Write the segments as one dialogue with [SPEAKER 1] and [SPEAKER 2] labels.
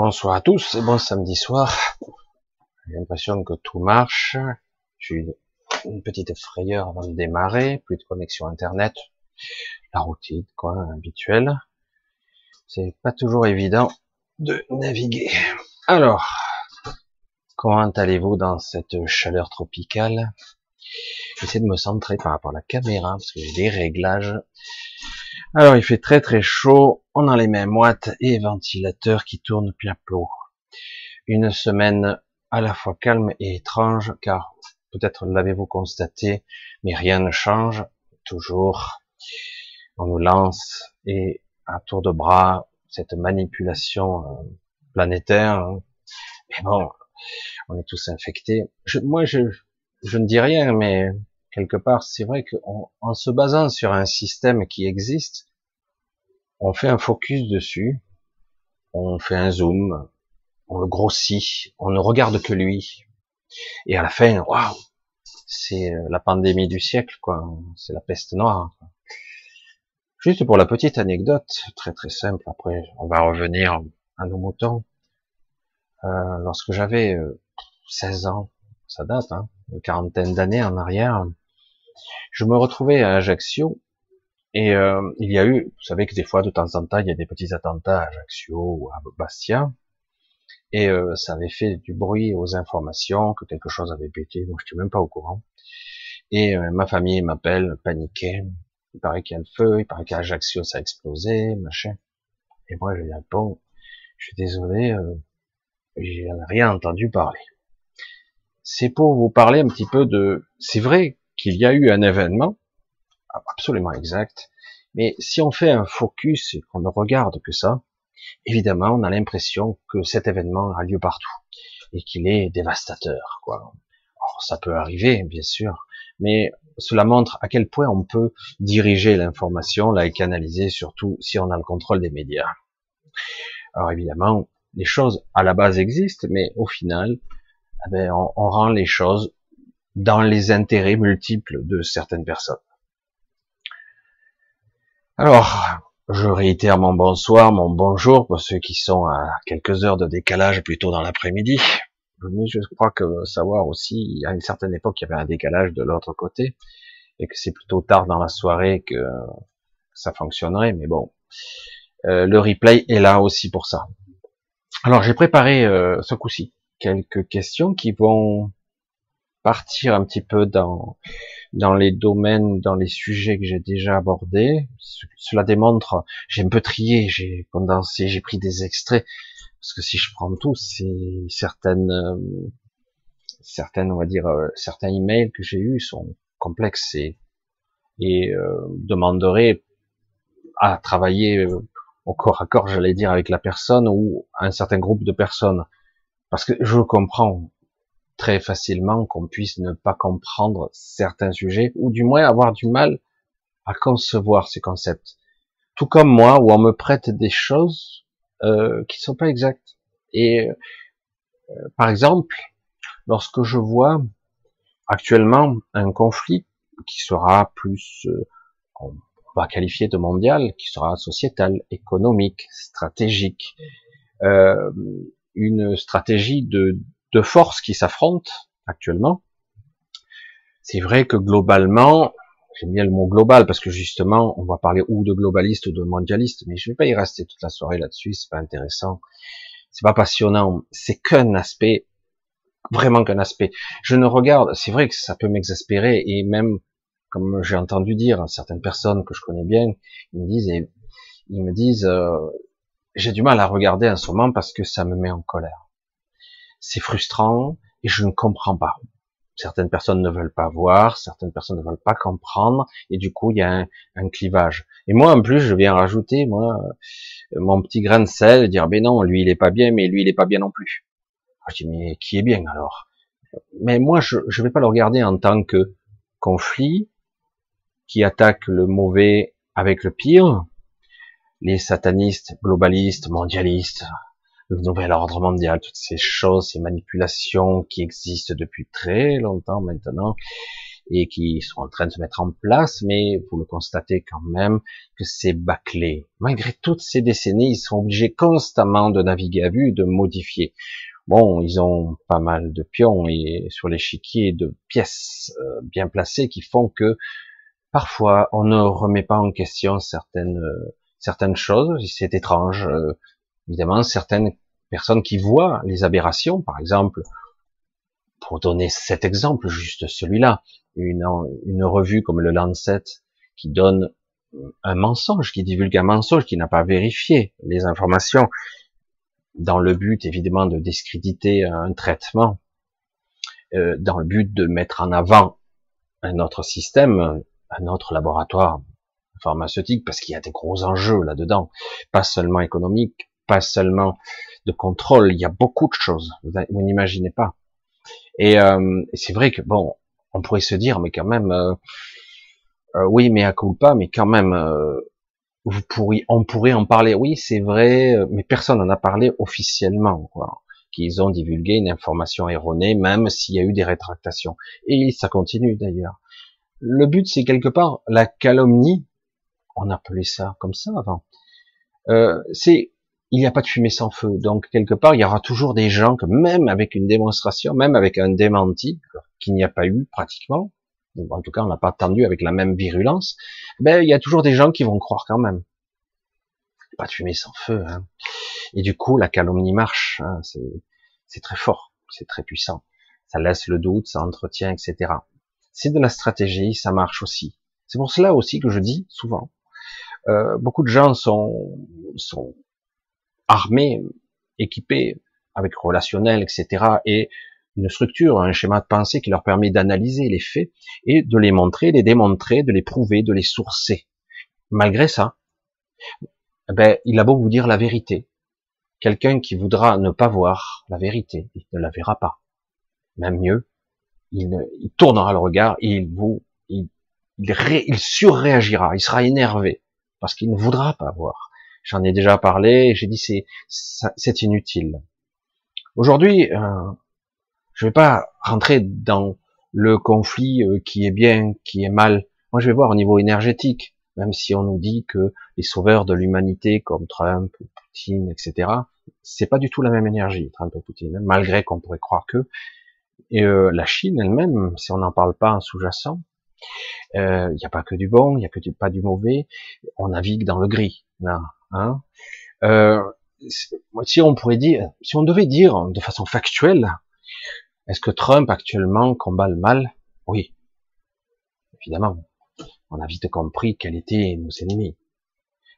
[SPEAKER 1] Bonsoir à tous et bon samedi soir. J'ai l'impression que tout marche. J'ai eu une petite frayeur avant de démarrer, plus de connexion internet, la routine quoi, habituelle. C'est pas toujours évident de naviguer. Alors, comment allez-vous dans cette chaleur tropicale? J'essaie de me centrer par rapport à la caméra parce que j'ai des réglages alors il fait très très chaud, on a les mêmes watts et ventilateurs qui tournent plein pot. Une semaine à la fois calme et étrange, car peut-être l'avez-vous constaté, mais rien ne change, toujours. On nous lance et à tour de bras cette manipulation euh, planétaire. Hein. Mais bon, on est tous infectés. moi, je, je ne dis rien, mais quelque part, c'est vrai qu'en se basant sur un système qui existe, on fait un focus dessus, on fait un zoom, on le grossit, on ne regarde que lui. Et à la fin, waouh, c'est euh, la pandémie du siècle, quoi. C'est la peste noire. Juste pour la petite anecdote, très très simple. Après, on va revenir à nos moutons. Euh, lorsque j'avais 16 euh, ans, ça date, hein, une quarantaine d'années en arrière, je me retrouvais à Ajaccio et euh, il y a eu, vous savez que des fois, de temps en temps, il y a des petits attentats à Ajaccio ou à Bastia, et euh, ça avait fait du bruit aux informations que quelque chose avait pété. Moi, je suis même pas au courant. Et euh, ma famille m'appelle, paniquée. Il paraît qu'il y a le feu, il paraît qu'à Ajaccio ça a explosé, machin. Et moi, je réponds, je suis désolé, j'ai rien entendu parler. C'est pour vous parler un petit peu de, c'est vrai qu'il y a eu un événement, absolument exact, mais si on fait un focus et qu'on ne regarde que ça, évidemment, on a l'impression que cet événement a lieu partout et qu'il est dévastateur, quoi. ça peut arriver, bien sûr, mais cela montre à quel point on peut diriger l'information, la canaliser, surtout si on a le contrôle des médias. Alors évidemment, les choses à la base existent, mais au final, eh ben, on rend les choses dans les intérêts multiples de certaines personnes. Alors, je réitère mon bonsoir, mon bonjour pour ceux qui sont à quelques heures de décalage plutôt dans l'après-midi. Mais je crois que savoir aussi, à une certaine époque, il y avait un décalage de l'autre côté et que c'est plutôt tard dans la soirée que ça fonctionnerait. Mais bon, euh, le replay est là aussi pour ça. Alors j'ai préparé euh, ce coup-ci quelques questions qui vont partir un petit peu dans dans les domaines, dans les sujets que j'ai déjà abordés. Cela démontre, j'ai un peu trié, j'ai condensé, j'ai pris des extraits, parce que si je prends tout, c'est certaines, euh, certaines, on va dire, euh, certains emails que j'ai eus sont complexes et, et euh, demanderaient à travailler au corps à corps, j'allais dire, avec la personne ou un certain groupe de personnes. Parce que je comprends, très facilement qu'on puisse ne pas comprendre certains sujets, ou du moins avoir du mal à concevoir ces concepts. Tout comme moi, où on me prête des choses euh, qui sont pas exactes. Et euh, par exemple, lorsque je vois actuellement un conflit qui sera plus, euh, on va qualifier de mondial, qui sera sociétal, économique, stratégique, euh, une stratégie de de forces qui s'affrontent actuellement. C'est vrai que globalement, j'aime bien le mot global parce que justement, on va parler ou de globaliste ou de mondialiste, mais je vais pas y rester toute la soirée là-dessus, c'est pas intéressant, c'est pas passionnant, c'est qu'un aspect, vraiment qu'un aspect. Je ne regarde, c'est vrai que ça peut m'exaspérer et même, comme j'ai entendu dire certaines personnes que je connais bien, ils me disent, ils me disent, euh, j'ai du mal à regarder en ce moment parce que ça me met en colère c'est frustrant et je ne comprends pas. Certaines personnes ne veulent pas voir, certaines personnes ne veulent pas comprendre, et du coup il y a un, clivage. Et moi en plus je viens rajouter moi euh, mon petit grain de sel, dire ben non lui il est pas bien, mais lui il est pas bien non plus. Je dis mais qui est bien alors? Mais moi je ne vais pas le regarder en tant que conflit qui attaque le mauvais avec le pire, les satanistes, globalistes, mondialistes, le nouvel ordre mondial, toutes ces choses, ces manipulations qui existent depuis très longtemps maintenant, et qui sont en train de se mettre en place, mais vous le constatez quand même que c'est bâclé. Malgré toutes ces décennies, ils sont obligés constamment de naviguer à vue, de modifier. Bon, ils ont pas mal de pions et sur l'échiquier de pièces euh, bien placées qui font que parfois on ne remet pas en question certaines euh, certaines choses. C'est étrange, euh, évidemment, certaines personnes qui voient les aberrations, par exemple, pour donner cet exemple, juste celui-là, une, une revue comme le Lancet qui donne un mensonge, qui divulgue un mensonge, qui n'a pas vérifié les informations, dans le but évidemment de discréditer un traitement, euh, dans le but de mettre en avant un autre système, un autre laboratoire pharmaceutique, parce qu'il y a des gros enjeux là-dedans, pas seulement économiques, pas seulement de contrôle, il y a beaucoup de choses, vous, n'imaginez pas. Et, euh, c'est vrai que bon, on pourrait se dire, mais quand même, euh, euh, oui, mais à pas, mais quand même, vous pourriez, on pourrait en parler. Oui, c'est vrai, mais personne n'en a parlé officiellement, quoi. Qu'ils ont divulgué une information erronée, même s'il y a eu des rétractations. Et ça continue d'ailleurs. Le but, c'est quelque part la calomnie. On appelait ça comme ça avant. Euh, c'est il n'y a pas de fumée sans feu. Donc quelque part, il y aura toujours des gens que même avec une démonstration, même avec un démenti, qu'il n'y a pas eu pratiquement, en tout cas on n'a pas attendu avec la même virulence, ben il y a toujours des gens qui vont croire quand même. Pas de fumée sans feu. Hein. Et du coup, la calomnie marche. Hein. C'est très fort, c'est très puissant. Ça laisse le doute, ça entretient, etc. C'est de la stratégie, ça marche aussi. C'est pour cela aussi que je dis souvent, euh, beaucoup de gens sont, sont armés, équipés avec relationnel, etc. et une structure, un schéma de pensée qui leur permet d'analyser les faits et de les montrer, les démontrer, de les prouver, de les sourcer. Malgré ça, eh ben, il a beau vous dire la vérité. Quelqu'un qui voudra ne pas voir la vérité, il ne la verra pas. Même mieux, il, tournera le regard et il vous, il surréagira, il sera énervé parce qu'il ne voudra pas voir. J'en ai déjà parlé, j'ai dit c'est c'est inutile. Aujourd'hui, euh, je vais pas rentrer dans le conflit euh, qui est bien, qui est mal. Moi, je vais voir au niveau énergétique, même si on nous dit que les sauveurs de l'humanité comme Trump, Poutine, etc., c'est pas du tout la même énergie, Trump et Poutine, hein, malgré qu'on pourrait croire que. Et euh, la Chine elle-même, si on n'en parle pas en sous-jacent, il euh, n'y a pas que du bon, il n'y a que du, pas du mauvais, on navigue dans le gris. Hein euh, si on pourrait dire, si on devait dire de façon factuelle, est-ce que Trump actuellement combat le mal? Oui, évidemment. On a vite compris quels étaient nos ennemis.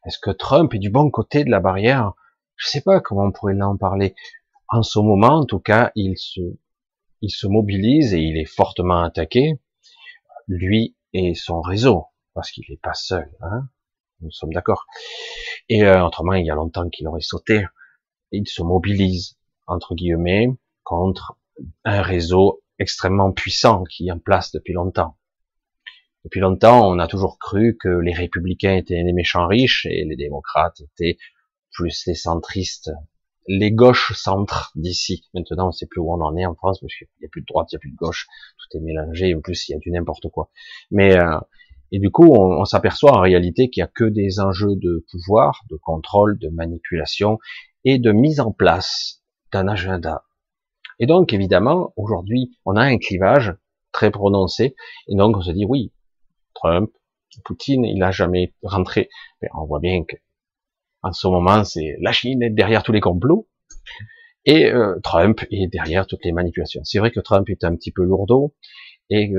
[SPEAKER 1] Est-ce que Trump est du bon côté de la barrière? Je sais pas comment on pourrait en parler. En ce moment, en tout cas, il se, il se mobilise et il est fortement attaqué, lui et son réseau, parce qu'il n'est pas seul. Hein nous sommes d'accord. Et euh, autrement, il y a longtemps qu'il aurait sauté. Il se mobilise, entre guillemets, contre un réseau extrêmement puissant qui est en place depuis longtemps. Depuis longtemps, on a toujours cru que les républicains étaient les méchants riches et les démocrates étaient plus les centristes, les gauches centres d'ici. Maintenant, on sait plus où on en est en France, parce qu'il n'y a plus de droite, il n'y a plus de gauche, tout est mélangé, en plus il y a du n'importe quoi. Mais euh, et du coup, on, s'aperçoit en réalité qu'il n'y a que des enjeux de pouvoir, de contrôle, de manipulation et de mise en place d'un agenda. Et donc, évidemment, aujourd'hui, on a un clivage très prononcé. Et donc, on se dit, oui, Trump, Poutine, il n'a jamais rentré. Mais on voit bien que, en ce moment, c'est la Chine derrière tous les complots. Et euh, Trump est derrière toutes les manipulations. C'est vrai que Trump est un petit peu lourdeau, et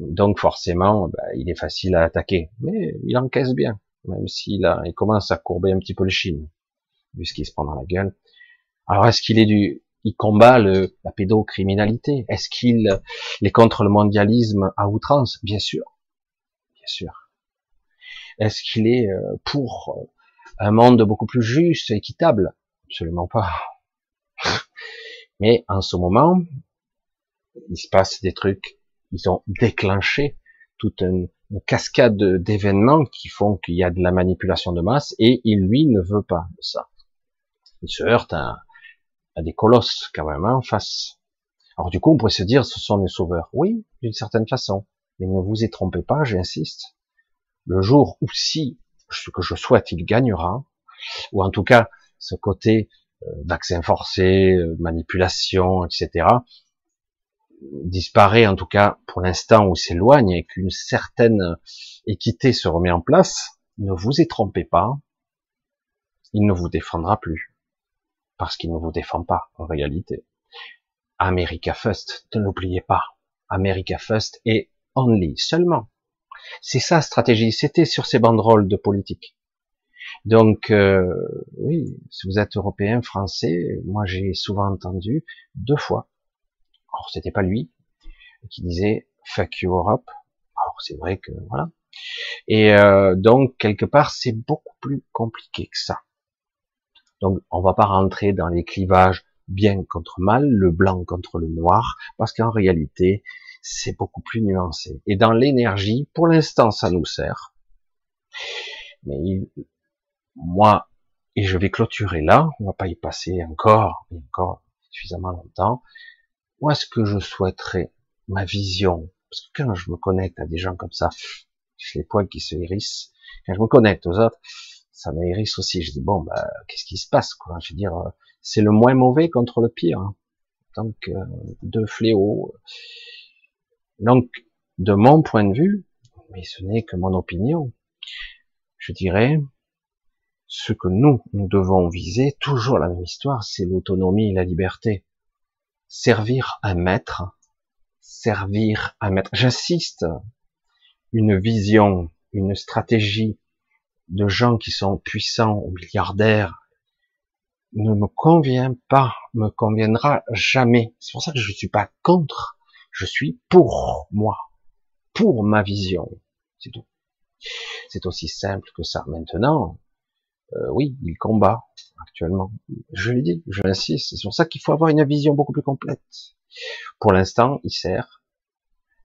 [SPEAKER 1] donc forcément, bah, il est facile à attaquer. Mais il encaisse bien, même s'il a, il commence à courber un petit peu le chine, vu ce qui se prend dans la gueule. Alors est-ce qu'il est du, il combat le, la pédocriminalité? Est-ce qu'il est contre le mondialisme à outrance? Bien sûr, bien sûr. Est-ce qu'il est euh, pour un monde beaucoup plus juste, équitable? Absolument pas. Mais en ce moment, il se passe des trucs ils ont déclenché toute une, cascade d'événements qui font qu'il y a de la manipulation de masse et il lui ne veut pas de ça. Il se heurte à, des colosses quand même hein, en face. Alors du coup, on pourrait se dire, ce sont des sauveurs. Oui, d'une certaine façon. Mais ne vous y trompez pas, j'insiste. Le jour où si, ce que je souhaite, il gagnera, ou en tout cas, ce côté euh, vaccin forcé, euh, manipulation, etc., disparaît en tout cas pour l'instant ou s'éloigne et qu'une certaine équité se remet en place, ne vous y trompez pas, il ne vous défendra plus. Parce qu'il ne vous défend pas, en réalité. America First, ne l'oubliez pas. America First et only, seulement. C'est sa stratégie. C'était sur ces banderoles de politique. Donc, euh, oui, si vous êtes européen, français, moi j'ai souvent entendu deux fois. Alors, c'était pas lui qui disait fuck you Europe. Alors, c'est vrai que voilà. Et euh, donc, quelque part, c'est beaucoup plus compliqué que ça. Donc, on va pas rentrer dans les clivages bien contre mal, le blanc contre le noir, parce qu'en réalité, c'est beaucoup plus nuancé. Et dans l'énergie, pour l'instant, ça nous sert. Mais moi, et je vais clôturer là, on va pas y passer encore, encore suffisamment longtemps. Moi, ce que je souhaiterais, ma vision, parce que quand je me connecte à des gens comme ça, les poils qui se hérissent. Quand je me connecte aux autres, ça m'hérisse aussi. Je dis bon, bah, qu'est-ce qui se passe, quoi? Je veux dire, c'est le moins mauvais contre le pire. Hein. Donc, euh, deux fléaux. Donc, de mon point de vue, mais ce n'est que mon opinion, je dirais, ce que nous, nous devons viser, toujours la même histoire, c'est l'autonomie et la liberté. Servir un maître, servir un maître. J'insiste, une vision, une stratégie de gens qui sont puissants ou milliardaires ne me convient pas, me conviendra jamais. C'est pour ça que je ne suis pas contre, je suis pour moi, pour ma vision. C'est tout. C'est aussi simple que ça. Maintenant, euh, oui, il combat actuellement. Je l'ai dit, je l'insiste. C'est pour ça qu'il faut avoir une vision beaucoup plus complète. Pour l'instant, il sert.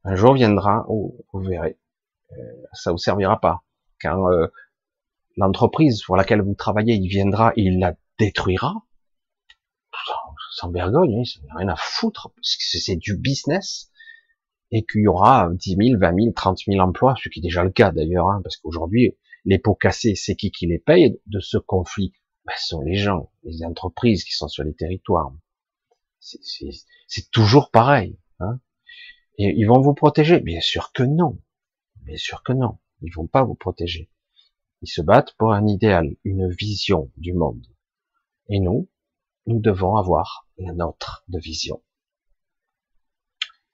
[SPEAKER 1] Un jour viendra où vous verrez, euh, ça vous servira pas. Quand euh, l'entreprise pour laquelle vous travaillez, il viendra, il la détruira, sans vergogne, ça n'a rien à foutre, parce c'est du business, et qu'il y aura 10 000, 20 000, 30 000 emplois, ce qui est déjà le cas d'ailleurs, hein, parce qu'aujourd'hui, les pots cassés, c'est qui qui les paye de ce conflit ben, Ce sont les gens, les entreprises qui sont sur les territoires. C'est toujours pareil. Hein et ils vont vous protéger Bien sûr que non. Bien sûr que non. Ils vont pas vous protéger. Ils se battent pour un idéal, une vision du monde. Et nous, nous devons avoir la nôtre de vision.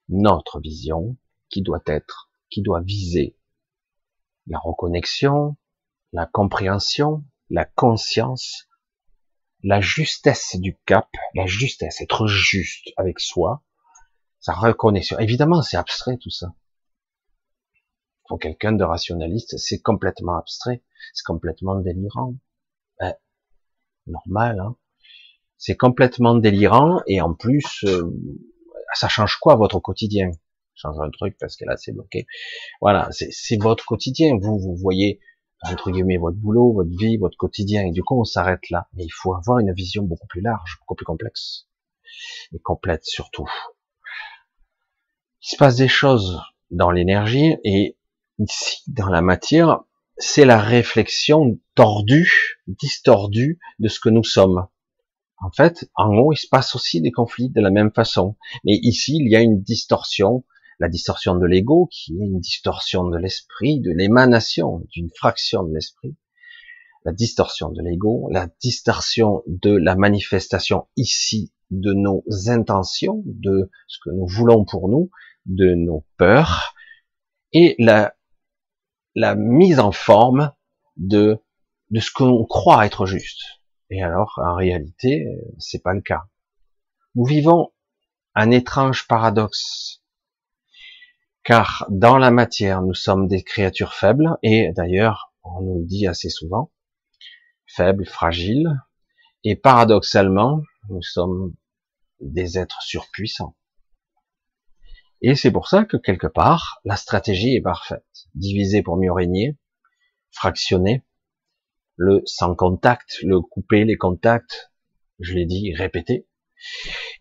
[SPEAKER 1] Notre vision qui doit être, qui doit viser la reconnexion, la compréhension, la conscience, la justesse du cap, la justesse, être juste avec soi, sa reconnexion. Évidemment, c'est abstrait tout ça. Pour quelqu'un de rationaliste, c'est complètement abstrait, c'est complètement délirant. Ben, normal, hein c'est complètement délirant et en plus, euh, ça change quoi votre quotidien? Change un truc parce que là c'est bloqué. Voilà, c'est votre quotidien. Vous, vous voyez entre guillemets votre boulot, votre vie, votre quotidien et du coup on s'arrête là. Mais il faut avoir une vision beaucoup plus large, beaucoup plus complexe et complète surtout. Il se passe des choses dans l'énergie et ici dans la matière, c'est la réflexion tordue, distordue de ce que nous sommes. En fait, en haut, il se passe aussi des conflits de la même façon. Mais ici, il y a une distorsion, la distorsion de l'ego, qui est une distorsion de l'esprit, de l'émanation d'une fraction de l'esprit, la distorsion de l'ego, la distorsion de la manifestation ici de nos intentions, de ce que nous voulons pour nous, de nos peurs, et la, mise en forme de, de ce qu'on croit être juste. Et alors, en réalité, c'est pas le cas. Nous vivons un étrange paradoxe. Car dans la matière, nous sommes des créatures faibles, et d'ailleurs, on nous le dit assez souvent, faibles, fragiles, et paradoxalement, nous sommes des êtres surpuissants. Et c'est pour ça que quelque part, la stratégie est parfaite. Diviser pour mieux régner, fractionner, le sans contact, le couper les contacts, je l'ai dit, répété.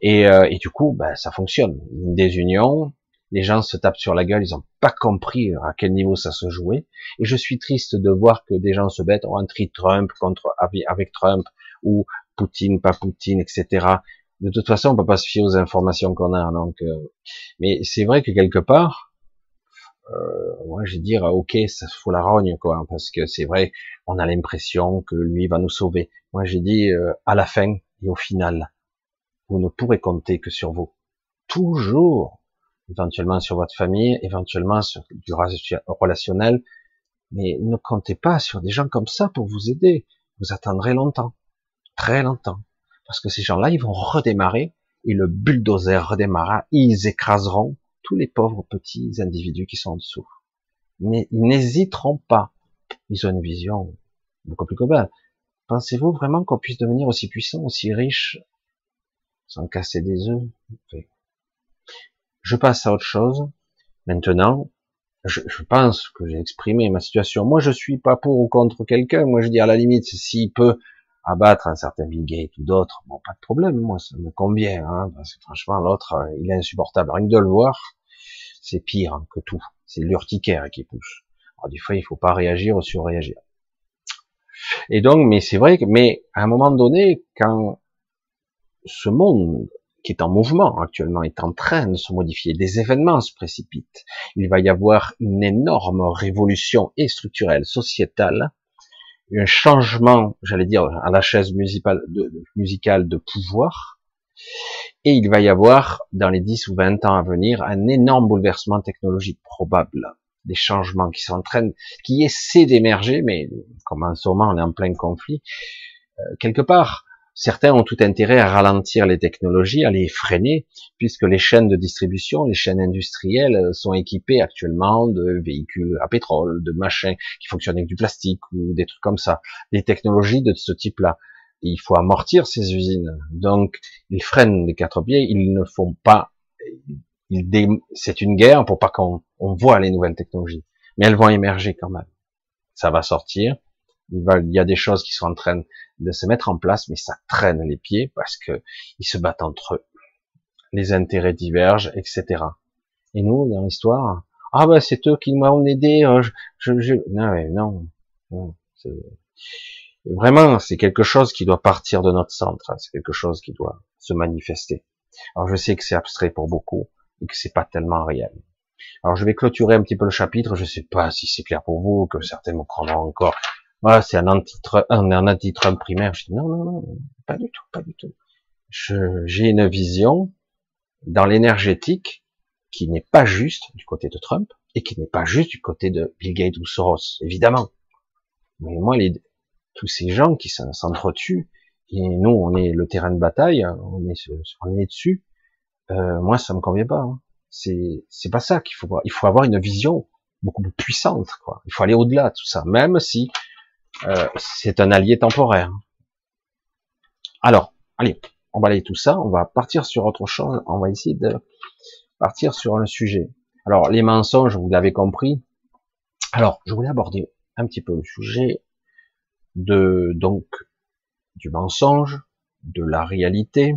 [SPEAKER 1] Et, euh, et, du coup, ben, ça fonctionne. Une désunion, les gens se tapent sur la gueule, ils n'ont pas compris à quel niveau ça se jouait. Et je suis triste de voir que des gens se bêtent, tri Trump contre avec Trump ou Poutine, pas Poutine, etc. De toute façon, on peut pas se fier aux informations qu'on a. Donc, euh, mais c'est vrai que quelque part, euh, moi, je vais dire, ok, ça fout la rogne, quoi, parce que c'est vrai, on a l'impression que lui va nous sauver. Moi, j'ai dit, euh, à la fin et au final, vous ne pourrez compter que sur vous. Toujours, éventuellement sur votre famille, éventuellement sur du relationnel, mais ne comptez pas sur des gens comme ça pour vous aider. Vous attendrez longtemps, très longtemps, parce que ces gens-là, ils vont redémarrer et le bulldozer redémarrera, ils écraseront tous les pauvres petits individus qui sont en dessous. Ils n'hésiteront pas. Ils ont une vision beaucoup plus globale. Pensez-vous vraiment qu'on puisse devenir aussi puissant, aussi riche, sans casser des œufs? Je passe à autre chose. Maintenant, je, pense que j'ai exprimé ma situation. Moi, je suis pas pour ou contre quelqu'un. Moi, je dis à la limite, s'il peut abattre un certain Bill Gates ou d'autres, bon, pas de problème. Moi, ça me convient. Hein, parce que franchement, l'autre, euh, il est insupportable. Rien que de le voir, c'est pire que tout. C'est l'urticaire qui pousse. Alors, des fois, il faut pas réagir ou surréagir. Et donc, mais c'est vrai que, mais à un moment donné, quand ce monde qui est en mouvement actuellement, est en train de se modifier. Des événements se précipitent. Il va y avoir une énorme révolution et structurelle, sociétale, un changement, j'allais dire, à la chaise musicale de, pouvoir. Et il va y avoir, dans les 10 ou 20 ans à venir, un énorme bouleversement technologique probable. Des changements qui train, qui essaient d'émerger, mais comme en ce moment on est en plein conflit, euh, quelque part, Certains ont tout intérêt à ralentir les technologies, à les freiner, puisque les chaînes de distribution, les chaînes industrielles euh, sont équipées actuellement de véhicules à pétrole, de machins qui fonctionnent avec du plastique ou des trucs comme ça. Des technologies de ce type-là. Il faut amortir ces usines. Donc, ils freinent les quatre pieds, ils ne font pas, c'est une guerre pour pas qu'on voit les nouvelles technologies. Mais elles vont émerger quand même. Ça va sortir. Il, y a des choses qui sont en train de se mettre en place, mais ça traîne les pieds parce que ils se battent entre eux. Les intérêts divergent, etc. Et nous, dans l'histoire, ah ben c'est eux qui m'ont aidé. Euh, je, je, non, non, vraiment, c'est quelque chose qui doit partir de notre centre. Hein, c'est quelque chose qui doit se manifester. Alors je sais que c'est abstrait pour beaucoup et que c'est pas tellement réel. Alors je vais clôturer un petit peu le chapitre. Je sais pas si c'est clair pour vous, que certains me prendront encore voilà, c'est un anti-Trump, anti-Trump primaire. Je dis non, non, non, pas du tout, pas du tout. J'ai une vision dans l'énergétique qui n'est pas juste du côté de Trump et qui n'est pas juste du côté de Bill Gates ou Soros, évidemment. Mais moi, les, tous ces gens qui s'entretuent, et nous, on est le terrain de bataille, on est, on est dessus. Euh, moi, ça me convient pas. Hein. C'est, c'est pas ça qu'il faut voir. Il faut avoir une vision beaucoup plus puissante. Quoi. Il faut aller au-delà de tout ça, même si euh, c'est un allié temporaire. Alors, allez, on va aller tout ça, on va partir sur autre chose, on va essayer de partir sur un sujet. Alors, les mensonges, vous l'avez compris. Alors, je voulais aborder un petit peu le sujet de, donc, du mensonge, de la réalité,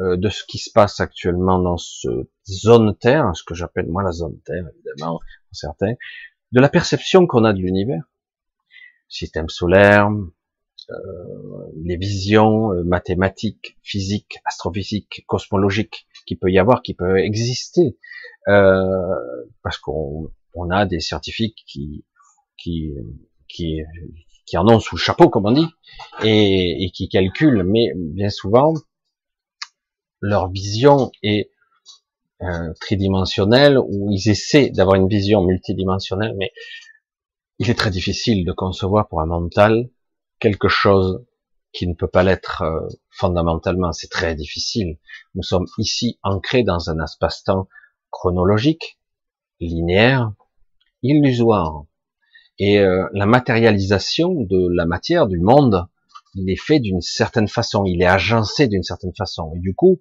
[SPEAKER 1] euh, de ce qui se passe actuellement dans ce zone Terre, ce que j'appelle moi la zone Terre, évidemment, pour certains, de la perception qu'on a de l'univers, système solaire, euh, les visions euh, mathématiques, physiques, astrophysiques, cosmologiques qui peut y avoir, qui peut exister, euh, parce qu'on on a des scientifiques qui qui qui qui en ont sous le chapeau, comme on dit, et, et qui calculent, mais bien souvent leur vision est euh, tridimensionnelle, ou ils essaient d'avoir une vision multidimensionnelle, mais il est très difficile de concevoir pour un mental quelque chose qui ne peut pas l'être euh, fondamentalement. C'est très difficile. Nous sommes ici ancrés dans un espace-temps chronologique, linéaire, illusoire. Et euh, la matérialisation de la matière, du monde, il est fait d'une certaine façon, il est agencé d'une certaine façon. Et du coup,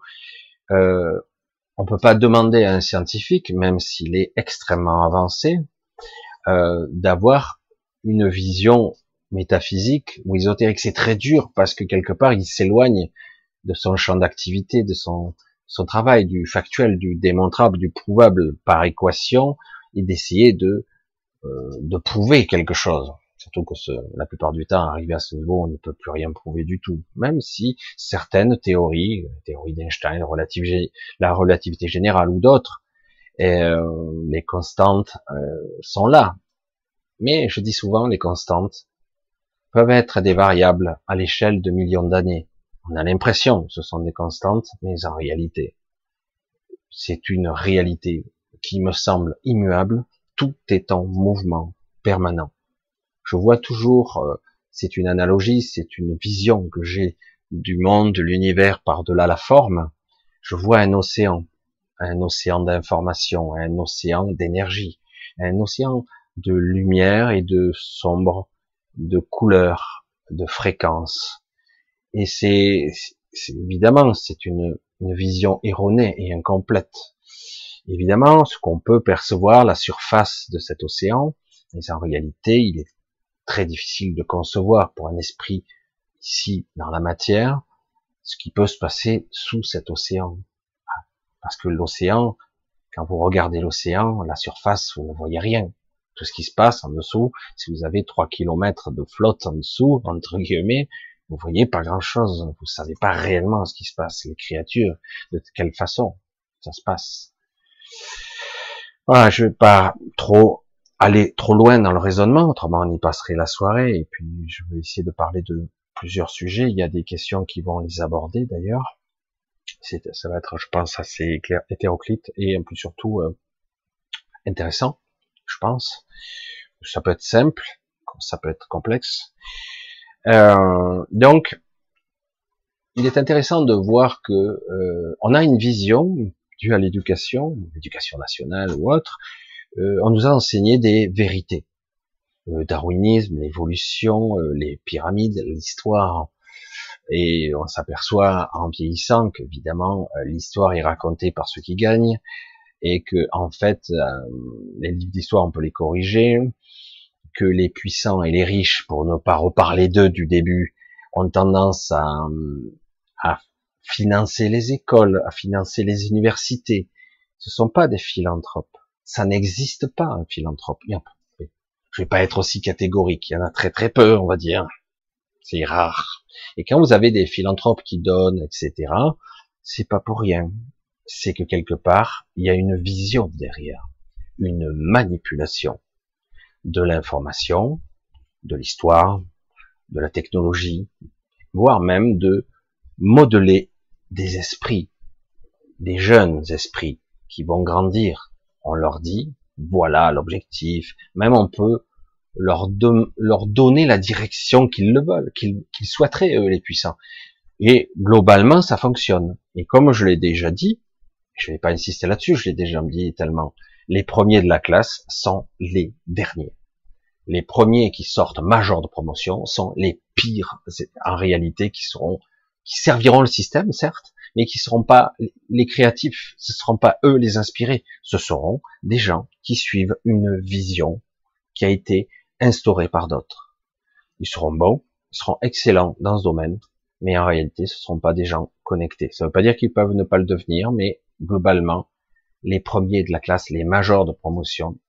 [SPEAKER 1] euh, on peut pas demander à un scientifique, même s'il est extrêmement avancé, euh, d'avoir une vision métaphysique ou ésotérique. C'est très dur parce que quelque part il s'éloigne de son champ d'activité, de son travail du factuel, du démontrable, du prouvable par équation, et d'essayer de euh, de prouver quelque chose. Surtout que la plupart du temps, arrivé à ce niveau, on ne peut plus rien prouver du tout. Même si certaines théories, la théorie d'Einstein, la relativité générale ou d'autres, euh, les constantes euh, sont là. Mais je dis souvent, les constantes peuvent être des variables à l'échelle de millions d'années. On a l'impression que ce sont des constantes, mais en réalité, c'est une réalité qui me semble immuable, tout est en mouvement permanent. Je vois toujours, euh, c'est une analogie, c'est une vision que j'ai du monde, de l'univers par-delà la forme. Je vois un océan, un océan d'information, un océan d'énergie, un océan de lumière et de sombre, de couleurs, de fréquences. Et c'est évidemment c'est une, une vision erronée et incomplète. Évidemment, ce qu'on peut percevoir, la surface de cet océan, mais en réalité, il est très difficile de concevoir pour un esprit ici dans la matière ce qui peut se passer sous cet océan. Parce que l'océan, quand vous regardez l'océan, la surface, vous ne voyez rien. Tout ce qui se passe en dessous, si vous avez trois kilomètres de flotte en dessous, entre guillemets, vous voyez pas grand chose. Vous savez pas réellement ce qui se passe. Les créatures, de quelle façon ça se passe. Voilà, je vais pas trop aller trop loin dans le raisonnement, autrement on y passerait la soirée, et puis je vais essayer de parler de plusieurs sujets, il y a des questions qui vont les aborder d'ailleurs, ça va être, je pense, assez hétéroclite, et en plus surtout euh, intéressant, je pense. Ça peut être simple, ça peut être complexe. Euh, donc, il est intéressant de voir que euh, on a une vision due à l'éducation, l'éducation nationale ou autre, euh, on nous a enseigné des vérités. Le darwinisme, l'évolution, euh, les pyramides, l'histoire. Et on s'aperçoit en vieillissant qu'évidemment, euh, l'histoire est racontée par ceux qui gagnent et que en fait, les livres d'histoire, on peut les corriger, que les puissants et les riches, pour ne pas reparler d'eux du début, ont tendance à, à financer les écoles, à financer les universités. Ce sont pas des philanthropes ça n'existe pas un philanthrope. Je vais pas être aussi catégorique. Il y en a très très peu, on va dire. C'est rare. Et quand vous avez des philanthropes qui donnent, etc., c'est pas pour rien. C'est que quelque part, il y a une vision derrière, une manipulation de l'information, de l'histoire, de la technologie, voire même de modeler des esprits, des jeunes esprits qui vont grandir, on leur dit, voilà l'objectif, même on peut leur, donner la direction qu'ils le veulent, qu'ils souhaiteraient, eux, les puissants. Et globalement, ça fonctionne. Et comme je l'ai déjà dit, je ne vais pas insister là-dessus, je l'ai déjà dit tellement, les premiers de la classe sont les derniers. Les premiers qui sortent major de promotion sont les pires, en réalité, qui seront, qui serviront le système, certes, mais qui seront pas les créatifs, ce seront pas eux les inspirés, ce seront des gens qui suivent une vision qui a été instaurée par d'autres. Ils seront bons, ils seront excellents dans ce domaine, mais en réalité, ce ne seront pas des gens connectés. Ça ne veut pas dire qu'ils peuvent ne pas le devenir, mais globalement, les premiers de la classe, les majors de promotion,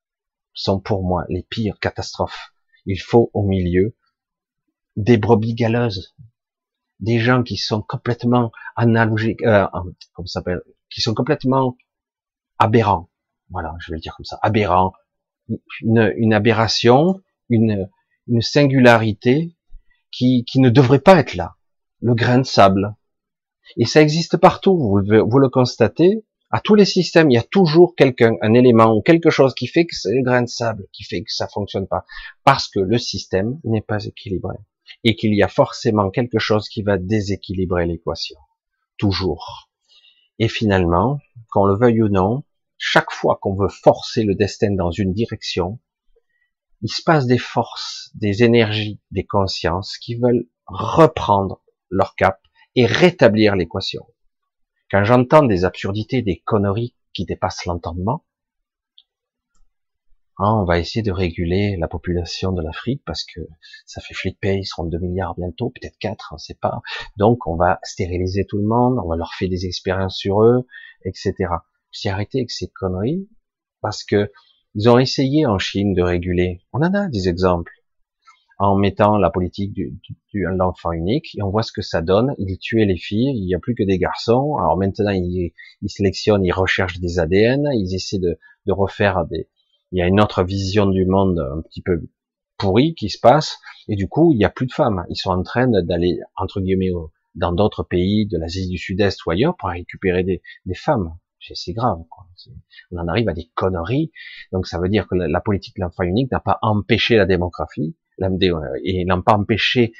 [SPEAKER 1] sont pour moi les pires catastrophes. Il faut au milieu des brebis galeuses, des gens qui sont complètement analogiques, euh, comme ça s'appelle, qui sont complètement aberrants. Voilà, je vais le dire comme ça, aberrants. Une, une aberration, une, une singularité qui, qui ne devrait pas être là. Le grain de sable. Et ça existe partout, vous, vous le constatez. À tous les systèmes, il y a toujours quelqu'un, un élément ou quelque chose qui fait que c'est le grain de sable, qui fait que ça fonctionne pas. Parce que le système n'est pas équilibré et qu'il y a forcément quelque chose qui va déséquilibrer l'équation. Toujours. Et finalement, qu'on le veuille ou non, chaque fois qu'on veut forcer le destin dans une direction, il se passe des forces, des énergies, des consciences qui veulent reprendre leur cap et rétablir l'équation. Quand j'entends des absurdités, des conneries qui dépassent l'entendement, Hein, on va essayer de réguler la population de l'Afrique parce que ça fait flipper, ils seront 2 milliards bientôt, peut-être 4, on ne sait pas. Donc on va stériliser tout le monde, on va leur faire des expériences sur eux, etc. J'ai arrêté avec ces conneries parce que ils ont essayé en Chine de réguler. On en a des exemples en mettant la politique du, du, l'enfant unique et on voit ce que ça donne. Ils tuaient les filles, il n'y a plus que des garçons. Alors maintenant ils, ils sélectionnent, ils recherchent des ADN, ils essaient de, refaire des. Il y a une autre vision du monde un petit peu pourrie qui se passe et du coup il n'y a plus de femmes. Ils sont en train d'aller entre guillemets dans d'autres pays de l'Asie du Sud-Est ou ailleurs pour récupérer des femmes. C'est grave. On en arrive à des conneries. Donc ça veut dire que la politique de l'enfant unique n'a pas empêché la démographie, et n'a pas empêché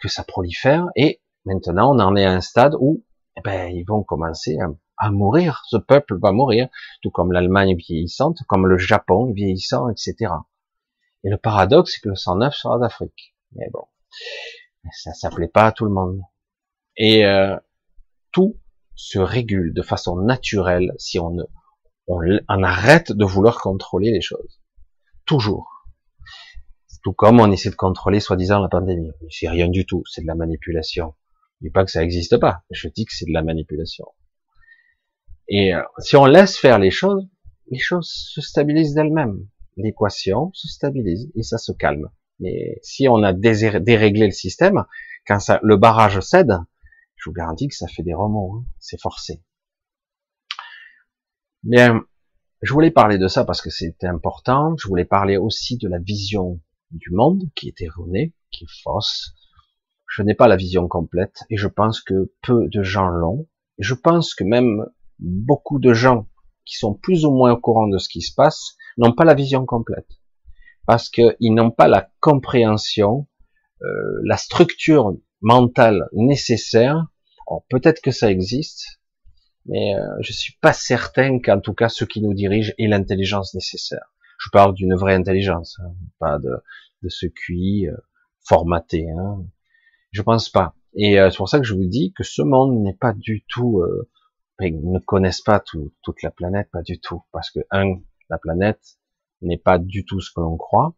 [SPEAKER 1] que ça prolifère. Et maintenant, on en est à un stade où eh ben, ils vont commencer à, mourir. Ce peuple va mourir, tout comme l'Allemagne vieillissante, comme le Japon vieillissant, etc. Et le paradoxe, c'est que le 109 sera d'Afrique. Mais bon, ça s'appelait pas à tout le monde. Et euh, tout se régule de façon naturelle si on, on, on arrête de vouloir contrôler les choses. Toujours. Tout comme on essaie de contrôler soi-disant la pandémie. C'est rien du tout, c'est de la manipulation. Je dis pas que ça n'existe pas, je dis que c'est de la manipulation. Et euh, si on laisse faire les choses, les choses se stabilisent d'elles-mêmes. L'équation se stabilise et ça se calme. Mais si on a déréglé le système, quand ça, le barrage cède, je vous garantis que ça fait des remous, hein. c'est forcé. Bien, je voulais parler de ça parce que c'était important. Je voulais parler aussi de la vision du monde qui est erronée, qui est fausse. Je n'ai pas la vision complète et je pense que peu de gens l'ont. Je pense que même beaucoup de gens qui sont plus ou moins au courant de ce qui se passe n'ont pas la vision complète parce qu'ils n'ont pas la compréhension, euh, la structure mentale nécessaire. Peut-être que ça existe, mais euh, je suis pas certain qu'en tout cas ceux qui nous dirigent aient l'intelligence nécessaire. Je parle d'une vraie intelligence, hein, pas de, de ce QI euh, formaté. Hein. Je pense pas. Et euh, c'est pour ça que je vous dis que ce monde n'est pas du tout, euh, ils ne connaissent pas toute la planète, pas du tout, parce que un, la planète n'est pas du tout ce que l'on croit.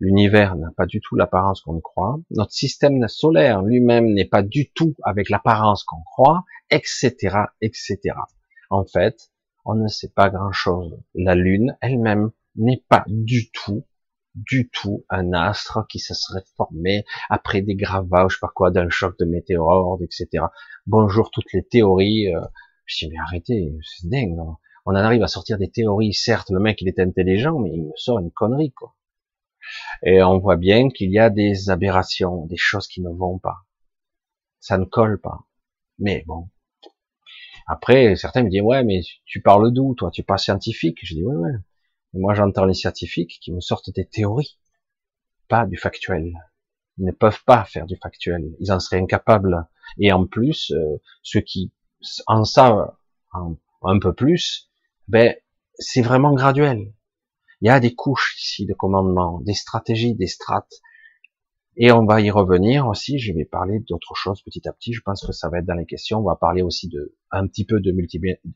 [SPEAKER 1] L'univers n'a pas du tout l'apparence qu'on croit. Notre système solaire lui-même n'est pas du tout avec l'apparence qu'on croit, etc., etc. En fait, on ne sait pas grand-chose. La Lune elle-même n'est pas du tout, du tout un astre qui se serait formé après des sais pas quoi, d'un choc de météores, etc. Bonjour toutes les théories. Euh, je dis mais arrêtez, c'est dingue. On en arrive à sortir des théories. Certes, le mec il est intelligent, mais il me sort une connerie quoi. Et on voit bien qu'il y a des aberrations, des choses qui ne vont pas. Ça ne colle pas. Mais bon. Après, certains me disent, ouais, mais tu parles d'où, toi? Tu es pas scientifique? Je dis, ouais, ouais moi, j'entends les scientifiques qui me sortent des théories, pas du factuel. Ils ne peuvent pas faire du factuel. Ils en seraient incapables. Et en plus, euh, ceux qui en savent un, peu plus, ben, c'est vraiment graduel. Il y a des couches ici de commandement, des stratégies, des strates. Et on va y revenir aussi. Je vais parler d'autres choses petit à petit. Je pense que ça va être dans les questions. On va parler aussi de un petit peu de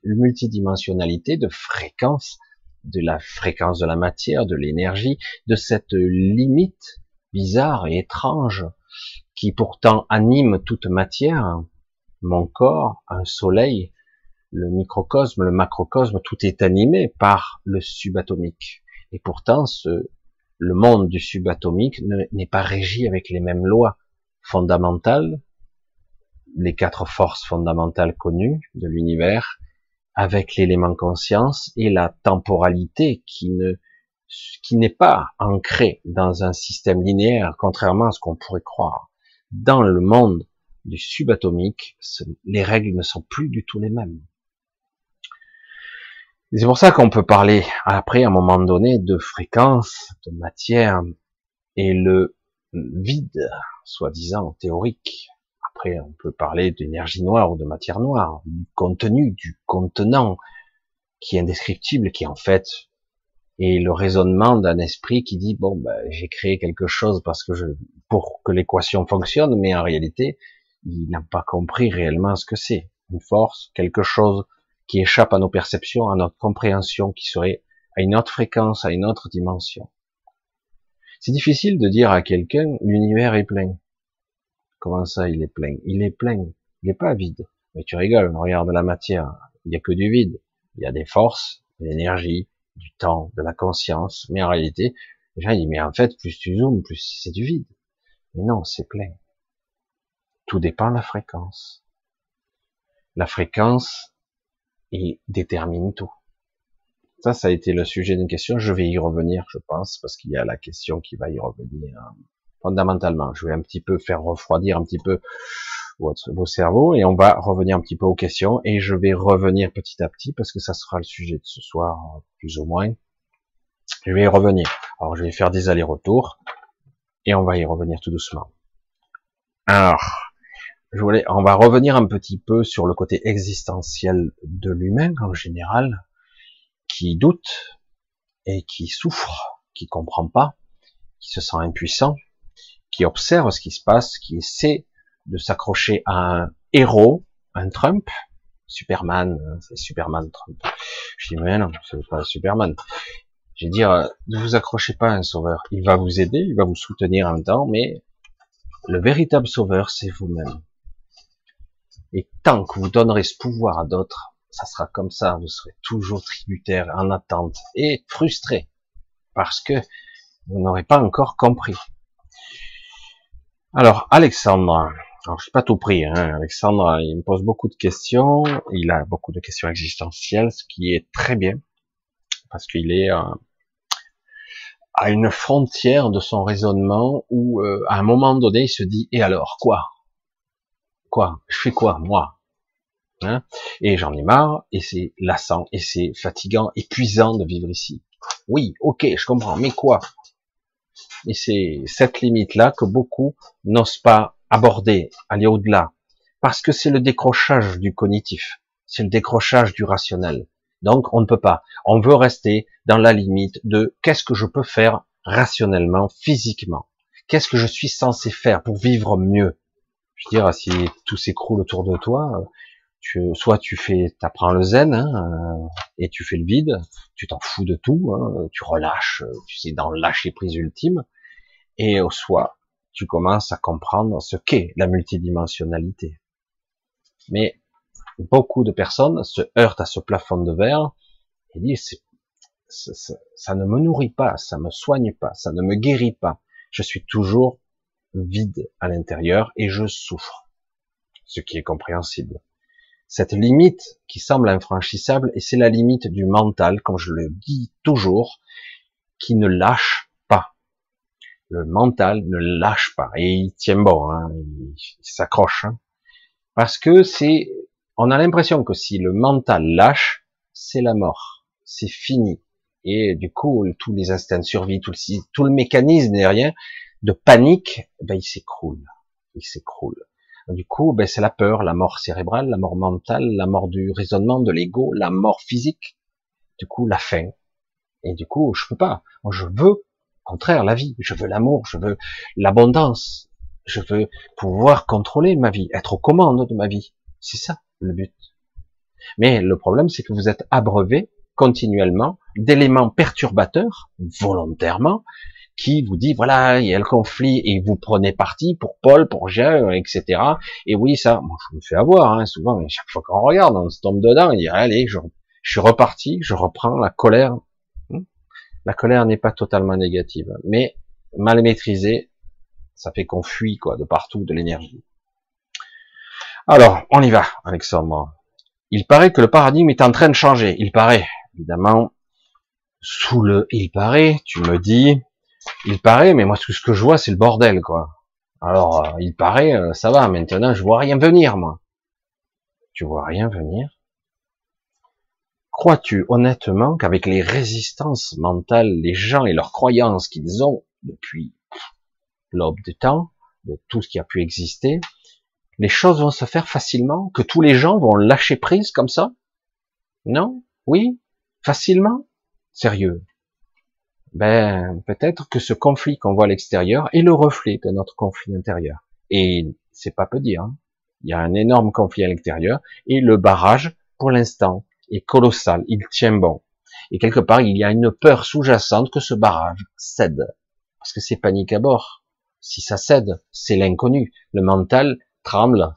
[SPEAKER 1] multidimensionnalité, de fréquence, de la fréquence de la matière, de l'énergie, de cette limite bizarre et étrange qui pourtant anime toute matière, mon corps, un soleil, le microcosme, le macrocosme, tout est animé par le subatomique. Et pourtant, le monde du subatomique n'est pas régi avec les mêmes lois fondamentales, les quatre forces fondamentales connues de l'univers, avec l'élément conscience et la temporalité qui ne qui n'est pas ancrée dans un système linéaire, contrairement à ce qu'on pourrait croire. Dans le monde du subatomique, les règles ne sont plus du tout les mêmes. C'est pour ça qu'on peut parler après, à un moment donné, de fréquence, de matière, et le vide, soi-disant théorique, après, on peut parler d'énergie noire ou de matière noire, du contenu, du contenant, qui est indescriptible, qui en fait est le raisonnement d'un esprit qui dit bon, ben, j'ai créé quelque chose parce que je, pour que l'équation fonctionne, mais en réalité, il n'a pas compris réellement ce que c'est. Une force, quelque chose qui échappe à nos perceptions, à notre compréhension, qui serait à une autre fréquence, à une autre dimension. C'est difficile de dire à quelqu'un l'univers est plein. Comment ça, il est plein? Il est plein. Il n'est pas vide. Mais tu rigoles, regarde la matière. Il n'y a que du vide. Il y a des forces, de l'énergie, du temps, de la conscience. Mais en réalité, les gens disent, mais en fait, plus tu zoomes, plus c'est du vide. Mais non, c'est plein. Tout dépend de la fréquence. La fréquence, il détermine tout. Ça, ça a été le sujet d'une question. Je vais y revenir, je pense, parce qu'il y a la question qui va y revenir euh, fondamentalement. Je vais un petit peu faire refroidir un petit peu votre, vos cerveaux et on va revenir un petit peu aux questions et je vais revenir petit à petit parce que ça sera le sujet de ce soir, plus ou moins. Je vais y revenir. Alors, je vais faire des allers-retours et on va y revenir tout doucement. Alors, je voulais, on va revenir un petit peu sur le côté existentiel de l'humain en général, qui doute et qui souffre, qui comprend pas, qui se sent impuissant, qui observe ce qui se passe, qui essaie de s'accrocher à un héros, un Trump, Superman, c'est Superman Trump. Je dis mais non, c'est pas Superman. Je veux dire, ne vous accrochez pas à un sauveur. Il va vous aider, il va vous soutenir un temps, mais le véritable sauveur, c'est vous-même. Et tant que vous donnerez ce pouvoir à d'autres, ça sera comme ça, vous serez toujours tributaire, en attente et frustré, parce que vous n'aurez pas encore compris. Alors, Alexandre, alors je suis pas tout pris, hein. Alexandre, il me pose beaucoup de questions, il a beaucoup de questions existentielles, ce qui est très bien, parce qu'il est euh, à une frontière de son raisonnement où, euh, à un moment donné, il se dit, et alors, quoi? Quoi? Je fais quoi, moi? Hein? Et j'en ai marre, et c'est lassant, et c'est fatigant, épuisant de vivre ici. Oui, ok, je comprends, mais quoi? Et c'est cette limite-là que beaucoup n'osent pas aborder, aller au-delà, parce que c'est le décrochage du cognitif, c'est le décrochage du rationnel. Donc on ne peut pas. On veut rester dans la limite de qu'est-ce que je peux faire rationnellement, physiquement? Qu'est-ce que je suis censé faire pour vivre mieux? Je veux dire, si tout s'écroule autour de toi, tu, soit tu fais, t'apprends le zen hein, et tu fais le vide, tu t'en fous de tout, hein, tu relâches, tu sais dans le lâcher prise ultime, et soit tu commences à comprendre ce qu'est la multidimensionnalité. Mais beaucoup de personnes se heurtent à ce plafond de verre et disent ça, ne me nourrit pas, ça me soigne pas, ça ne me guérit pas. Je suis toujours vide à l'intérieur et je souffre, ce qui est compréhensible. Cette limite qui semble infranchissable, et c'est la limite du mental, comme je le dis toujours, qui ne lâche pas. Le mental ne lâche pas et il tient bon, hein, il, s'accroche, hein. parce que c'est on a l'impression que si le mental lâche, c'est la mort, c'est fini. Et du coup, tous les instincts de survie, tout le, tout le mécanisme derrière de panique, ben, il s'écroule, il s'écroule. Du coup, ben, c'est la peur, la mort cérébrale, la mort mentale, la mort du raisonnement, de l'ego, la mort physique. Du coup, la faim. Et du coup, je peux pas. je veux, au contraire, la vie. Je veux l'amour, je veux l'abondance. Je veux pouvoir contrôler ma vie, être aux commandes de ma vie. C'est ça le but. Mais le problème, c'est que vous êtes abreuvé continuellement d'éléments perturbateurs, volontairement, qui vous dit voilà, il y a le conflit et vous prenez parti pour Paul, pour Jean, etc. Et oui, ça, moi, je me fais avoir, hein, souvent, chaque fois qu'on regarde, on se tombe dedans, il dit allez, je, je suis reparti, je reprends la colère. Hmm? La colère n'est pas totalement négative, mais mal maîtrisée, ça fait qu'on fuit quoi de partout de l'énergie. Alors, on y va, Alexandre. Il paraît que le paradigme est en train de changer. Il paraît, évidemment, sous le il paraît, tu me dis, il paraît, mais moi tout ce que je vois, c'est le bordel, quoi. Alors, euh, il paraît, euh, ça va, maintenant je vois rien venir, moi. Tu vois rien venir. Crois-tu honnêtement qu'avec les résistances mentales, les gens et leurs croyances qu'ils ont depuis l'aube du temps, de tout ce qui a pu exister, les choses vont se faire facilement, que tous les gens vont lâcher prise comme ça? Non? Oui? Facilement? Sérieux? Ben, peut-être que ce conflit qu'on voit à l'extérieur est le reflet de notre conflit intérieur. Et c'est pas peu dire. Hein. Il y a un énorme conflit à l'extérieur et le barrage, pour l'instant, est colossal. Il tient bon. Et quelque part, il y a une peur sous-jacente que ce barrage cède. Parce que c'est panique à bord. Si ça cède, c'est l'inconnu. Le mental tremble.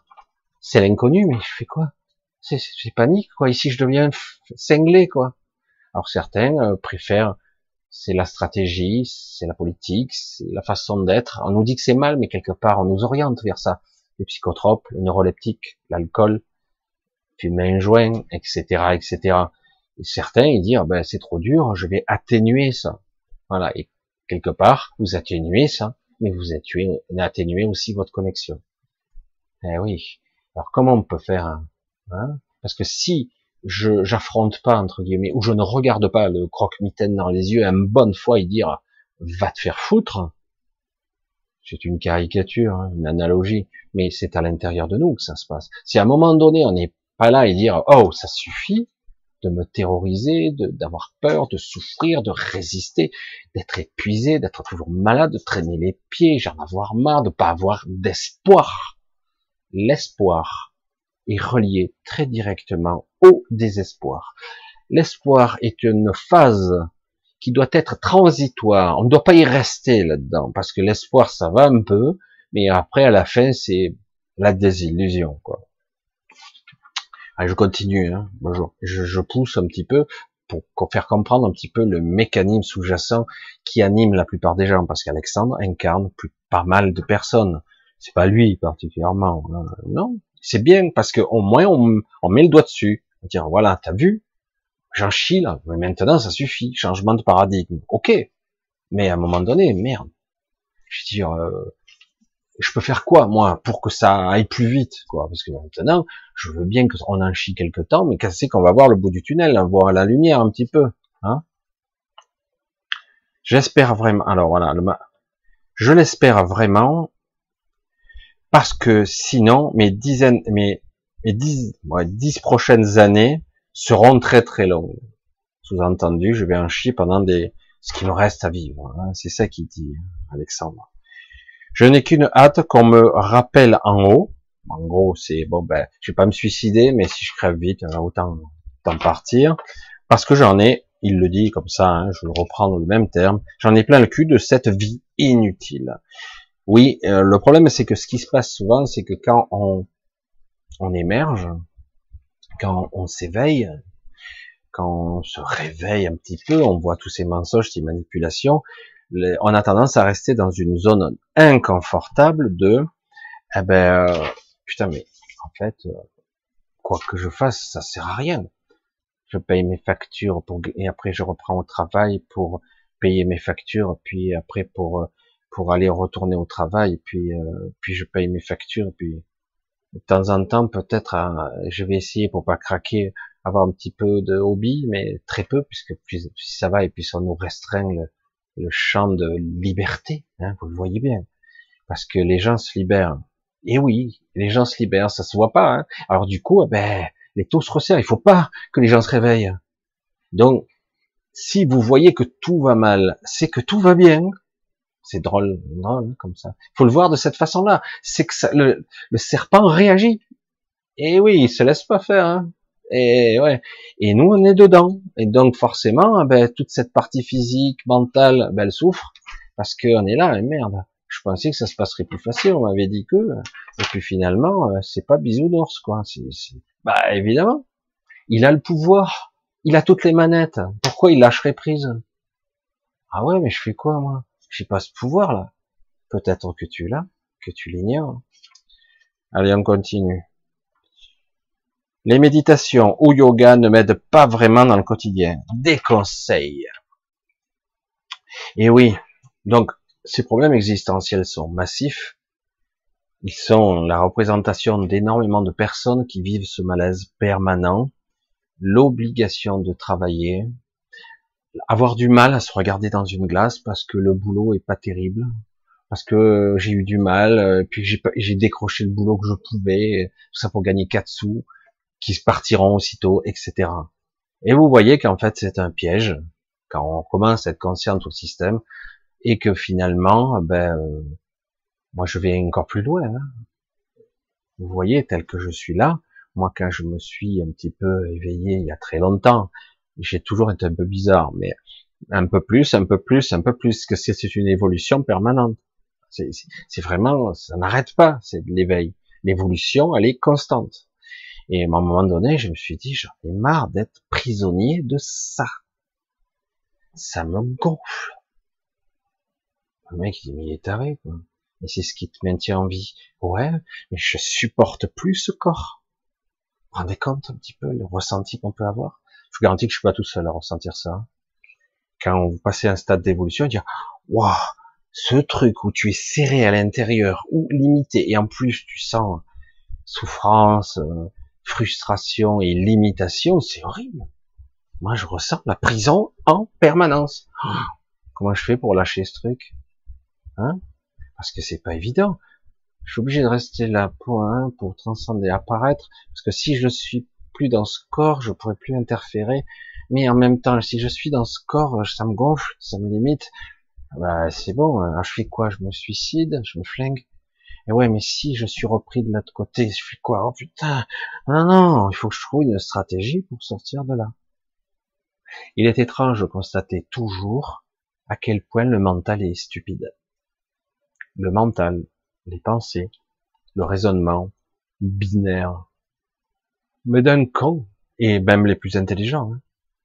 [SPEAKER 1] C'est l'inconnu, mais je fais quoi? C'est panique, quoi. Ici, je deviens cinglé, quoi? Alors certains euh, préfèrent, c'est la stratégie, c'est la politique, c'est la façon d'être. On nous dit que c'est mal, mais quelque part, on nous oriente vers ça. Les psychotropes, les neuroleptiques, l'alcool, fumer un joint, etc., etc. Et certains, ils disent, ah ben, c'est trop dur, je vais atténuer ça. Voilà. Et quelque part, vous atténuez ça, mais vous atténuez, aussi votre connexion. Eh oui. Alors, comment on peut faire, hein? Parce que si je j'affronte pas entre guillemets ou je ne regarde pas le croque-mitaine dans les yeux une bonne fois et dire va te faire foutre. C'est une caricature hein, une analogie mais c'est à l'intérieur de nous que ça se passe. Si à un moment donné on n'est pas là et dire oh ça suffit de me terroriser d'avoir peur de souffrir de résister d'être épuisé d'être toujours malade de traîner les pieds j'en avoir marre de pas avoir d'espoir. L'espoir est relié très directement au désespoir. L'espoir est une phase qui doit être transitoire. On ne doit pas y rester là-dedans, parce que l'espoir, ça va un peu, mais après, à la fin, c'est la désillusion. Quoi. Allez, je continue. Hein. Bonjour. Je, je, pousse un petit peu pour faire comprendre un petit peu le mécanisme sous-jacent qui anime la plupart des gens, parce qu'Alexandre incarne plus, pas mal de personnes. C'est pas lui particulièrement, hein. non, c'est bien parce que au moins on, met le doigt dessus, on dire voilà, t'as vu, j'en chie là, mais maintenant ça suffit, changement de paradigme, ok, mais à un moment donné, merde, je veux dire, euh, je peux faire quoi moi pour que ça aille plus vite, quoi, parce que maintenant, je veux bien qu'on en chie quelque temps, mais qu'est-ce qu'on va voir le bout du tunnel, hein, voir la lumière un petit peu, hein? J'espère vraiment. Alors voilà, je l'espère vraiment parce que sinon mes dix, prochaines années seront très très longues. Sous-entendu, je vais en chier pendant des, ce qui me reste à vivre. Hein. C'est ça qu'il dit Alexandre. Je n'ai qu'une hâte qu'on me rappelle en haut. En gros, c'est bon, ben, je vais pas me suicider, mais si je crève vite, autant, autant partir, parce que j'en ai. Il le dit comme ça, hein, je le reprends dans le même terme. J'en ai plein le cul de cette vie inutile. Oui, euh, le problème c'est que ce qui se passe souvent, c'est que quand on, on émerge, quand on s'éveille, quand on se réveille un petit peu, on voit tous ces mensonges, ces manipulations, on a tendance à rester dans une zone inconfortable de, eh ben, euh, putain, mais en fait, euh, quoi que je fasse, ça sert à rien. Je paye mes factures pour, et après je reprends au travail pour payer mes factures, puis après pour pour aller retourner au travail, puis euh, puis je paye mes factures, puis de temps en temps peut-être hein, je vais essayer pour pas craquer, avoir un petit peu de hobby, mais très peu puisque puis, si ça va et puis ça nous restreint le, champ de liberté, hein, vous le voyez bien, parce que les gens se libèrent. Et oui, les gens se libèrent, ça se voit pas. Hein. Alors du coup, eh ben les taux se resserrent. Il faut pas que les gens se réveillent. Donc, si vous voyez que tout va mal, c'est que tout va bien. C'est drôle, drôle comme ça. Faut le voir de cette façon-là. C'est que le, serpent réagit. Et oui, il se laisse pas faire. Hein. Et ouais. Et nous, on est dedans. Et donc forcément, ah ben, toute cette partie physique, mentale, ben, elle souffre parce qu'on est là. Et merde. Je pensais que ça se passerait plus facile. On m'avait dit que. Et puis finalement, euh, c'est pas bisounours, quoi. Bah évidemment, il a le pouvoir. Il a toutes les manettes. Pourquoi il lâcherait prise? Ah ouais, mais je fais quoi moi? J'ai pas ce pouvoir là. Peut-être que tu l'as, que tu l'ignores. Allez, on continue. Les méditations ou yoga ne m'aident pas vraiment dans le quotidien. Des conseils. Et oui, donc ces problèmes existentiels sont massifs. Ils sont la représentation d'énormément de personnes qui vivent ce malaise permanent, l'obligation de travailler, avoir du mal à se regarder dans une glace parce que le boulot est pas terrible, parce que j'ai eu du mal, euh, puis j'ai décroché le boulot que je pouvais, tout ça pour gagner quatre sous, qui se partiront aussitôt, etc. Et vous voyez qu'en fait c'est un piège quand on commence à être conscient de tout le système et que finalement, ben, euh, moi je vais encore plus loin. Hein. Vous voyez, tel que je suis là, moi quand je me suis un petit peu éveillé il y a très longtemps, J'ai toujours été un peu bizarre, mais un peu plus, un peu plus, un peu plus, que c'est une évolution permanente. C'est vraiment, ça n'arrête pas, c'est de l'éveil. L'évolution, elle est constante. Et à un moment donné, je me suis dit, j'en ai marre d'être prisonnier de ça. Ça me gonfle. Le mec, il dit, mais il est taré, quoi. Et c'est ce qui te maintient en vie. Ouais, mais je supporte plus ce corps. Vous vous rendez compte un petit peu le ressenti qu'on peut avoir? Je vous garantis que je suis pas tout seul à ressentir ça. Quand vous passez un stade d'évolution, dire, waouh, ce truc où tu es serré à l'intérieur ou limité, et en plus tu sens souffrance, euh, frustration et limitation, c'est horrible. Moi, je ressens la prison en permanence. comment je fais pour lâcher ce truc Hein? Parce que c'est pas évident. Je suis obligé de rester là pour, hein, pour transcender, apparaître. Parce que si je suis plus dans ce corps, je pourrais plus interférer. Mais en même temps, si je suis dans ce corps, ça me gonfle, ça me limite. Bah, c'est bon. Hein. je fais quoi? Je me suicide Je me flingue et ouais, mais si je suis repris de l'autre côté, je fais quoi? Oh putain Non, non, il faut que je trouve une stratégie pour sortir de là. Il est étrange de constater toujours à quel point le mental est stupide. Le mental, les pensées, le raisonnement, binaire, me donne con, et même les plus intelligents, hein.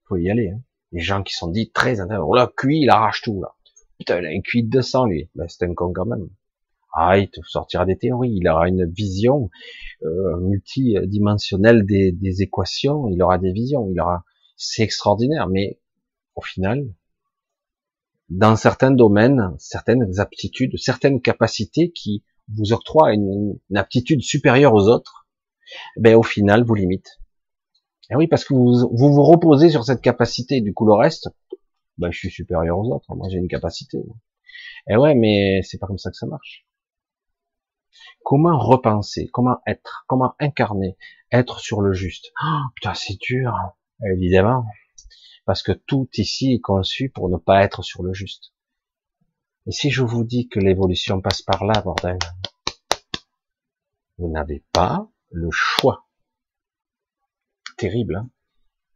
[SPEAKER 1] faut y aller. Hein. Les gens qui sont dits très intelligents, oh là, QI, il arrache tout, là. Putain, il a un QI de 200, lui. Ben, c'est un con quand même. Ah, il te sortira des théories, il aura une vision euh, multidimensionnelle des, des, équations, il aura des visions, il aura, c'est extraordinaire, mais au final, dans certains domaines, certaines aptitudes, certaines capacités qui vous octroient une, aptitude supérieure aux autres, ben au final vous limite. Et oui, parce que vous, vous vous reposez sur cette capacité, du coup le reste, ben je suis supérieur aux autres, moi j'ai une capacité. Et ouais, mais c'est pas comme ça que ça marche. Comment repenser, comment être, comment incarner, être sur le juste? Oh, putain, c'est dur, évidemment, parce que tout ici est conçu pour ne pas être sur le juste. Et si je vous dis que l'évolution passe par là, bordel, vous n'avez pas le choix. Terrible. Hein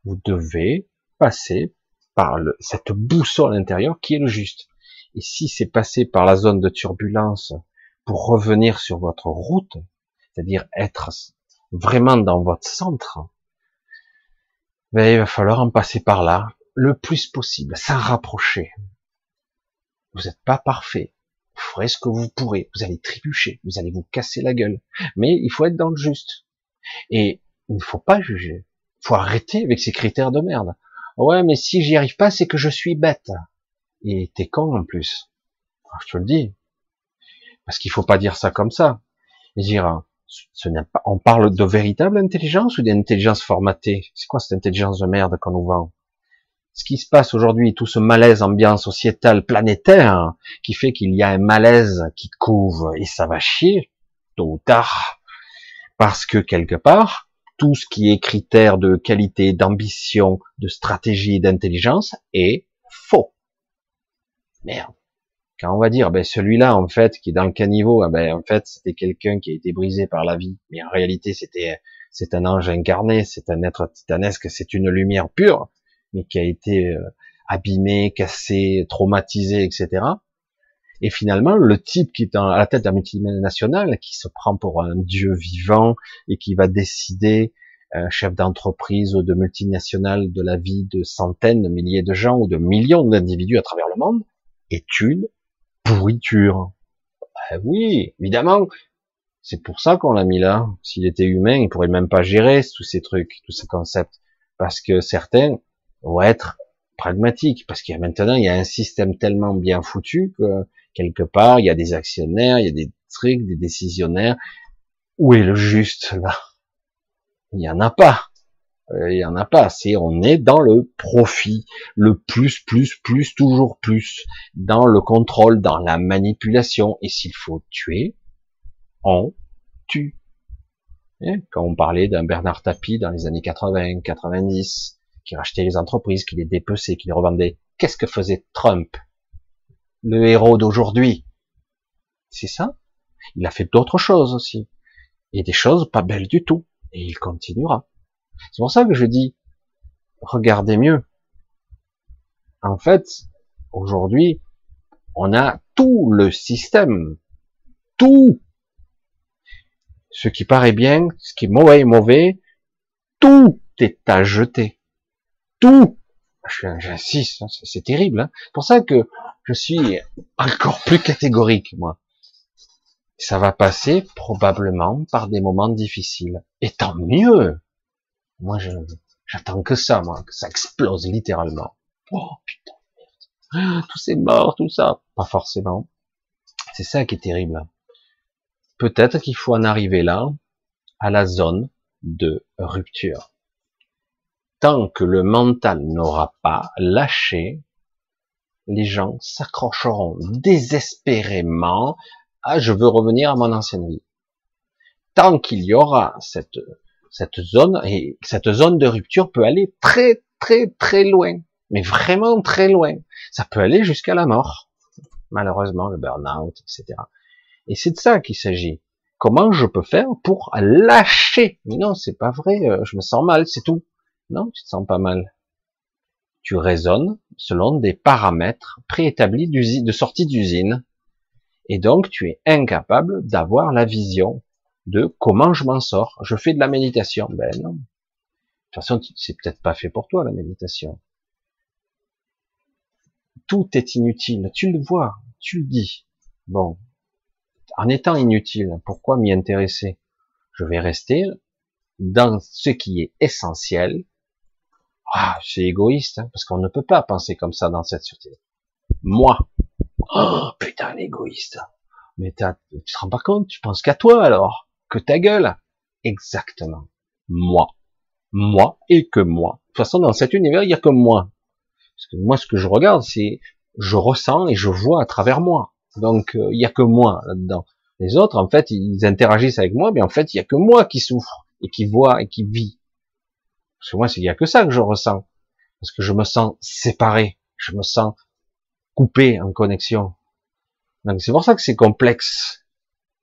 [SPEAKER 1] vous devez passer par cette boussole intérieure qui est le juste. Et si c'est passé par la zone de turbulence pour revenir sur votre route, c'est-à-dire être vraiment dans votre centre, ben, il va falloir en passer par là le plus possible, s'en rapprocher. Vous n'êtes pas parfait. Ferez ce que vous pourrez. Vous allez trébucher. Vous allez vous casser la gueule. Mais il faut être dans le juste. Et il ne faut pas juger. Il faut arrêter avec ces critères de merde. Ouais, mais si j'y arrive pas, c'est que je suis bête. Et t'es con en plus. je te le dis. Parce qu'il faut pas dire ça comme ça. Et dire, ce n'est pas, on parle de véritable intelligence ou d'intelligence formatée? C'est quoi cette intelligence de merde qu'on nous vend? Ce qui se passe aujourd'hui, tout ce malaise ambiant sociétal planétaire, qui fait qu'il y a un malaise qui couvre, et ça va chier, tôt ou tard, parce que quelque part, tout ce qui est critère de qualité, d'ambition, de stratégie, d'intelligence est faux. Merde quand on va dire, ben celui-là en fait qui est dans le caniveau, ah ben en fait c'était quelqu'un qui a été brisé par la vie, mais en réalité c'était c'est un ange incarné, c'est un être titanesque, c'est une lumière pure, mais qui a été euh, abîmé, cassé, traumatisé, etc. Et finalement, le type qui est à la tête d'un multinational, qui se prend pour un dieu vivant et qui va décider, un chef d'entreprise ou de multinational, de la vie de centaines, de milliers de gens ou de millions d'individus à travers le monde, est une pourriture. Ben oui, évidemment. C'est pour ça qu'on l'a mis là. S'il était humain, il pourrait même pas gérer tous ces trucs, tous ces concepts. Parce que certains vont être pragmatiques. Parce qu'il y a maintenant, il y a un système tellement bien foutu que quelque part, il y a des actionnaires, il y a des trucs, des décisionnaires. Où est le juste là? Il n'y en a pas. Euh, il y en a pas assez. On est dans le profit, le plus, plus, plus, toujours plus, dans le contrôle, dans la manipulation. Et s'il faut tuer, on tue. Hein, quand on parlait d'un Bernard Tapie dans les années 80, 90, qui rachetait les entreprises, qui les dépeçait, qui les revendait, qu'est-ce que faisait Trump Le héros d'aujourd'hui? C'est ça. Il a fait d'autres choses aussi. Et des choses pas belles du tout. Et il continuera. C'est pour ça que je dis, regardez mieux. En fait, aujourd'hui, on a tout le système, tout. Ce qui paraît bien, ce qui est mauvais mauvais, tout est à jeter. Tout. J'insiste, hein, c'est terrible. Hein. C'est pour ça que je suis encore plus catégorique, moi. Ça va passer probablement par des moments difficiles. Et tant mieux. Moi, je, j'attends que ça, moi, que ça explose littéralement. Oh putain, merde. Tous ces tout ça. Pas forcément. C'est ça qui est terrible. Peut-être qu'il faut en arriver là, à la zone de rupture. Tant que le mental n'aura pas lâché, les gens s'accrocheront désespérément à je veux revenir à mon ancienne vie. Tant qu'il y aura cette, zone, et cette zone de rupture peut aller très très très loin, mais vraiment très loin. Ça peut aller jusqu'à la mort, malheureusement, le burn-out, etc. Et c'est de ça qu'il s'agit. Comment je peux faire pour lâcher? Mais non, c'est pas vrai, euh, je me sens mal, c'est tout. Non, tu te sens pas mal. Tu raisonnes selon des paramètres préétablis de sortie d'usine. Et donc, tu es incapable d'avoir la vision de comment je m'en sors. Je fais de la méditation. Ben non. De toute façon, c'est peut-être pas fait pour toi, la méditation. Tout est inutile. Tu le vois, tu le dis. Bon, en étant inutile, pourquoi m'y intéresser? Je vais rester dans ce qui est essentiel. Ah, c'est égoïste, hein, parce qu'on ne peut pas penser comme ça dans cette société. Moi. Oh, putain, l'égoïste. Mais tu te rends pas compte, tu penses qu'à toi alors, que ta gueule. Exactement. Moi. Moi et que moi. De toute façon, dans cet univers, il n'y a que moi. Parce que moi, ce que je regarde, c'est, je ressens et je vois à travers moi. Donc euh, il y a que moi là-dedans. Les autres, en fait, ils interagissent avec moi, mais en fait, il y a que moi qui souffre et qui voit et qui vit. Parce que moi, il y a que ça que je ressens. Parce que je me sens séparé, je me sens coupé en connexion. Donc c'est pour ça que c'est complexe.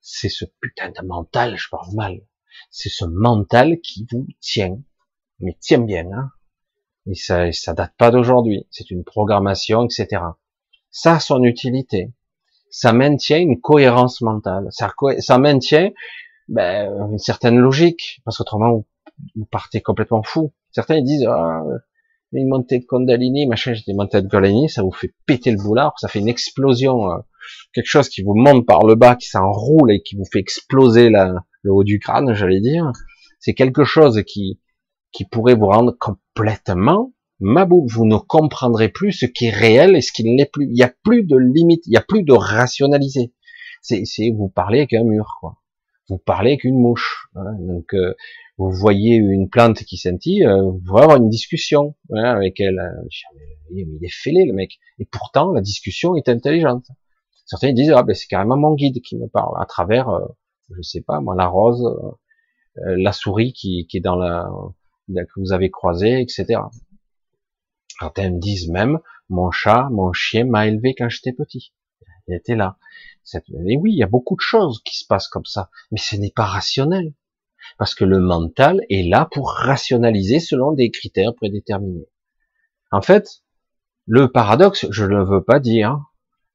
[SPEAKER 1] C'est ce putain de mental, je parle mal. C'est ce mental qui vous tient, mais tient bien. Hein et ça, ça date pas d'aujourd'hui. C'est une programmation, etc. Ça a son utilité ça maintient une cohérence mentale, ça, ça maintient ben, une certaine logique, parce qu'autrement vous, partez complètement fou. Certains ils disent ah, une montée de Kundalini, machin, j'ai des montées de Kundalini, ça vous fait péter le boulard, ça fait une explosion, euh, quelque chose qui vous monte par le bas, qui s'enroule et qui vous fait exploser la, le haut du crâne, j'allais dire. C'est quelque chose qui qui pourrait vous rendre complètement Mabou, vous ne comprendrez plus ce qui est réel et ce qui ne l'est plus. Il n'y a plus de limite, il n'y a plus de rationalité. C'est, vous parlez avec un mur, quoi. Vous parlez avec une mouche. Donc, euh, vous voyez une plante qui scintille, euh, vous pouvez avoir une discussion avec elle. Il est fêlé, le mec. Et pourtant, la discussion est intelligente. Certains disent, ah ben c'est carrément mon guide qui me parle à travers, euh, je sais pas, moi, la rose, euh, la souris qui, qui est dans la que vous avez croisé, etc. Certains me disent même, mon chat, mon chien m'a élevé quand j'étais petit. Il était là. Et oui, il y a beaucoup de choses qui se passent comme ça, mais ce n'est pas rationnel. Parce que le mental est là pour rationaliser selon des critères prédéterminés. En fait, le paradoxe, je ne veux pas dire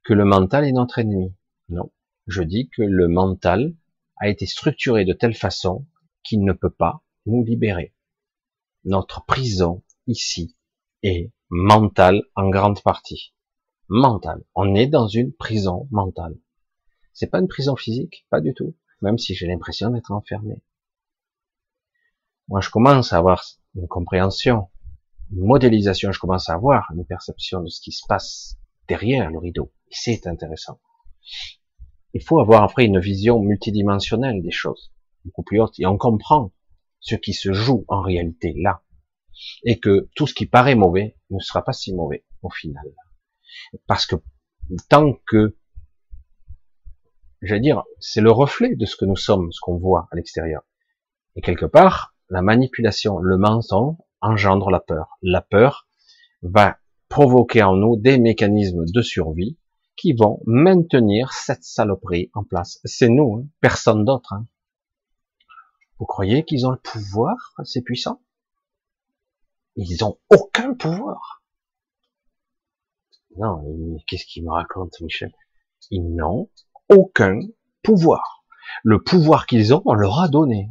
[SPEAKER 1] que le mental est notre ennemi. Non. Je dis que le mental a été structuré de telle façon qu'il ne peut pas nous libérer. Notre prison ici est mentale en grande partie. Mentale. On est dans une prison mentale. C'est pas une prison physique, pas du tout. Même si j'ai l'impression d'être enfermé. Moi, je commence à avoir une compréhension, une modélisation. Je commence à avoir une perception de ce qui se passe derrière le rideau. Et c'est intéressant. Il faut avoir après une vision multidimensionnelle des choses, beaucoup plus haute, et on comprend ce qui se joue en réalité là et que tout ce qui paraît mauvais ne sera pas si mauvais au final. Parce que tant que, j'allais dire, c'est le reflet de ce que nous sommes, ce qu'on voit à l'extérieur. Et quelque part, la manipulation, le mensonge engendre la peur. La peur va provoquer en nous des mécanismes de survie qui vont maintenir cette saloperie en place. C'est nous, hein, personne d'autre. Hein. Vous croyez qu'ils ont le pouvoir, ces puissants? Ils ont aucun pouvoir. Non, qu'est-ce qu'il me raconte, Michel? Ils n'ont aucun pouvoir. Le pouvoir qu'ils ont, on leur a donné.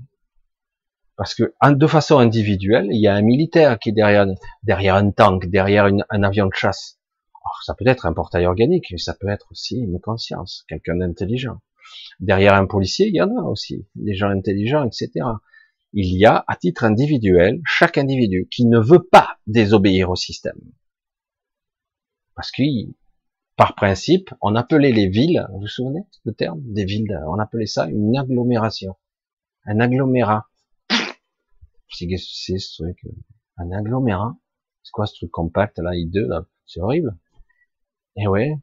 [SPEAKER 1] Parce que de façon individuelle, il y a un militaire qui est derrière, derrière un tank, derrière un avion de chasse. Alors, ça peut être un portail organique, mais ça peut être aussi une conscience, quelqu'un d'intelligent. Derrière un policier, il y en a aussi, des gens intelligents, etc. Il y a, à titre individuel, chaque individu qui ne veut pas désobéir au système. Parce que, par principe, on appelait les villes, vous vous souvenez le terme? Des villes, on appelait ça une agglomération. Un agglomérat. C'est ce truc, un agglomérat. C'est quoi ce truc compact là, I2 là? C'est horrible. Et ouais,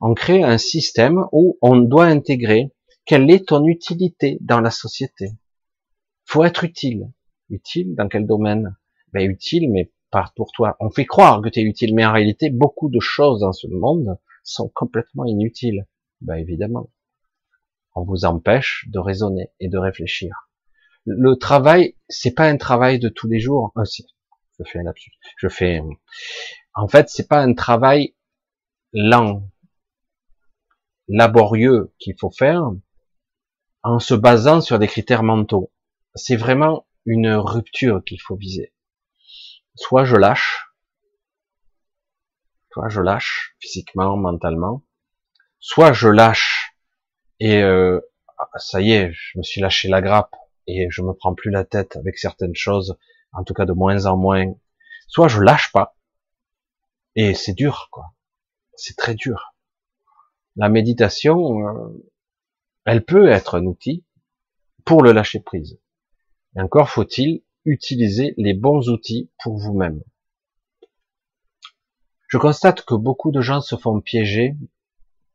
[SPEAKER 1] on crée un système où on doit intégrer quelle est ton utilité dans la société. Faut être utile. Utile dans quel domaine? Ben utile, mais pas pour toi. On fait croire que tu es utile, mais en réalité, beaucoup de choses dans ce monde sont complètement inutiles. Ben évidemment. On vous empêche de raisonner et de réfléchir. Le travail, c'est pas un travail de tous les jours. Ah, je fais un lapsus. Je fais. En fait, c'est pas un travail lent, laborieux qu'il faut faire en se basant sur des critères mentaux. C'est vraiment une rupture qu'il faut viser. Soit je lâche, soit je lâche physiquement, mentalement, soit je lâche et euh, ça y est, je me suis lâché la grappe et je me prends plus la tête avec certaines choses, en tout cas de moins en moins. Soit je lâche pas et c'est dur quoi c'est très dur. La méditation, euh, elle peut être un outil pour le lâcher prise. Encore faut-il utiliser les bons outils pour vous-même. Je constate que beaucoup de gens se font piéger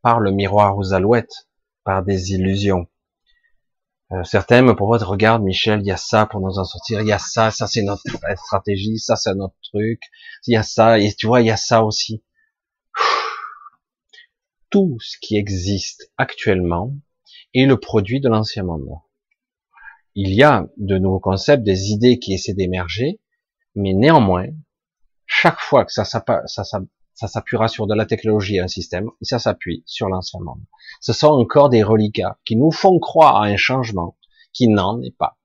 [SPEAKER 1] par le miroir aux alouettes, par des illusions. Euh, certains me proposent, regarde Michel, il y a ça pour nous en sortir, il y a ça, ça c'est notre stratégie, ça c'est notre truc, il y a ça, et tu vois, il y a ça aussi tout ce qui existe actuellement est le produit de l'ancien monde. Il y a de nouveaux concepts, des idées qui essaient d'émerger, mais néanmoins, chaque fois que ça, s'appuiera sur de la technologie et un système, ça s'appuie sur l'ancien monde. Ce sont encore des reliquats qui nous font croire à un changement qui n'en est pas.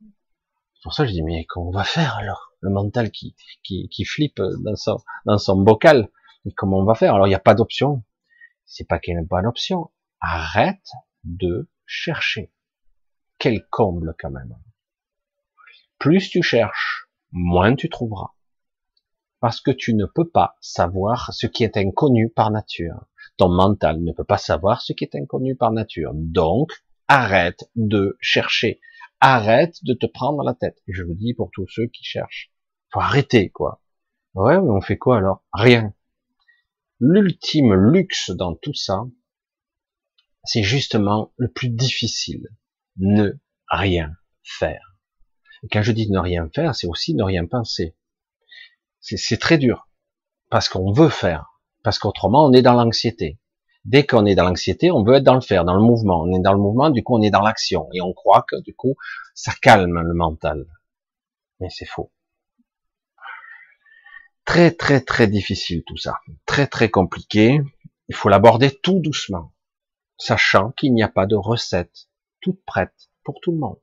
[SPEAKER 1] C'est pour ça que je dis, mais comment on va faire alors? Le mental qui, qui, qui flippe dans son, dans son bocal, et comment on va faire? Alors il n'y a pas d'option. C'est pas qu'il n'y a pas d'option. Arrête de chercher. Quel comble quand même. Plus tu cherches, moins tu trouveras. Parce que tu ne peux pas savoir ce qui est inconnu par nature. Ton mental ne peut pas savoir ce qui est inconnu par nature. Donc, arrête de chercher. Arrête de te prendre la tête. Je le dis pour tous ceux qui cherchent. Faut arrêter, quoi. Ouais, mais on fait quoi alors? Rien l'ultime luxe dans tout ça, c'est justement le plus difficile. Ne rien faire. Et quand je dis ne rien faire, c'est aussi ne rien penser. C'est très dur. Parce qu'on veut faire. Parce qu'autrement, on est dans l'anxiété. Dès qu'on est dans l'anxiété, on veut être dans le faire, dans le mouvement. On est dans le mouvement, du coup, on est dans l'action. Et on croit que, du coup, ça calme le mental. Mais c'est faux. Très très très difficile tout ça, très très compliqué. Il faut l'aborder tout doucement, sachant qu'il n'y a pas de recette toute prête pour tout le monde.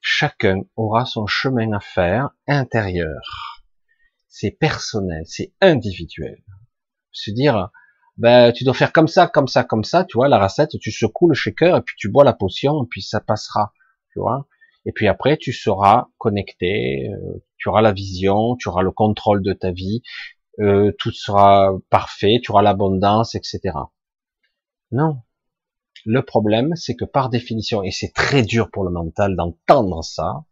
[SPEAKER 1] Chacun aura son chemin à faire intérieur. C'est personnel, c'est individuel. Se dire, ben, tu dois faire comme ça, comme ça, comme ça, tu vois, la recette, tu secoues le shaker et puis tu bois la potion et puis ça passera, tu vois. Et puis après, tu seras connecté, euh, tu auras la vision, tu auras le contrôle de ta vie, euh, tout sera parfait, tu auras l'abondance, etc. Non. Le problème, c'est que par définition, et c'est très dur pour le mental d'entendre ça,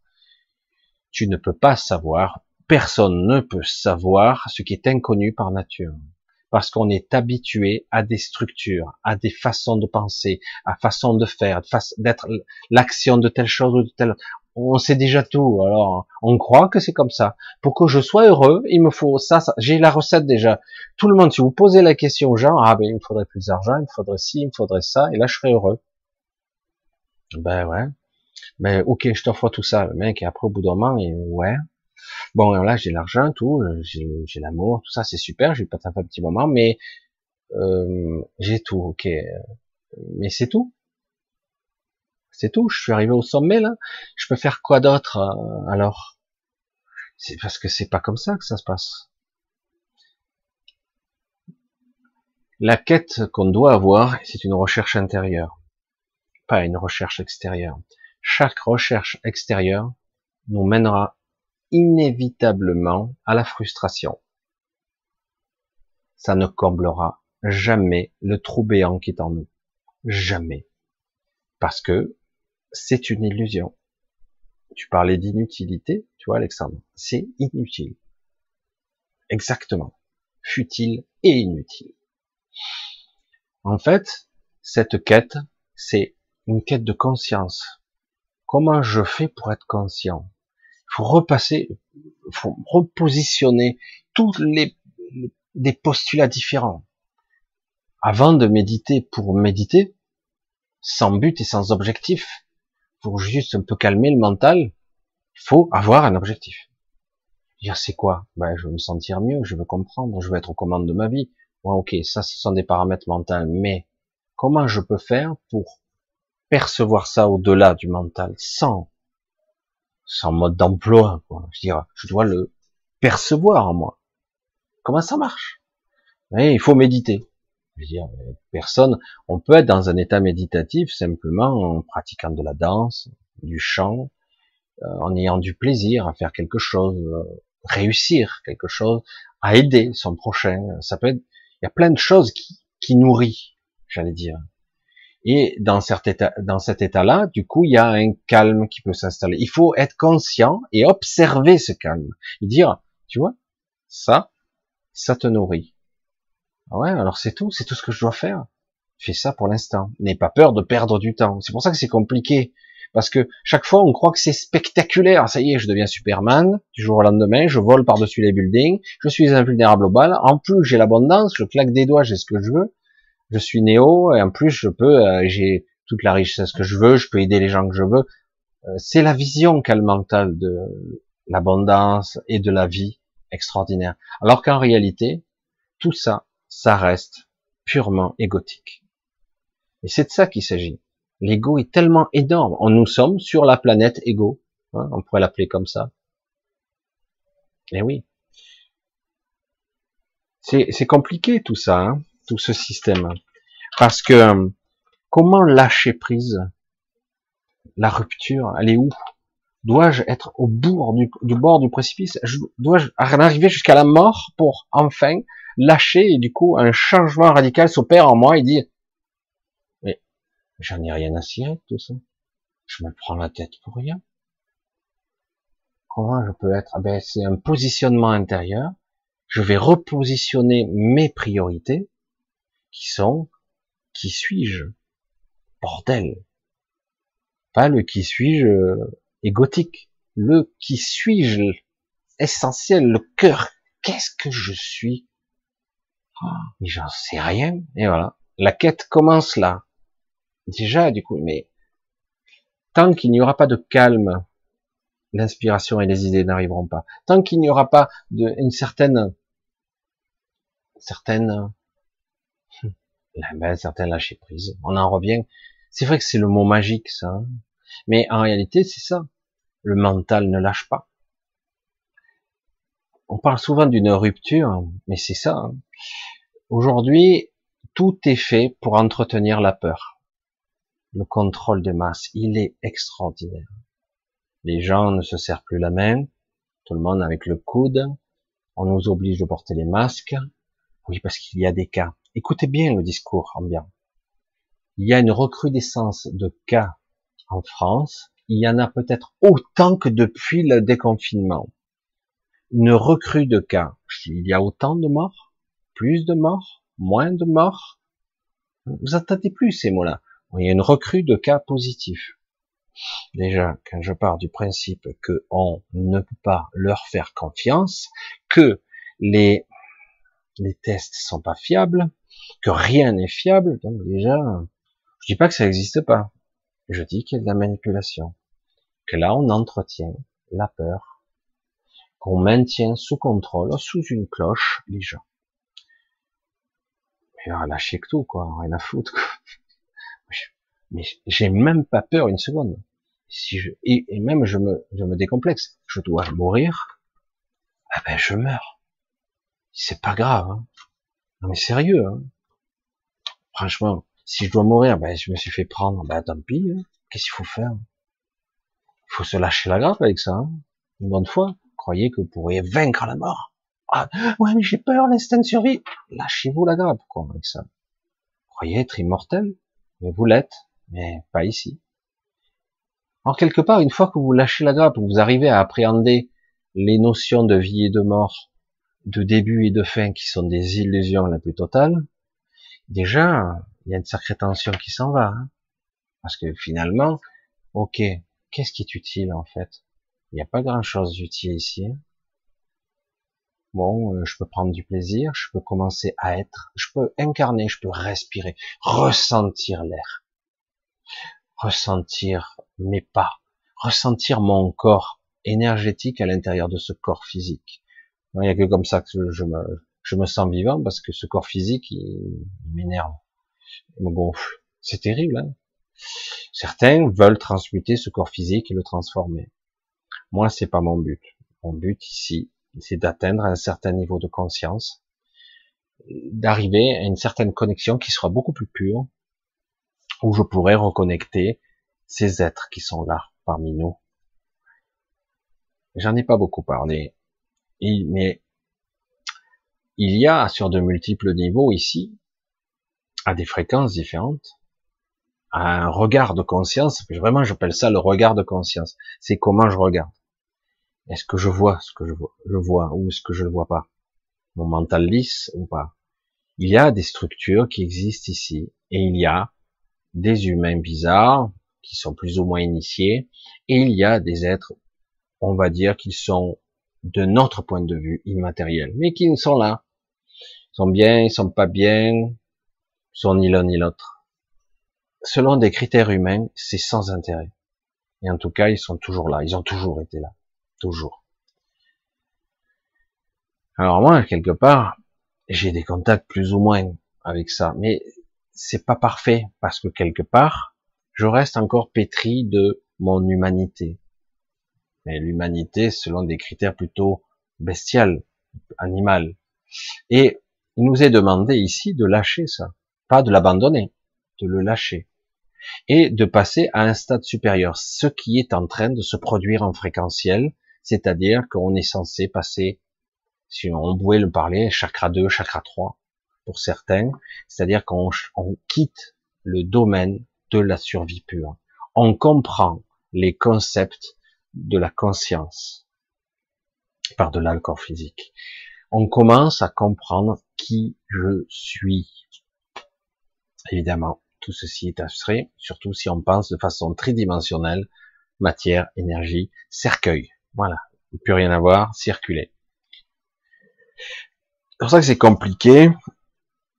[SPEAKER 1] tu ne peux pas savoir, personne ne peut savoir ce qui est inconnu par nature parce qu'on est habitué à des structures, à des façons de penser, à façon de faire, d'être l'action de telle chose ou de telle. On sait déjà tout. Alors, on croit que c'est comme ça. Pour que je sois heureux, il me faut ça. J'ai la recette déjà. Tout le monde, si vous posez la question aux gens, ah ben il me faudrait plus d'argent, il me faudrait ci, il me faudrait ça, et là je serais heureux. Ben ouais. Ben ok, je t'offre tout ça. Le mec, et après au bout d'un moment, ouais. Bon, là, j'ai l'argent, tout, j'ai l'amour, tout ça, c'est super, j'ai pas un petit moment, mais euh, j'ai tout, ok. Mais c'est tout. C'est tout. Je suis arrivé au sommet là. Je peux faire quoi d'autre euh, alors? C'est parce que c'est pas comme ça que ça se passe. La quête qu'on doit avoir, c'est une recherche intérieure, pas une recherche extérieure. Chaque recherche extérieure nous mènera inévitablement à la frustration. Ça ne comblera jamais le trou béant qui est en nous. Jamais. Parce que c'est une illusion. Tu parlais d'inutilité, tu vois Alexandre, c'est inutile. Exactement. Futile et inutile. En fait, cette quête, c'est une quête de conscience. Comment je fais pour être conscient? Faut repasser, faut repositionner tous les, des postulats différents. Avant de méditer pour méditer, sans but et sans objectif, pour juste un peu calmer le mental, il faut avoir un objectif. Dire c'est quoi? Ben je veux me sentir mieux, je veux comprendre, je veux être aux commandes de ma vie. Ouais, ok, ça ce sont des paramètres mentaux, mais comment je peux faire pour percevoir ça au-delà du mental, sans, sans mode d'emploi, quoi. Je dire, je dois le percevoir en moi. Comment ça marche? Il faut méditer. Je veux dire, personne, on peut être dans un état méditatif simplement en pratiquant de la danse, du chant, euh, en ayant du plaisir à faire quelque chose, euh, réussir quelque chose, à aider son prochain. Ça peut être il y a plein de choses qui, qui nourrit, j'allais dire. Et dans cet état-là, du coup, il y a un calme qui peut s'installer. Il faut être conscient et observer ce calme. Et dire, tu vois, ça, ça te nourrit. Ah ouais, alors c'est tout, c'est tout ce que je dois faire. Fais ça pour l'instant. N'aie pas peur de perdre du temps. C'est pour ça que c'est compliqué. Parce que chaque fois, on croit que c'est spectaculaire. Ça y est, je deviens Superman. Du jour au lendemain, je vole par-dessus les buildings. Je suis invulnérable au bal. En plus, j'ai l'abondance. Je claque des doigts, j'ai ce que je veux. Je suis néo. Et en plus, je peux, euh, j'ai toute la richesse que je veux. Je peux aider les gens que je veux. Euh, c'est la vision qu'a le mental de l'abondance et de la vie extraordinaire. Alors qu'en réalité, tout ça, ça reste purement égotique. Et c'est de ça qu'il s'agit. L'ego est tellement énorme. Nous sommes sur la planète ego. Hein, on pourrait l'appeler comme ça. Eh oui. C'est compliqué tout ça, hein, ce système. Parce que comment lâcher prise La rupture, elle est où? Dois-je être au bord du, du bord du précipice? Dois-je arriver jusqu'à la mort pour enfin lâcher et du coup un changement radical s'opère en moi et dire J'en ai rien à cirer tout ça. Je me prends la tête pour rien. Comment je peux être? Ah ben, C'est un positionnement intérieur. Je vais repositionner mes priorités qui sont qui suis-je? Bordel. Pas le qui suis-je euh, égotique. Le qui suis-je essentiel, le cœur. Qu'est-ce que je suis? Oh, J'en sais rien. Et voilà. La quête commence là. Déjà, du coup, mais tant qu'il n'y aura pas de calme, l'inspiration et les idées n'arriveront pas. Tant qu'il n'y aura pas de, une certaine, certaine, ben, certaine lâcher prise. On en revient. C'est vrai que c'est le mot magique, ça. Hein. Mais en réalité, c'est ça. Le mental ne lâche pas. On parle souvent d'une rupture, mais c'est ça. Hein. Aujourd'hui, tout est fait pour entretenir la peur le contrôle de masse, il est extraordinaire. Les gens ne se serrent plus la main, tout le monde avec le coude, on nous oblige de porter les masques, oui parce qu'il y a des cas. Écoutez bien le discours ambiant. Il y a une recrudescence de cas en France, il y en a peut-être autant que depuis le déconfinement. Une recrue de cas. Il y a autant de morts, plus de morts, moins de morts? Vous entendez plus ces mots-là il y a une recrue de cas positifs. Déjà, quand je pars du principe que on ne peut pas leur faire confiance, que les, les tests sont pas fiables, que rien n'est fiable, donc déjà, je dis pas que ça n'existe pas. Je dis qu'il y a de la manipulation. Que là, on entretient la peur. qu'on maintient sous contrôle, sous une cloche, les gens. Mais à lâcher que tout, quoi, rien à foutre, quoi. Mais j'ai même pas peur une seconde. Et, même je me, je me décomplexe. Je dois mourir. Ah ben, je meurs. C'est pas grave. Hein. Non mais sérieux. Hein. Franchement, si je dois mourir, ben je me suis fait prendre. Ben tant pis. Hein. Qu'est-ce qu'il faut faire? Il faut se lâcher la grappe avec ça. Hein. Une bonne fois. Croyez que vous pourriez vaincre la mort. Ah, ouais, mais j'ai peur, l'instinct de survie. Lâchez-vous la grappe, quoi, avec ça. Vous croyez être immortel, mais vous l'êtes, mais pas ici. Alors quelque part, une fois que vous lâchez la grappe, vous arrivez à appréhender les notions de vie et de mort, de début et de fin, qui sont des illusions la plus totale, déjà, il y a une sacrée tension qui s'en va. Hein. Parce que finalement, ok, qu'est-ce qui est utile en fait? Il n'y a pas grand-chose d'utile ici. Hein. Bon, euh, je peux prendre du plaisir, je peux commencer à être, je peux incarner, je peux respirer, ressentir l'air, ressentir mes pas, ressentir mon corps énergétique à l'intérieur de ce corps physique. Il n'y a que comme ça que je me, je me sens vivant parce que ce corps physique, il, m'énerve, il me gonfle. C'est terrible, hein Certains veulent transmuter ce corps physique et le transformer. Moi, c'est pas mon but. Mon but ici, c'est d'atteindre un certain niveau de conscience, d'arriver à une certaine connexion qui sera beaucoup plus pure, où je pourrais reconnecter ces êtres qui sont là parmi nous. J'en ai pas beaucoup parlé, mais il y a sur de multiples niveaux ici, à des fréquences différentes, un regard de conscience, vraiment j'appelle ça le regard de conscience, c'est comment je regarde. Est-ce que je vois ce que je vois, je vois ou est-ce que je ne vois pas? Mon mental lisse ou pas? Il y a des structures qui existent ici et il y a des humains bizarres qui sont plus ou moins initiés et il y a des êtres, on va dire, qui sont de notre point de vue immatériels, mais qui sont là. Sont bien, ils sont pas bien, sont ni l'un ni l'autre. Selon des critères humains, c'est sans intérêt. Et en tout cas, ils sont toujours là, ils ont toujours été là toujours. Alors moi, quelque part, j'ai des contacts plus ou moins avec ça, mais c'est pas parfait parce que quelque part, je reste encore pétri de mon humanité. Mais l'humanité selon des critères plutôt bestial, animal. Et il nous est demandé ici de lâcher ça, pas de l'abandonner, de le lâcher et de passer à un stade supérieur, ce qui est en train de se produire en fréquentiel c'est-à-dire qu'on est censé passer, si on pouvait le parler, chakra 2, chakra 3, pour certains, c'est-à-dire qu'on quitte le domaine de la survie pure. On comprend les concepts de la conscience par-delà le corps physique. On commence à comprendre qui je suis. Évidemment, tout ceci est abstrait, surtout si on pense de façon tridimensionnelle, matière, énergie, cercueil. Voilà, plus rien à voir, circuler. C'est pour ça que c'est compliqué.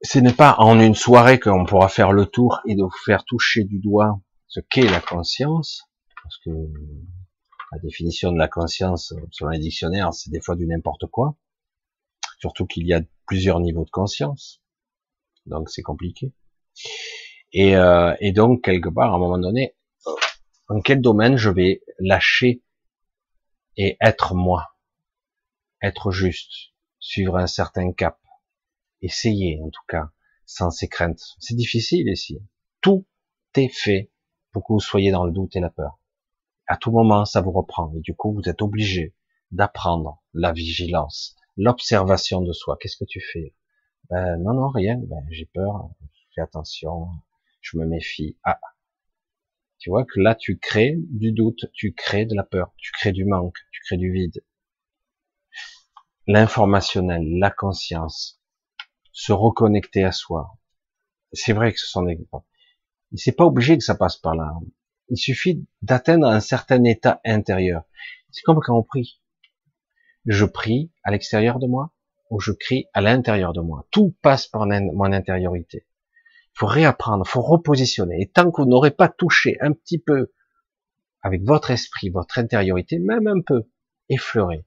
[SPEAKER 1] Ce n'est pas en une soirée qu'on pourra faire le tour et de vous faire toucher du doigt ce qu'est la conscience, parce que la définition de la conscience, selon les dictionnaires, c'est des fois du n'importe quoi. Surtout qu'il y a plusieurs niveaux de conscience. Donc c'est compliqué. Et, euh, et donc, quelque part, à un moment donné, dans quel domaine je vais lâcher et être moi, être juste, suivre un certain cap, essayer en tout cas, sans ses craintes. C'est difficile ici. Tout est fait pour que vous soyez dans le doute et la peur. À tout moment, ça vous reprend et du coup, vous êtes obligé d'apprendre la vigilance, l'observation de soi. Qu'est-ce que tu fais? Ben, Non, non, rien. Ben, j'ai peur. Fais attention. Je me méfie. Ah, tu vois que là, tu crées du doute, tu crées de la peur, tu crées du manque, tu crées du vide. L'informationnel, la conscience, se reconnecter à soi. C'est vrai que ce sont des... C'est pas obligé que ça passe par là. Il suffit d'atteindre un certain état intérieur. C'est comme quand on prie. Je prie à l'extérieur de moi ou je crie à l'intérieur de moi. Tout passe par mon intériorité. Il faut réapprendre, il faut repositionner. Et tant que vous n'aurez pas touché un petit peu avec votre esprit, votre intériorité, même un peu, effleuré,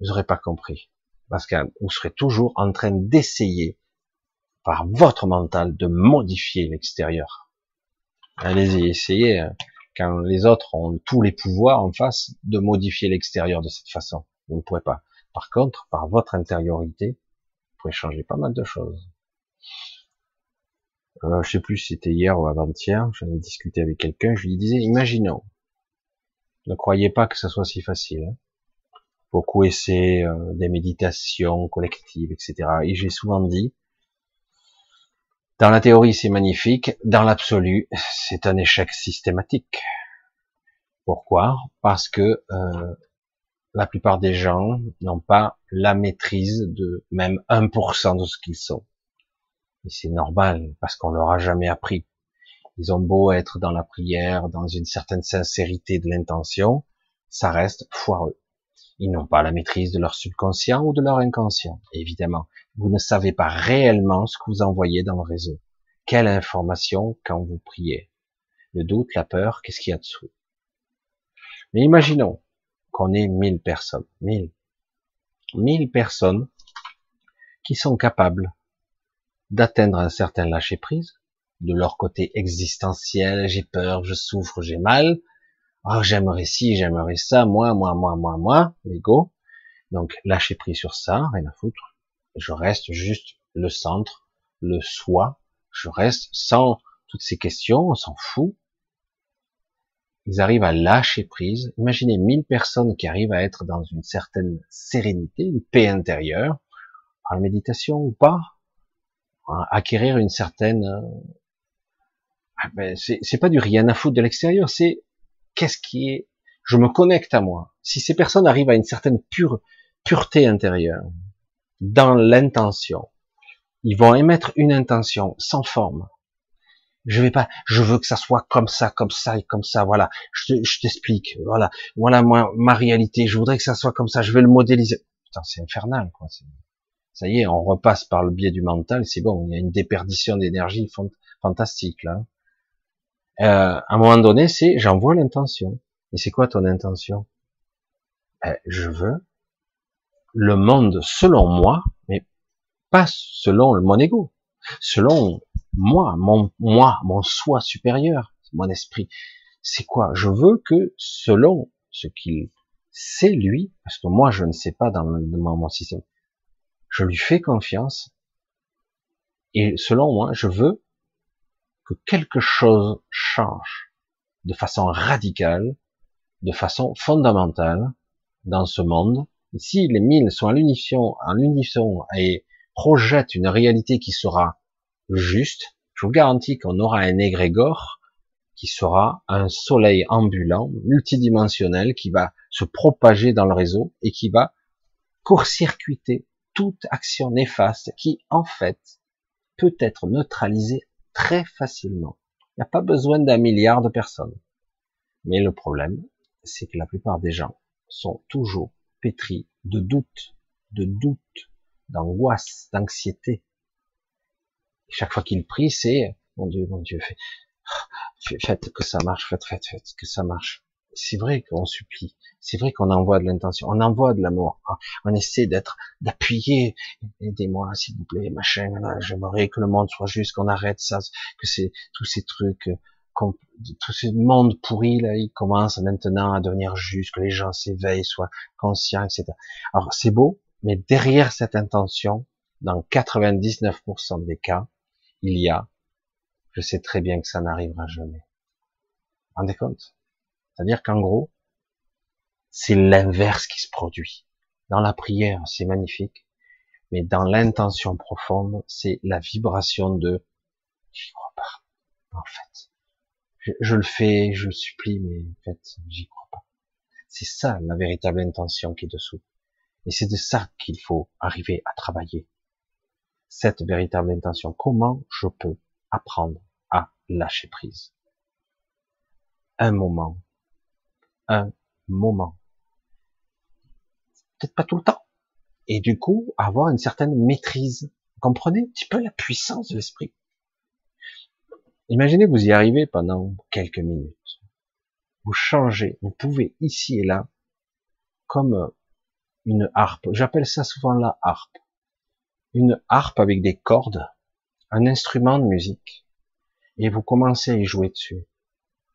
[SPEAKER 1] vous n'aurez pas compris. Parce que vous serez toujours en train d'essayer, par votre mental, de modifier l'extérieur. Allez-y, essayez, hein. quand les autres ont tous les pouvoirs en face, de modifier l'extérieur de cette façon. Vous ne pourrez pas. Par contre, par votre intériorité, vous pouvez changer pas mal de choses. Euh, je sais plus si c'était hier ou avant-hier, j'en ai discuté avec quelqu'un, je lui disais, imaginons, ne croyez pas que ça soit si facile. Hein. Beaucoup essaient euh, des méditations collectives, etc. Et j'ai souvent dit, dans la théorie c'est magnifique, dans l'absolu c'est un échec systématique. Pourquoi? Parce que euh, la plupart des gens n'ont pas la maîtrise de même 1% de ce qu'ils sont. Et c'est normal, parce qu'on leur a jamais appris. Ils ont beau être dans la prière, dans une certaine sincérité de l'intention, ça reste foireux. Ils n'ont pas la maîtrise de leur subconscient ou de leur inconscient, évidemment. Vous ne savez pas réellement ce que vous envoyez dans le réseau. Quelle information quand vous priez? Le doute, la peur, qu'est-ce qu'il y a dessous? Mais imaginons qu'on ait mille personnes, mille, mille personnes qui sont capables d'atteindre un certain lâcher prise, de leur côté existentiel, j'ai peur, je souffre, j'ai mal, oh, j'aimerais ci, j'aimerais ça, moi, moi, moi, moi, moi, l'ego. Donc, lâcher prise sur ça, rien à foutre. Je reste juste le centre, le soi. Je reste sans toutes ces questions, on s'en fout. Ils arrivent à lâcher prise. Imaginez mille personnes qui arrivent à être dans une certaine sérénité, une paix intérieure, par méditation ou pas, acquérir une certaine euh, ah ben, c'est pas du rien à foutre de l'extérieur, c'est qu'est-ce qui est je me connecte à moi. Si ces personnes arrivent à une certaine pure pureté intérieure dans l'intention, ils vont émettre une intention sans forme. Je vais pas, je veux que ça soit comme ça, comme ça et comme ça. Voilà, je, t'explique. Voilà, voilà moi ma réalité. Je voudrais que ça soit comme ça. Je vais le modéliser. Putain, c'est infernal, quoi ça y est, on repasse par le biais du mental, c'est bon, il y a une déperdition d'énergie fantastique là. Euh, à un moment donné, c'est j'envoie l'intention. Et c'est quoi ton intention? Ben, Je veux le monde selon moi, mais pas selon mon ego, selon moi, mon moi, mon soi supérieur, mon esprit. C'est quoi? Je veux que selon ce qu'il sait lui, parce que moi je ne sais pas dans, mon système, je lui fais confiance, et selon moi, je veux que quelque chose change de façon radicale, de façon fondamentale dans ce monde. si les mille sont à l'unisson, en l'unisson et projettent une réalité qui sera juste, je vous garantis qu'on aura un égrégore qui sera un soleil ambulant, multidimensionnel, qui va se propager dans le réseau et qui va court-circuiter toute action néfaste qui, en fait, peut être neutralisée très facilement. Il n'y a pas besoin d'un milliard de personnes. Mais le problème, c'est que la plupart des gens sont toujours pétris de doutes, de doutes, d'angoisse, d'anxiété. Chaque fois qu'ils prient, c'est, mon Dieu, mon Dieu, faites que ça marche, faites, faites, faites que ça marche. C'est vrai qu'on supplie, c'est vrai qu'on envoie de l'intention, on envoie de l'amour, on essaie d'être, d'appuyer, aidez-moi s'il vous plaît, machin, j'aimerais que le monde soit juste, qu'on arrête ça, que c'est tous ces trucs, tout ce monde pourri là, il commence maintenant à devenir juste, que les gens s'éveillent, soient conscients, etc. Alors c'est beau, mais derrière cette intention, dans 99% des cas, il y a, je sais très bien que ça n'arrivera jamais. Rendez compte? C'est-à-dire qu'en gros, c'est l'inverse qui se produit. Dans la prière, c'est magnifique, mais dans l'intention profonde, c'est la vibration de j'y crois pas. En fait, je, je, le fais, je supplie, mais en fait, j'y crois pas. C'est ça la véritable intention qui est dessous. Et c'est de ça qu'il faut arriver à travailler. Cette véritable intention. Comment je peux apprendre à lâcher prise? Un moment, un moment. Peut-être pas tout le temps. Et du coup, avoir une certaine maîtrise. Vous comprenez un petit peu la puissance de l'esprit? Imaginez vous y arrivez pendant quelques minutes. Vous changez, vous pouvez ici et là, comme une harpe. J'appelle ça souvent la harpe. Une harpe avec des cordes, un instrument de musique, et vous commencez à y jouer dessus.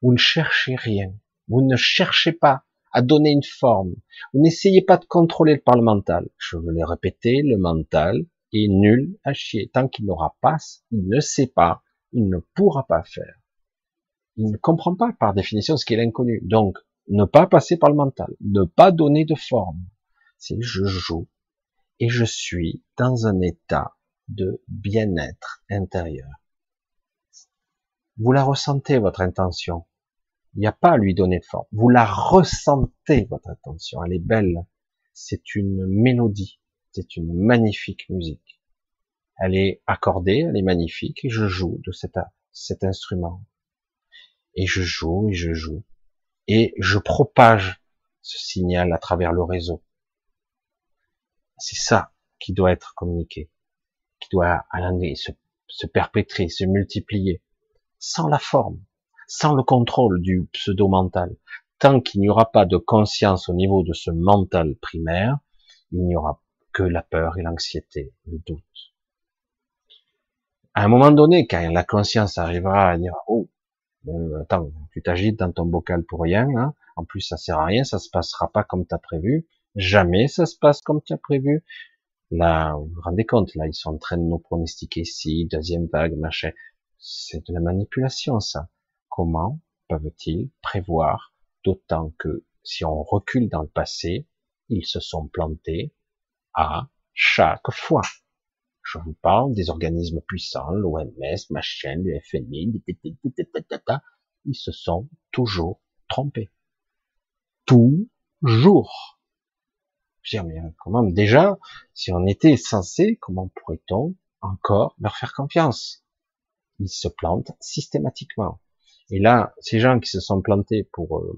[SPEAKER 1] Vous ne cherchez rien. Vous ne cherchez pas à donner une forme. Vous n'essayez pas de contrôler le mental. Je veux le répéter, le mental est nul à chier. Tant qu'il n'aura pas, il ne sait pas, il ne pourra pas faire. Il ne comprend pas par définition ce qui est l'inconnu. Donc, ne pas passer par le mental, ne pas donner de forme. C'est je joue et je suis dans un état de bien-être intérieur. Vous la ressentez, votre intention. Il n'y a pas à lui donner forme. Vous la ressentez, votre intention. Elle est belle. C'est une mélodie. C'est une magnifique musique. Elle est accordée, elle est magnifique, et je joue de cet, cet instrument. Et je joue, et je joue. Et je propage ce signal à travers le réseau. C'est ça qui doit être communiqué, qui doit aller se, se perpétrer, se multiplier, sans la forme, sans le contrôle du pseudo-mental. Tant qu'il n'y aura pas de conscience au niveau de ce mental primaire, il n'y aura que la peur et l'anxiété, le doute. À un moment donné, quand la conscience arrivera à dire, oh, euh, attends, tu t'agites dans ton bocal pour rien, hein. en plus ça sert à rien, ça se passera pas comme tu as prévu, jamais ça se passe comme tu as prévu. Là, vous vous rendez compte, là, ils sont en train de nous pronostiquer si, deuxième vague, machin. C'est de la manipulation, ça. Comment peuvent-ils prévoir, d'autant que si on recule dans le passé, ils se sont plantés à chaque fois. Je vous parle des organismes puissants, l'OMS, machin, le FMI, ils se sont toujours trompés. Toujours. Je veux dire, mais comment, déjà, si on était censé, comment pourrait-on encore leur faire confiance? Ils se plantent systématiquement. Et là, ces gens qui se sont plantés pour euh,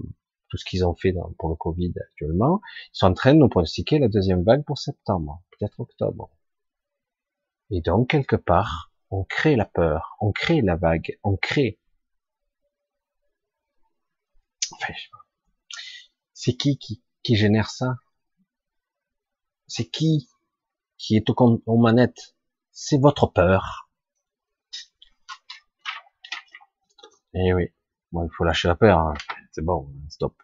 [SPEAKER 1] tout ce qu'ils ont fait pour le Covid actuellement, ils sont en train de nous pronostiquer la deuxième vague pour septembre, peut-être octobre. Et donc, quelque part, on crée la peur, on crée la vague, on crée. Enfin, c'est qui, qui qui génère ça? C'est qui qui est au aux manettes? C'est votre peur. Eh oui, bon, il faut lâcher la peur. Hein. C'est bon, stop.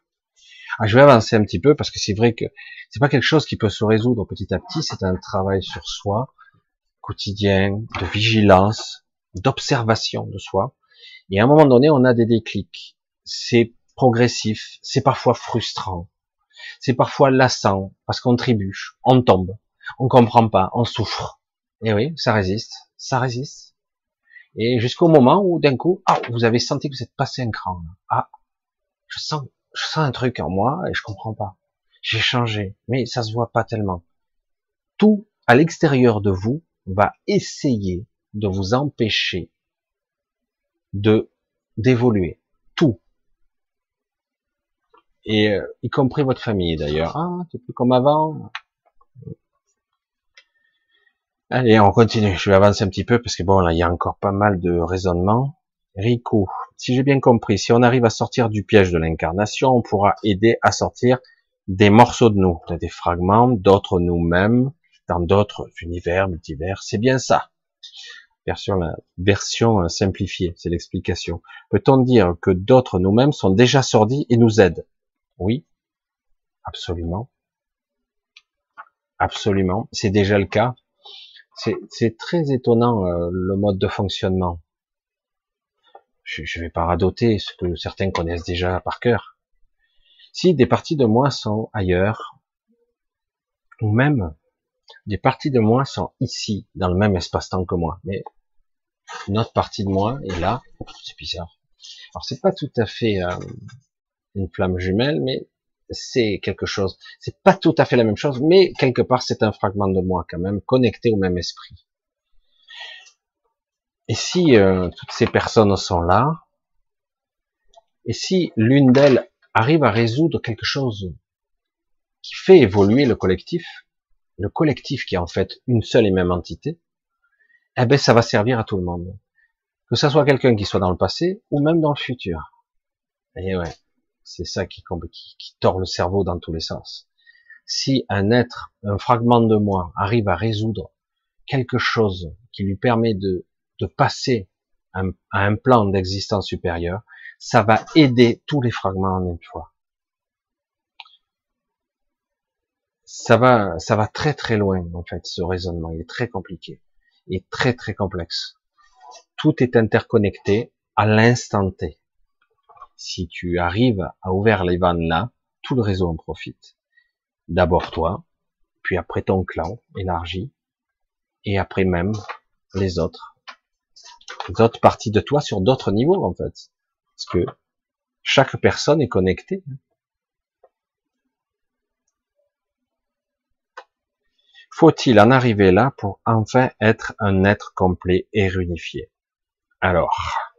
[SPEAKER 1] Ah, je vais avancer un petit peu parce que c'est vrai que c'est pas quelque chose qui peut se résoudre petit à petit. C'est un travail sur soi quotidien, de vigilance, d'observation de soi. Et à un moment donné, on a des déclics. C'est progressif, c'est parfois frustrant, c'est parfois lassant parce qu'on trébuche, on tombe, on comprend pas, on souffre. Et oui, ça résiste, ça résiste. Et jusqu'au moment où d'un coup, ah, vous avez senti que vous êtes passé un cran. Ah, je sens, je sens un truc en moi et je comprends pas. J'ai changé, mais ça se voit pas tellement. Tout à l'extérieur de vous va essayer de vous empêcher de d'évoluer. Et euh, y compris votre famille d'ailleurs. Ah, c'est plus comme avant. Allez, on continue. Je vais avancer un petit peu parce que bon, là, il y a encore pas mal de raisonnements. Rico, si j'ai bien compris, si on arrive à sortir du piège de l'incarnation, on pourra aider à sortir des morceaux de nous, des fragments d'autres nous-mêmes, dans d'autres univers, multivers. C'est bien ça. Version, la version euh, simplifiée, c'est l'explication. Peut-on dire que d'autres nous-mêmes sont déjà sortis et nous aident? Oui, absolument. Absolument, c'est déjà le cas. C'est très étonnant euh, le mode de fonctionnement. Je ne vais pas radoter ce que certains connaissent déjà par cœur. Si des parties de moi sont ailleurs, ou même des parties de moi sont ici, dans le même espace-temps que moi, mais une autre partie de moi est là, c'est bizarre. Alors c'est pas tout à fait euh, une flamme jumelle, mais c'est quelque chose. C'est pas tout à fait la même chose, mais quelque part c'est un fragment de moi quand même, connecté au même esprit. Et si euh, toutes ces personnes sont là, et si l'une d'elles arrive à résoudre quelque chose qui fait évoluer le collectif, le collectif qui est en fait une seule et même entité, eh ben ça va servir à tout le monde. Que ça soit quelqu'un qui soit dans le passé ou même dans le futur. Et ouais, c'est ça qui, qui, tord le cerveau dans tous les sens. Si un être, un fragment de moi arrive à résoudre quelque chose qui lui permet de, passer à un plan d'existence supérieure, ça va aider tous les fragments en une fois. Ça va, ça va très très loin en fait ce raisonnement. Il est très compliqué et très très complexe. Tout est interconnecté à l'instant T. Si tu arrives à ouvrir les vannes là, tout le réseau en profite. D'abord toi, puis après ton clan élargi, et après même les autres. D'autres parties de toi sur d'autres niveaux, en fait. Parce que chaque personne est connectée. Faut-il en arriver là pour enfin être un être complet et réunifié? Alors,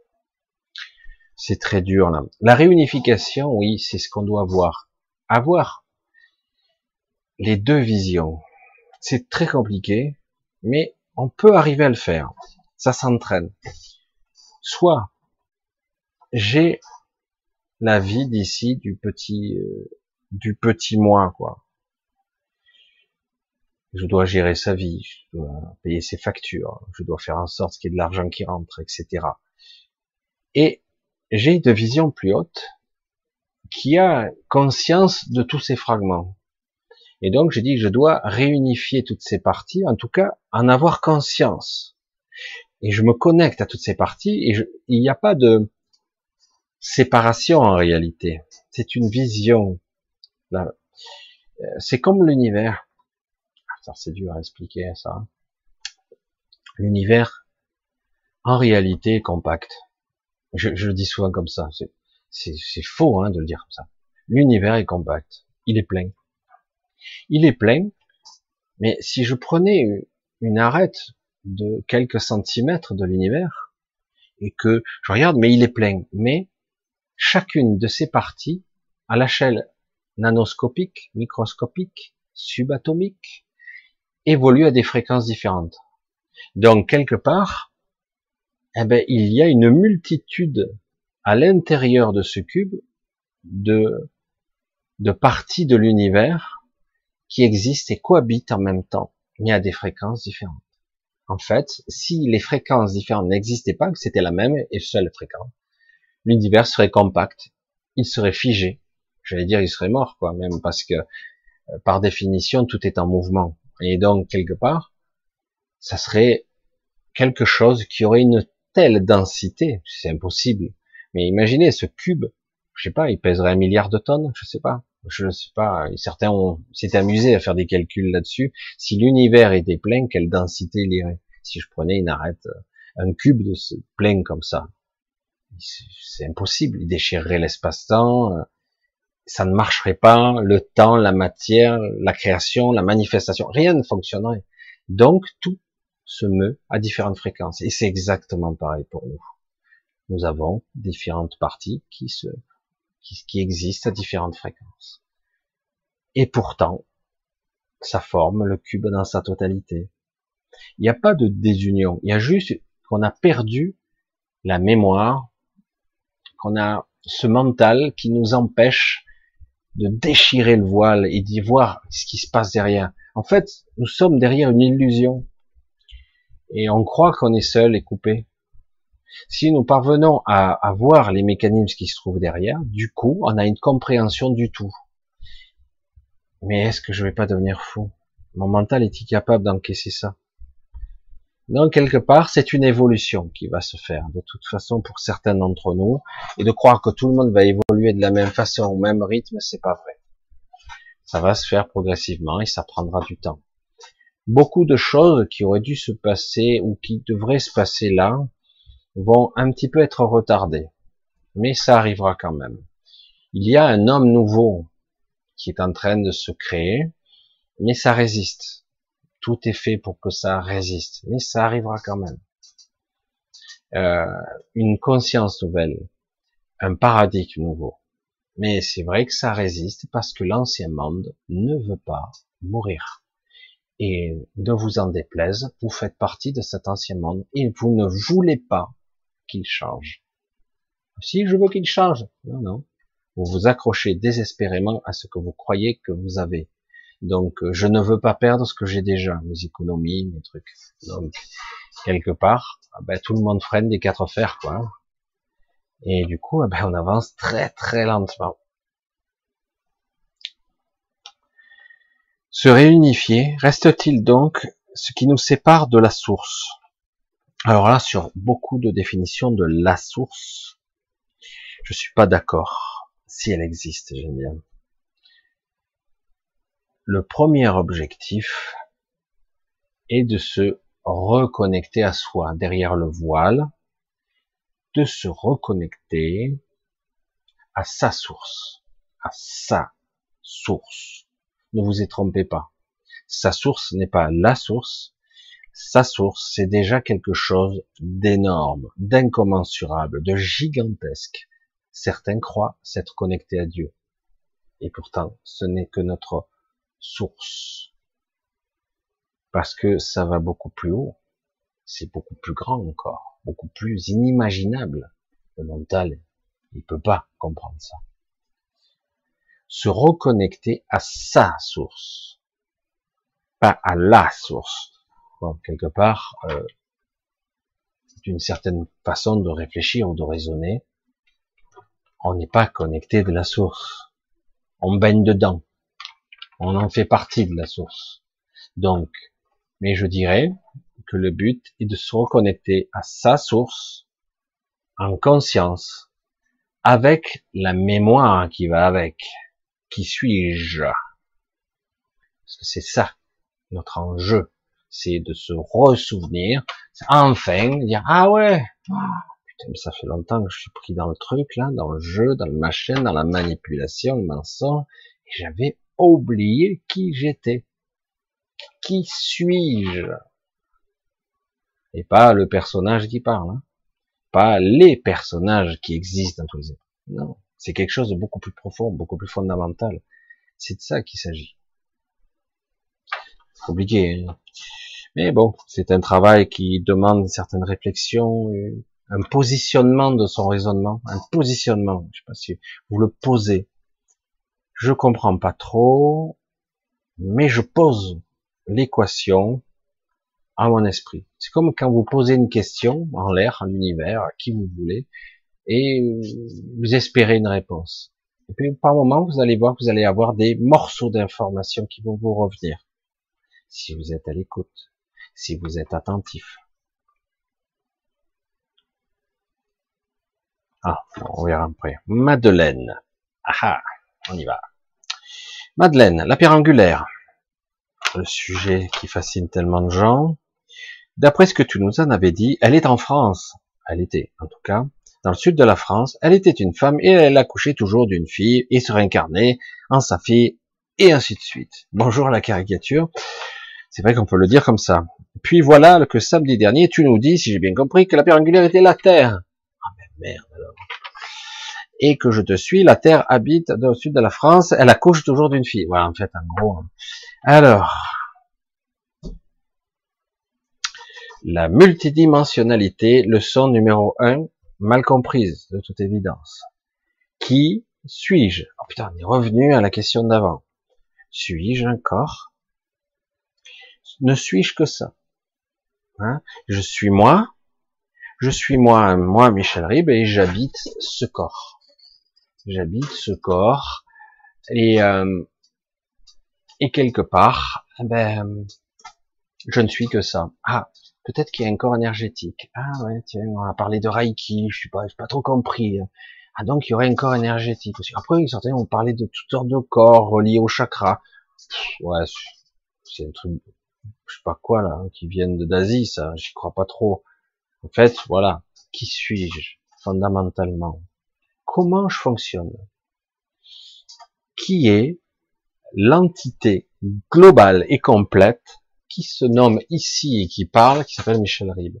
[SPEAKER 1] c'est très dur là. La réunification, oui, c'est ce qu'on doit voir. Avoir les deux visions. C'est très compliqué, mais on peut arriver à le faire. Ça s'entraîne. Soit j'ai la vie d'ici du petit euh, du petit moi quoi. Je dois gérer sa vie, je dois payer ses factures, je dois faire en sorte qu'il y ait de l'argent qui rentre, etc. Et j'ai de vision plus haute qui a conscience de tous ces fragments. Et donc, j'ai dit que je dois réunifier toutes ces parties, en tout cas, en avoir conscience. Et je me connecte à toutes ces parties, et il n'y a pas de séparation en réalité. C'est une vision. Euh, c'est comme l'univers. C'est dur à expliquer ça. L'univers, en réalité, est compact. Je, le dis souvent comme ça. C'est faux hein, de le dire comme ça. L'univers est compact. Il est plein. Il est plein, mais si je prenais une arête de quelques centimètres de l'univers, et que je regarde, mais il est plein, mais chacune de ces parties, à l'échelle nanoscopique, microscopique, subatomique, évolue à des fréquences différentes. Donc, quelque part, eh ben, il y a une multitude à l'intérieur de ce cube de, de parties de l'univers qui existent et cohabitent en même temps, mais à des fréquences différentes. En fait, si les fréquences différentes n'existaient pas, que c'était la même et seule fréquence, l'univers serait compact, il serait figé. J'allais dire, il serait mort, quoi, même parce que, euh, par définition, tout est en mouvement. Et donc, quelque part, ça serait quelque chose qui aurait une telle densité, c'est impossible. Mais imaginez ce cube, je sais pas, il pèserait un milliard de tonnes, je sais pas je ne sais pas, certains ont s'est amusé à faire des calculs là-dessus. Si l'univers était plein, quelle densité il irait Si je prenais une arête, un cube de ce plein comme ça, c'est impossible. Il déchirerait l'espace-temps, ça ne marcherait pas. Le temps, la matière, la création, la manifestation, rien ne fonctionnerait. Donc tout se meut à différentes fréquences. Et c'est exactement pareil pour nous. Nous avons différentes parties qui se qui, existe à différentes fréquences. Et pourtant, ça forme le cube dans sa totalité. Il n'y a pas de désunion, il y a juste qu'on a perdu la mémoire, qu'on a ce mental qui nous empêche de déchirer le voile et d'y voir ce qui se passe derrière. En fait, nous sommes derrière une illusion. Et on croit qu'on est seul et coupé. Si nous parvenons à, voir les mécanismes qui se trouvent derrière, du coup, on a une compréhension du tout. Mais est-ce que je vais pas devenir fou? Mon mental est incapable d'encaisser ça? Donc, quelque part, c'est une évolution qui va se faire, de toute façon, pour certains d'entre nous. Et de croire que tout le monde va évoluer de la même façon, au même rythme, c'est pas vrai. Ça va se faire progressivement et ça prendra du temps. Beaucoup de choses qui auraient dû se passer ou qui devraient se passer là, vont un petit peu être retardés, mais ça arrivera quand même. Il y a un homme nouveau qui est en train de se créer, mais ça résiste. Tout est fait pour que ça résiste, mais ça arrivera quand même. Euh, une conscience nouvelle, un paradigme nouveau. Mais c'est vrai que ça résiste parce que l'ancien monde ne veut pas mourir. Et ne vous en déplaise, vous faites partie de cet ancien monde et vous ne voulez pas qu'il change. Si je veux qu'il change, non, non. Vous vous accrochez désespérément à ce que vous croyez que vous avez. Donc, euh, je ne veux pas perdre ce que j'ai déjà, mes économies, mes trucs. Donc, quelque part, ah ben, tout le monde freine des quatre fers, quoi. Et du coup, ah ben, on avance très très lentement. Se réunifier, reste-t-il donc ce qui nous sépare de la source? Alors là, sur beaucoup de définitions de la source, je suis pas d'accord. Si elle existe, j'aime bien. Le premier objectif est de se reconnecter à soi derrière le voile, de se reconnecter à sa source, à sa source. Ne vous y trompez pas. Sa source n'est pas la source. Sa source, c'est déjà quelque chose d'énorme, d'incommensurable, de gigantesque. Certains croient s'être connectés à Dieu. Et pourtant, ce n'est que notre source. Parce que ça va beaucoup plus haut. C'est beaucoup plus grand encore, beaucoup plus inimaginable. Le mental, il peut pas comprendre ça. Se reconnecter à sa source, pas à la source. Quelque part, euh, c'est une certaine façon de réfléchir ou de raisonner. On n'est pas connecté de la source. On baigne dedans. On en fait partie de la source. Donc, mais je dirais que le but est de se reconnecter à sa source en conscience, avec la mémoire qui va avec. Qui suis-je? Parce que c'est ça notre enjeu, c'est de se ressouvenir, enfin dire ah ouais, putain mais ça fait longtemps que je suis pris dans le truc là, dans le jeu, dans le machin, dans la manipulation, le mensonge, et j'avais oublié qui j'étais. Qui suis-je? Et pas le personnage qui parle, hein. pas les personnages qui existent dans tous les Non, c'est quelque chose de beaucoup plus profond, beaucoup plus fondamental. C'est de ça qu'il s'agit. Compliqué. Hein. Mais bon, c'est un travail qui demande une certaine réflexion, un positionnement de son raisonnement, un positionnement. Je sais pas si vous le posez je comprends pas trop, mais je pose l'équation à mon esprit. C'est comme quand vous posez une question en l'air, en l'univers, à qui vous voulez, et vous espérez une réponse. Et puis par moment, vous allez voir que vous allez avoir des morceaux d'informations qui vont vous revenir. Si vous êtes à l'écoute, si vous êtes attentif. Ah, on verra après. Madeleine. Ah, on y va. Madeleine, la pierre angulaire. Le sujet qui fascine tellement de gens. D'après ce que tu nous en avais dit, elle est en France. Elle était, en tout cas, dans le sud de la France. Elle était une femme et elle accouchait toujours d'une fille et se réincarnait en sa fille et ainsi de suite. Bonjour la caricature. C'est vrai qu'on peut le dire comme ça. Puis voilà que samedi dernier, tu nous dis, si j'ai bien compris, que la pierre angulaire était la Terre. Ah mais merde alors et que je te suis, la Terre habite au sud de la France, elle accouche toujours d'une fille. Voilà, en fait, en gros. Hein. Alors, la multidimensionnalité, leçon numéro un, mal comprise, de toute évidence. Qui suis-je? Oh putain, on est revenu à la question d'avant. Suis-je un corps? Ne suis-je que ça? Hein? Je suis moi, je suis moi, moi Michel Rib, et j'habite ce corps. J'habite ce corps. Et euh, et quelque part, eh ben je ne suis que ça. Ah, peut-être qu'il y a un corps énergétique. Ah ouais, tiens, on a parlé de Reiki, je suis pas, pas trop compris. Ah donc il y aurait un corps énergétique. Après, certains ont parlé de toutes sortes de corps reliés au chakra. Ouais, c'est un truc, je sais pas quoi là, hein, qui viennent d'Asie, ça, j'y crois pas trop. En fait, voilà, qui suis-je fondamentalement? Comment je fonctionne, qui est l'entité globale et complète qui se nomme ici et qui parle, qui s'appelle Michel Ribes.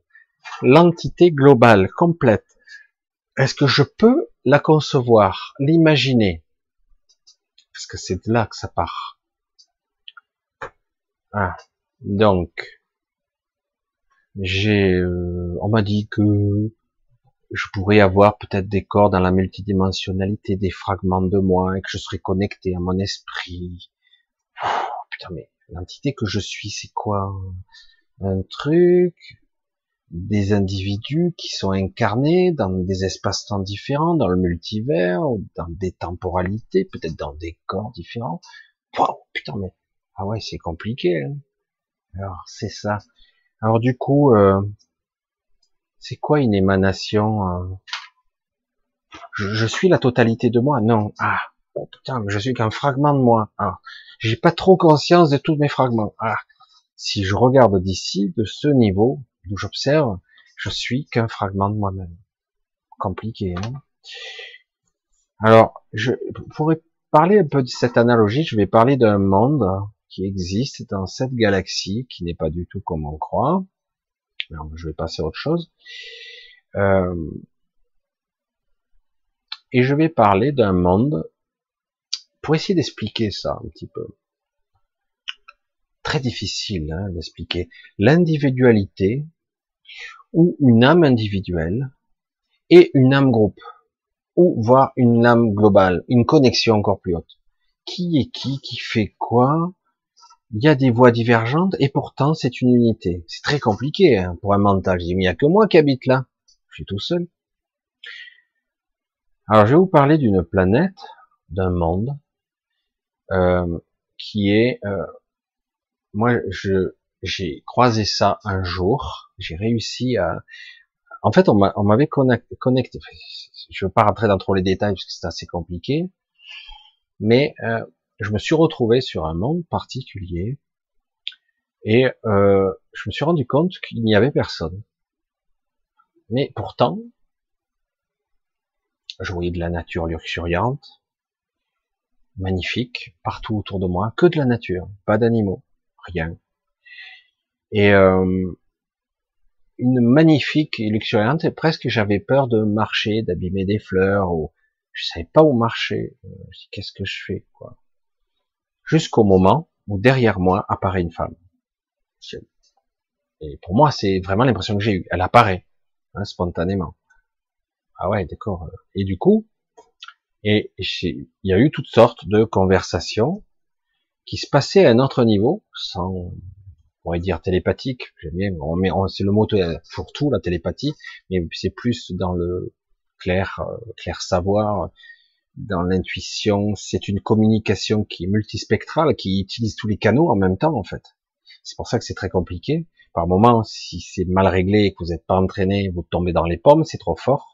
[SPEAKER 1] L'entité globale complète. Est-ce que je peux la concevoir, l'imaginer? Parce que c'est de là que ça part. Ah, donc, j'ai, euh, on m'a dit que je pourrais avoir peut-être des corps dans la multidimensionnalité, des fragments de moi, et que je serais connecté à mon esprit. putain, mais l'entité que je suis, c'est quoi? Un truc, des individus qui sont incarnés dans des espaces-temps différents, dans le multivers, dans des temporalités, peut-être dans des corps différents. Wow, putain, mais ah ouais, c'est compliqué. Hein. Alors c'est ça. Alors du coup, euh, c'est quoi une émanation euh? je, suis la totalité de moi? Non. Ah, oh, putain, mais je suis qu'un fragment de moi. Ah, j'ai pas trop conscience de tous mes fragments. Ah, si je regarde d'ici, de ce niveau, d'où j'observe, je suis qu'un fragment de moi-même. Compliqué, hein Alors, je pourrais parler un peu de cette analogie, je vais parler d'un monde qui existe dans cette galaxie, qui n'est pas du tout comme on croit. Alors, je vais passer à autre chose. Euh, et je vais parler d'un monde pour essayer d'expliquer ça un petit peu. Très difficile hein, d'expliquer l'individualité ou une âme individuelle et une âme groupe, ou voire une âme globale, une connexion encore plus haute. Qui est qui, qui fait quoi? Il y a des voies divergentes et pourtant c'est une unité. C'est très compliqué hein, pour un mental. Je dis, mais il n'y a que moi qui habite là. Je suis tout seul. Alors je vais vous parler d'une planète, d'un monde, euh, qui est, euh, moi je j'ai croisé ça un jour, j'ai réussi à, en fait on m'avait connecté, je ne veux pas rentrer dans trop les détails parce que c'est assez compliqué, mais euh, je me suis retrouvé sur un monde particulier et euh, je me suis rendu compte qu'il n'y avait personne. Mais pourtant, je voyais de la nature luxuriante, magnifique, partout autour de moi, que de la nature, pas d'animaux, rien. Et euh, une magnifique et luxuriante, et presque j'avais peur de marcher, d'abîmer des fleurs, ou je savais pas où marcher. Euh, qu'est-ce que je fais, quoi? Jusqu'au moment où derrière moi apparaît une femme. Et pour moi, c'est vraiment l'impression que j'ai eue. Elle apparaît, hein, spontanément. Ah ouais, d'accord. Et du coup, et il y a eu toutes sortes de conversations qui se passaient à un autre niveau, sans, on pourrait dire télépathique. J'aime on c'est le mot pour tout, la télépathie, mais c'est plus dans le clair, euh, clair savoir, dans l'intuition. C'est une communication qui est multispectrale, qui utilise tous les canaux en même temps, en fait. C'est pour ça que c'est très compliqué. Par moment, si c'est mal réglé et que vous n'êtes pas entraîné, vous tombez dans les pommes, c'est trop fort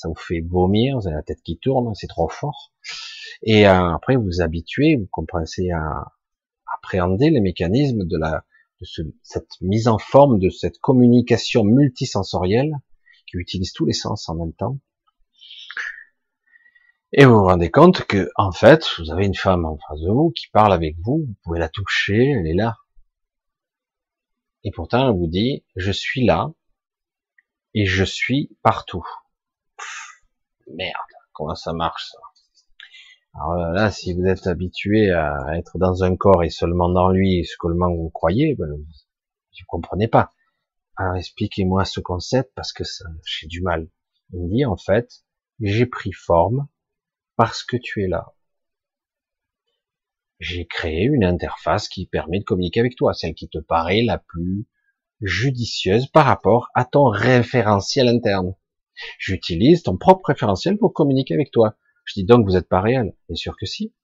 [SPEAKER 1] ça vous fait vomir, vous avez la tête qui tourne, c'est trop fort. Et euh, après, vous vous habituez, vous comprenez à appréhender les mécanismes de la de cette mise en forme, de cette communication multisensorielle qui utilise tous les sens en même temps. Et vous vous rendez compte que, en fait, vous avez une femme en face de vous qui parle avec vous, vous pouvez la toucher, elle est là. Et pourtant, elle vous dit, je suis là, et je suis partout merde, comment ça marche ça? Alors là, si vous êtes habitué à être dans un corps et seulement dans lui, ce que vous croyez, ben, vous comprenez pas. Alors expliquez-moi ce concept parce que j'ai du mal. Il me dit en fait, j'ai pris forme parce que tu es là. J'ai créé une interface qui permet de communiquer avec toi, celle qui te paraît la plus judicieuse par rapport à ton référentiel interne. J'utilise ton propre référentiel pour communiquer avec toi. Je dis donc vous n'êtes pas réel. Bien sûr que si.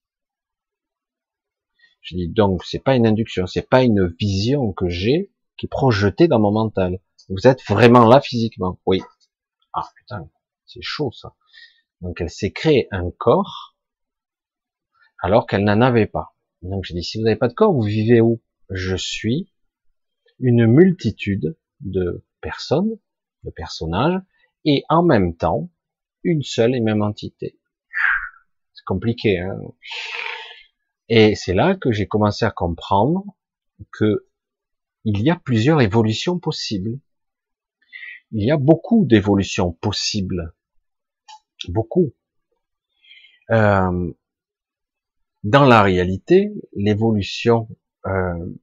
[SPEAKER 1] Je dis donc c'est pas une induction, c'est pas une vision que j'ai qui est projetée dans mon mental. Vous êtes vraiment là physiquement. Oui. Ah putain, c'est chaud ça. Donc elle s'est créée un corps alors qu'elle n'en avait pas. Donc j'ai dit si vous n'avez pas de corps, vous vivez où? Je suis une multitude de personnes, de personnages et en même temps une seule et même entité. C'est compliqué. Hein et c'est là que j'ai commencé à comprendre que il y a plusieurs évolutions possibles. Il y a beaucoup d'évolutions possibles. Beaucoup. Euh, dans la réalité, l'évolution, euh,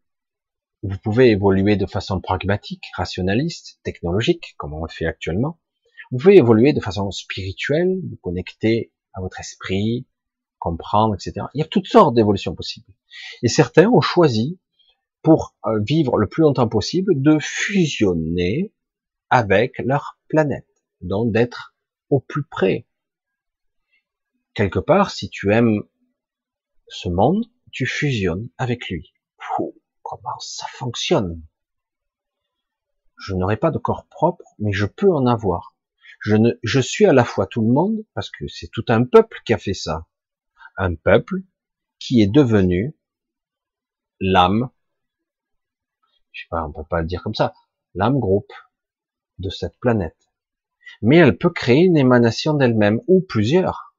[SPEAKER 1] vous pouvez évoluer de façon pragmatique, rationaliste, technologique, comme on le fait actuellement. Vous pouvez évoluer de façon spirituelle, vous connecter à votre esprit, comprendre, etc. Il y a toutes sortes d'évolutions possibles. Et certains ont choisi, pour euh, vivre le plus longtemps possible, de fusionner avec leur planète, donc d'être au plus près. Quelque part, si tu aimes ce monde, tu fusionnes avec lui. comment ça fonctionne? Je n'aurai pas de corps propre, mais je peux en avoir. Je, suis à la fois tout le monde, parce que c'est tout un peuple qui a fait ça. Un peuple qui est devenu l'âme, je sais pas, on peut pas le dire comme ça, l'âme groupe de cette planète. Mais elle peut créer une émanation d'elle-même, ou plusieurs,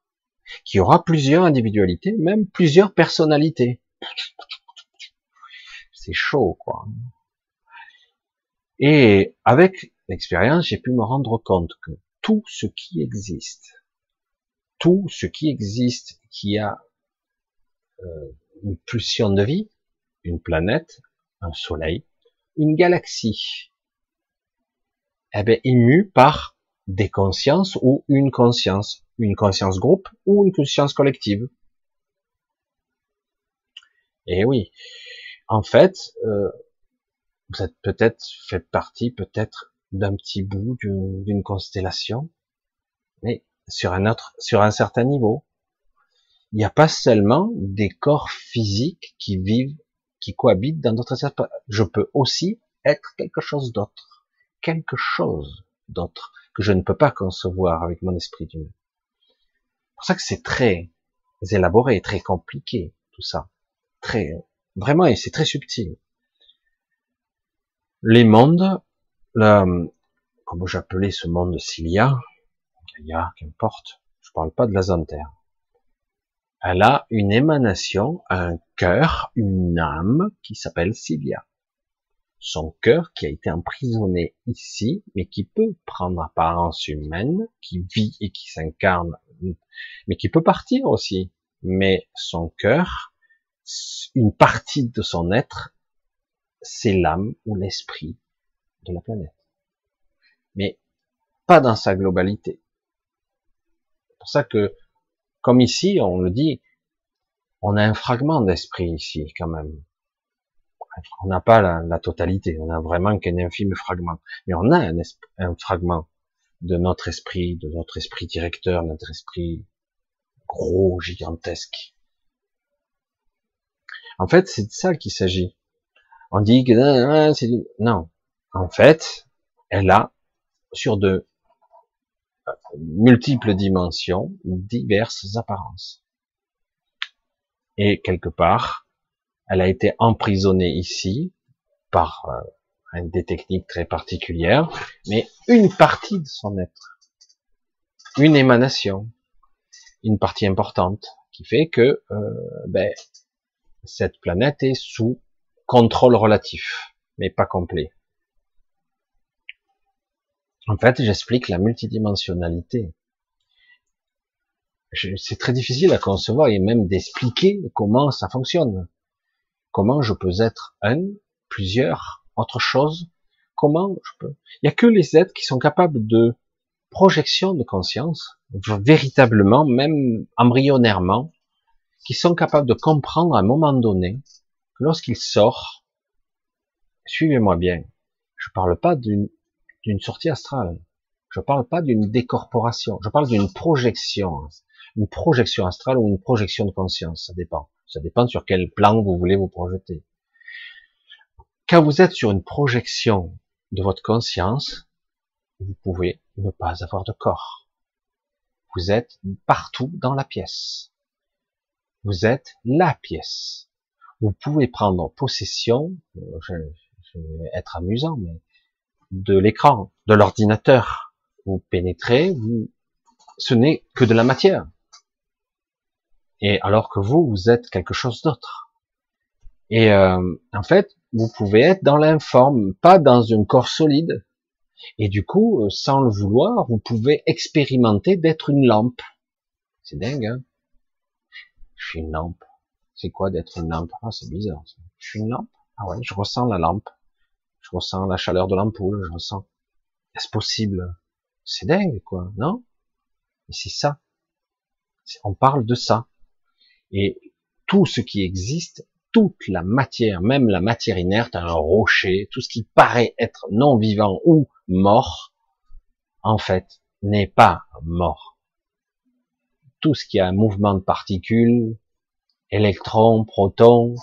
[SPEAKER 1] qui aura plusieurs individualités, même plusieurs personnalités. C'est chaud, quoi. Et avec l'expérience, j'ai pu me rendre compte que tout ce qui existe, tout ce qui existe, qui a euh, une pulsion de vie, une planète, un soleil, une galaxie, eh bien, ému par des consciences ou une conscience, une conscience groupe ou une conscience collective. Et eh oui, en fait, euh, vous êtes peut-être fait partie peut-être d'un petit bout d'une constellation, mais sur un autre, sur un certain niveau. Il n'y a pas seulement des corps physiques qui vivent, qui cohabitent dans d'autres espaces. Je peux aussi être quelque chose d'autre, quelque chose d'autre que je ne peux pas concevoir avec mon esprit d'humain. C'est pour ça que c'est très élaboré, très compliqué, tout ça. Très, vraiment, et c'est très subtil. Les mondes, la, comment j'appelais ce monde Cilia, Gaïa, qu'importe, je parle pas de la zone Terre. Elle a une émanation, un cœur, une âme qui s'appelle Cilia son cœur qui a été emprisonné ici, mais qui peut prendre apparence humaine, qui vit et qui s'incarne, mais qui peut partir aussi. Mais son cœur, une partie de son être, c'est l'âme ou l'esprit de la planète. Mais pas dans sa globalité. C'est pour ça que, comme ici, on le dit, on a un fragment d'esprit ici, quand même on n'a pas la, totalité, on a vraiment qu'un infime fragment, mais on a un, fragment de notre esprit, de notre esprit directeur, notre esprit gros, gigantesque. En fait, c'est de ça qu'il s'agit. On dit que ah, ah, non. En fait, elle a sur de euh, multiples dimensions, diverses apparences. Et quelque part, elle a été emprisonnée ici par euh, des techniques très particulières, mais une partie de son être, une émanation, une partie importante, qui fait que euh, ben, cette planète est sous contrôle relatif, mais pas complet. En fait, j'explique la multidimensionnalité. C'est très difficile à concevoir et même d'expliquer comment ça fonctionne. Comment je peux être un, plusieurs, autre chose Comment je peux Il n'y a que les êtres qui sont capables de projection de conscience, véritablement, même embryonnairement, qui sont capables de comprendre à un moment donné que lorsqu'il sort, suivez-moi bien, je parle pas d'une d'une sortie astrale, je parle pas d'une décorporation, je parle d'une projection, une projection astrale ou une projection de conscience, ça dépend. Ça dépend sur quel plan vous voulez vous projeter. Quand vous êtes sur une projection de votre conscience, vous pouvez ne pas avoir de corps. Vous êtes partout dans la pièce. Vous êtes la pièce. Vous pouvez prendre possession, je, je vais être amusant, mais de l'écran, de l'ordinateur. Vous pénétrez, vous, ce n'est que de la matière. Et alors que vous, vous êtes quelque chose d'autre. Et euh, en fait, vous pouvez être dans l'informe, pas dans un corps solide. Et du coup, euh, sans le vouloir, vous pouvez expérimenter d'être une lampe. C'est dingue, hein Je suis une lampe. C'est quoi d'être une lampe? Ah, c'est bizarre. Je suis une lampe? Ah ouais, je ressens la lampe. Ressens la chaleur de l'ampoule, je ressens. Est-ce possible? C'est dingue, quoi, non? Mais c'est ça. On parle de ça. Et tout ce qui existe, toute la matière, même la matière inerte, un rocher, tout ce qui paraît être non vivant ou mort, en fait, n'est pas mort. Tout ce qui a un mouvement de particules, électrons, protons,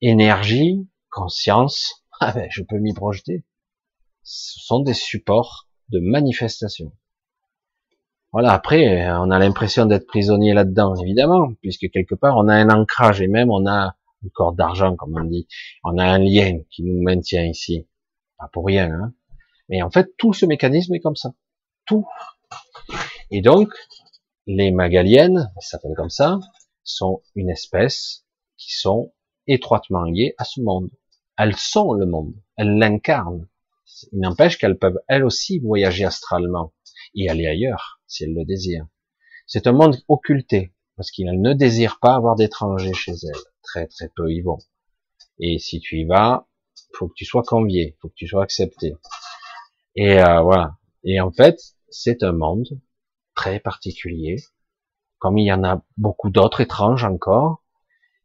[SPEAKER 1] énergie, conscience, ah ben, je peux m'y projeter. Ce sont des supports de manifestation. Voilà, après, on a l'impression d'être prisonnier là-dedans, évidemment, puisque quelque part, on a un ancrage et même on a une corde d'argent, comme on dit. On a un lien qui nous maintient ici. Pas pour rien, hein. Mais en fait, tout ce mécanisme est comme ça. Tout. Et donc, les magaliennes, ça s'appelle comme ça, sont une espèce qui sont étroitement liées à ce monde. Elles sont le monde. Elles l'incarnent. Il n'empêche qu'elles peuvent elles aussi voyager astralement et aller ailleurs si elles le désirent. C'est un monde occulté parce qu'elles ne désirent pas avoir d'étrangers chez elles. Très très peu y vont. Et si tu y vas, faut que tu sois convié, faut que tu sois accepté. Et euh, voilà. Et en fait, c'est un monde très particulier, comme il y en a beaucoup d'autres étranges encore,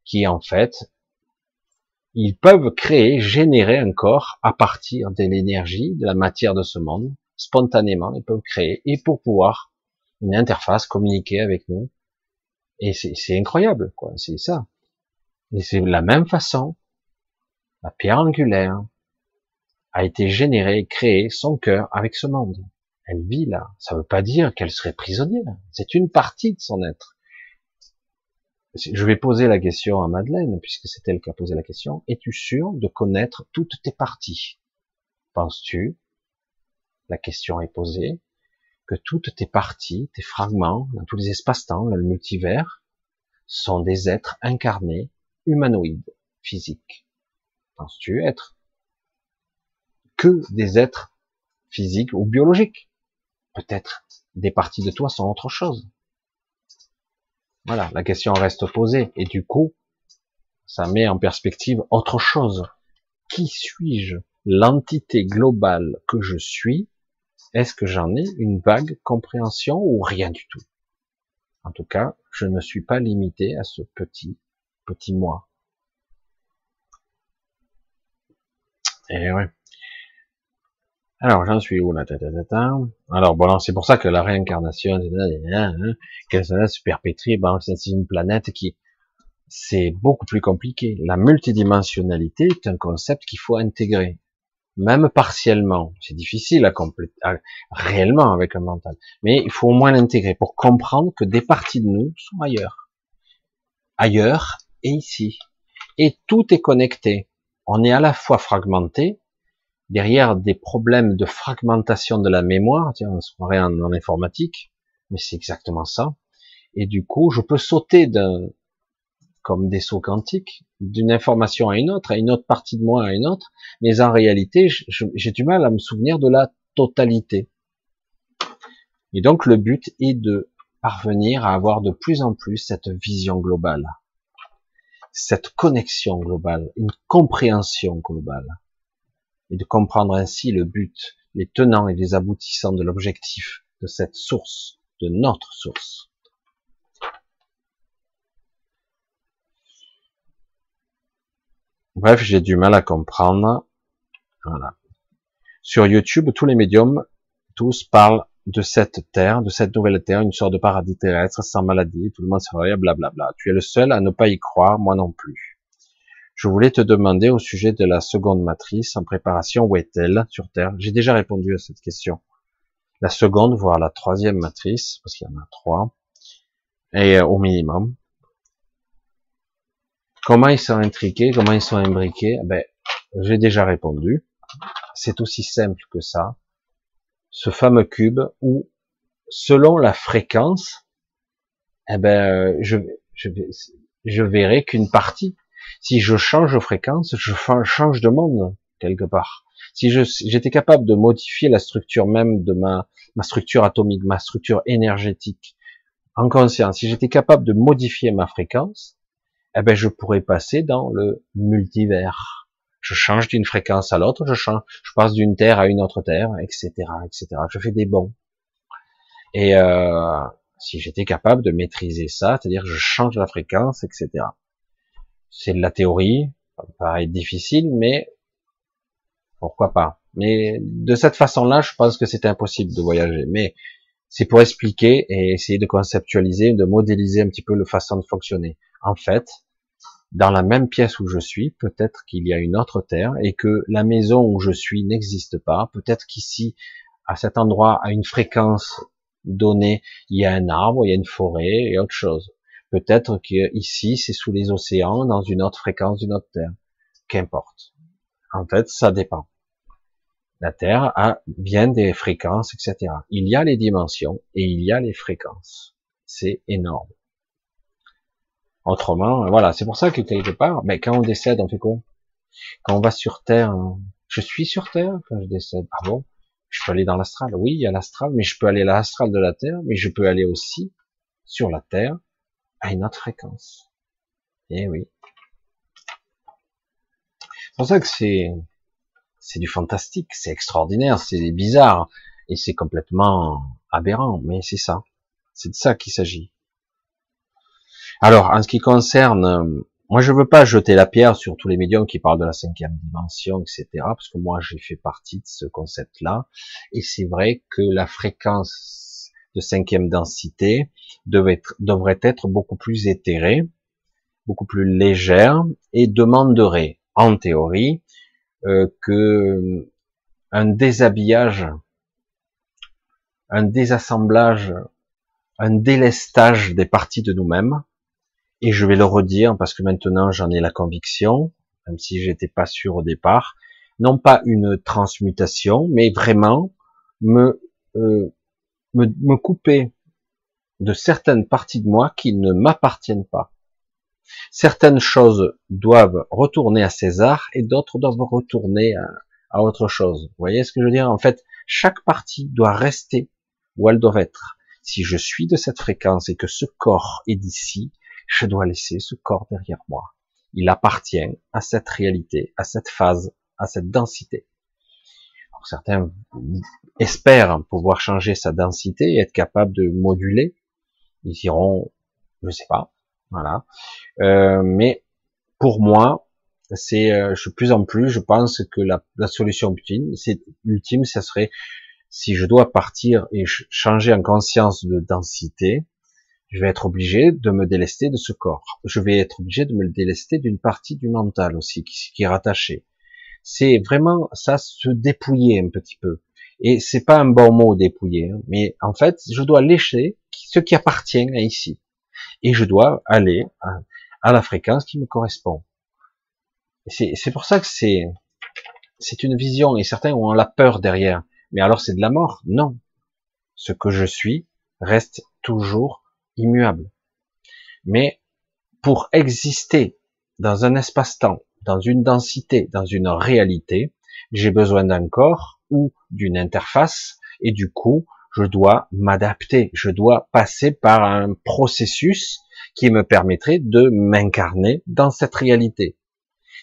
[SPEAKER 1] qui en fait ils peuvent créer, générer un corps à partir de l'énergie, de la matière de ce monde, spontanément, ils peuvent créer, et pour pouvoir une interface, communiquer avec nous. Et c'est incroyable, quoi, c'est ça. Et c'est la même façon, la pierre angulaire a été générée, créée, son cœur avec ce monde. Elle vit là. Ça ne veut pas dire qu'elle serait prisonnière. C'est une partie de son être je vais poser la question à Madeleine, puisque c'est elle qui a posé la question. Es-tu sûr de connaître toutes tes parties? Penses-tu, la question est posée, que toutes tes parties, tes fragments, dans tous les espaces-temps, le multivers, sont des êtres incarnés, humanoïdes, physiques? Penses-tu être que des êtres physiques ou biologiques? Peut-être des parties de toi sont autre chose. Voilà, la question reste posée. Et du coup, ça met en perspective autre chose. Qui suis-je? L'entité globale que je suis, est-ce que j'en ai une vague compréhension ou rien du tout? En tout cas, je ne suis pas limité à ce petit, petit moi. Et ouais. Alors, j'en suis où là Alors, bon, c'est pour ça que la réincarnation, qu'elle se perpétue, ben, c'est une planète qui, c'est beaucoup plus compliqué. La multidimensionnalité est un concept qu'il faut intégrer, même partiellement. C'est difficile à compléter, réellement avec un mental, mais il faut au moins l'intégrer pour comprendre que des parties de nous sont ailleurs, ailleurs et ici, et tout est connecté. On est à la fois fragmenté, derrière des problèmes de fragmentation de la mémoire, tiens, on se croirait en, informatique, mais c'est exactement ça. Et du coup, je peux sauter d'un, comme des sauts quantiques, d'une information à une autre, à une autre partie de moi à une autre, mais en réalité, j'ai du mal à me souvenir de la totalité. Et donc, le but est de parvenir à avoir de plus en plus cette vision globale, cette connexion globale, une compréhension globale de comprendre ainsi le but, les tenants et les aboutissants de l'objectif de cette source, de notre source. Bref, j'ai du mal à comprendre. Voilà. Sur YouTube, tous les médiums, tous parlent de cette terre, de cette nouvelle terre, une sorte de paradis terrestre sans maladie, tout le monde serait blablabla. Tu es le seul à ne pas y croire, moi non plus. Je voulais te demander au sujet de la seconde matrice en préparation, où est-elle sur Terre J'ai déjà répondu à cette question. La seconde, voire la troisième matrice, parce qu'il y en a trois, et euh, au minimum. Comment ils sont intriqués, comment ils sont imbriqués? Eh Ben, j'ai déjà répondu. C'est aussi simple que ça. Ce fameux cube où, selon la fréquence, eh ben, je, je verrai qu'une partie si je change de fréquence, je change de monde quelque part. Si j'étais capable de modifier la structure même de ma, ma structure atomique, ma structure énergétique en conscience, si j'étais capable de modifier ma fréquence, eh ben je pourrais passer dans le multivers. Je change d'une fréquence à l'autre, je change, je passe d'une terre à une autre terre, etc., etc. Je fais des bons. Et euh, Si j'étais capable de maîtriser ça, c'est-à-dire je change la fréquence, etc. C'est de la théorie, ça me paraît difficile, mais pourquoi pas. Mais de cette façon-là, je pense que c'est impossible de voyager. Mais c'est pour expliquer et essayer de conceptualiser, de modéliser un petit peu le façon de fonctionner. En fait, dans la même pièce où je suis, peut-être qu'il y a une autre terre et que la maison où je suis n'existe pas. Peut-être qu'ici, à cet endroit, à une fréquence donnée, il y a un arbre, il y a une forêt et autre chose. Peut-être qu'ici, c'est sous les océans, dans une autre fréquence d'une autre terre. Qu'importe. En fait, ça dépend. La Terre a bien des fréquences, etc. Il y a les dimensions et il y a les fréquences. C'est énorme. Autrement, voilà, c'est pour ça que quelque part, mais ben, quand on décède, on fait quoi? Quand on va sur Terre, je suis sur Terre quand je décède. Ah bon? Je peux aller dans l'astral Oui, il y a l'astral, mais je peux aller à l'astral de la Terre, mais je peux aller aussi sur la Terre une autre fréquence. Eh oui. C'est pour ça que c'est c'est du fantastique, c'est extraordinaire, c'est bizarre et c'est complètement aberrant, mais c'est ça. C'est de ça qu'il s'agit. Alors, en ce qui concerne, moi je veux pas jeter la pierre sur tous les médiums qui parlent de la cinquième dimension, etc. Parce que moi j'ai fait partie de ce concept-là, et c'est vrai que la fréquence de cinquième densité devrait être, devrait être beaucoup plus éthérée, beaucoup plus légère, et demanderait, en théorie, euh, que euh, un déshabillage, un désassemblage, un délestage des parties de nous-mêmes. Et je vais le redire parce que maintenant j'en ai la conviction, même si j'étais pas sûr au départ, non pas une transmutation, mais vraiment me, euh, me, couper de certaines parties de moi qui ne m'appartiennent pas. Certaines choses doivent retourner à César et d'autres doivent retourner à, autre chose. Vous voyez ce que je veux dire? En fait, chaque partie doit rester où elle doit être. Si je suis de cette fréquence et que ce corps est d'ici, je dois laisser ce corps derrière moi. Il appartient à cette réalité, à cette phase, à cette densité. Certains espèrent pouvoir changer sa densité et être capable de moduler. Ils iront, je sais pas, voilà. Euh, mais pour moi, c'est euh, je plus en plus, je pense que la, la solution ultime, c'est ultime, ça serait si je dois partir et changer en conscience de densité, je vais être obligé de me délester de ce corps. Je vais être obligé de me délester d'une partie du mental aussi qui, qui est rattachée. C'est vraiment ça se dépouiller un petit peu. Et c'est pas un bon mot dépouiller, hein, mais en fait, je dois lécher ce qui appartient à ici et je dois aller à, la fréquence qui me correspond. C'est pour ça que c'est c'est une vision et certains ont la peur derrière. Mais alors c'est de la mort? Non. Ce que je suis reste toujours immuable. Mais pour exister dans un espace-temps, dans une densité, dans une réalité, j'ai besoin d'un corps ou d'une interface et du coup, je dois m'adapter, je dois passer par un processus qui me permettrait de m'incarner dans cette réalité.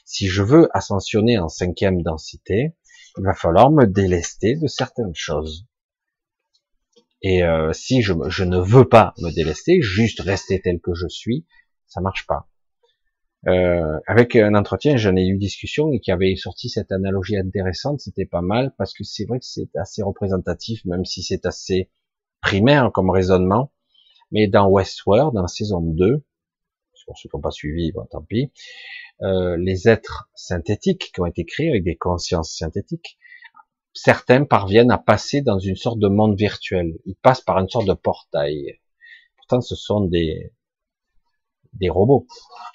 [SPEAKER 1] Si je veux ascensionner en cinquième densité, il va falloir me délester de certaines choses. Et euh, si je, je, ne veux pas me délester, juste rester tel que je suis, ça marche pas. Euh, avec un entretien, j'en ai eu discussion et qui avait sorti cette analogie intéressante, c'était pas mal parce que c'est vrai que c'est assez représentatif, même si c'est assez primaire comme raisonnement. Mais dans Westworld, dans saison 2, pour ceux qui n'ont pas suivi, bon, tant pis, euh, les êtres synthétiques qui ont été créés avec des consciences synthétiques, certains parviennent à passer dans une sorte de monde virtuel. Ils passent par une sorte de portail. Pourtant, ce sont des, des robots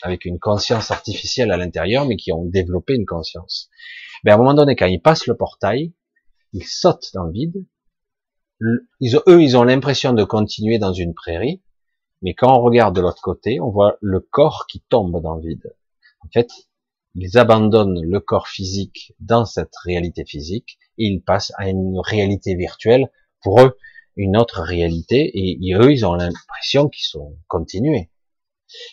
[SPEAKER 1] avec une conscience artificielle à l'intérieur, mais qui ont développé une conscience. Mais à un moment donné, quand ils passent le portail, ils sautent dans le vide. Ils eux, ils ont l'impression de continuer dans une prairie, mais quand on regarde de l'autre côté, on voit le corps qui tombe dans le vide. En fait, ils abandonnent le corps physique dans cette réalité physique et ils passent à une réalité virtuelle. Pour eux, une autre réalité et eux, ils ont l'impression qu'ils sont continués.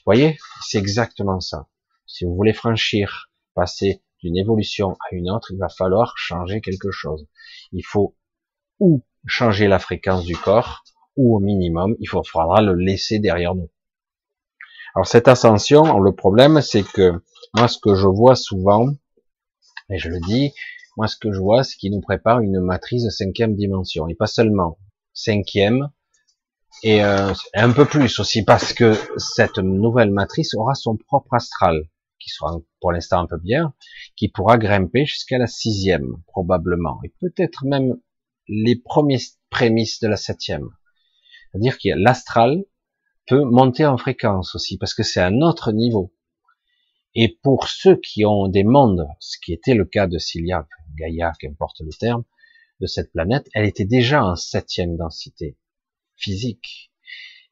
[SPEAKER 1] Voyez, c'est exactement ça. Si vous voulez franchir, passer d'une évolution à une autre, il va falloir changer quelque chose. Il faut ou changer la fréquence du corps, ou au minimum, il faudra le laisser derrière nous. Alors cette ascension, le problème, c'est que moi, ce que je vois souvent, et je le dis, moi, ce que je vois, c'est qu'il nous prépare une matrice de cinquième dimension, et pas seulement cinquième, et euh, un peu plus aussi, parce que cette nouvelle matrice aura son propre astral, qui sera pour l'instant un peu bien, qui pourra grimper jusqu'à la sixième, probablement, et peut-être même les premiers prémices de la septième. C'est-à-dire que l'astral peut monter en fréquence aussi, parce que c'est un autre niveau. Et pour ceux qui ont des mondes, ce qui était le cas de Cilia, Gaïa, qu'importe le terme, de cette planète, elle était déjà en septième densité physique.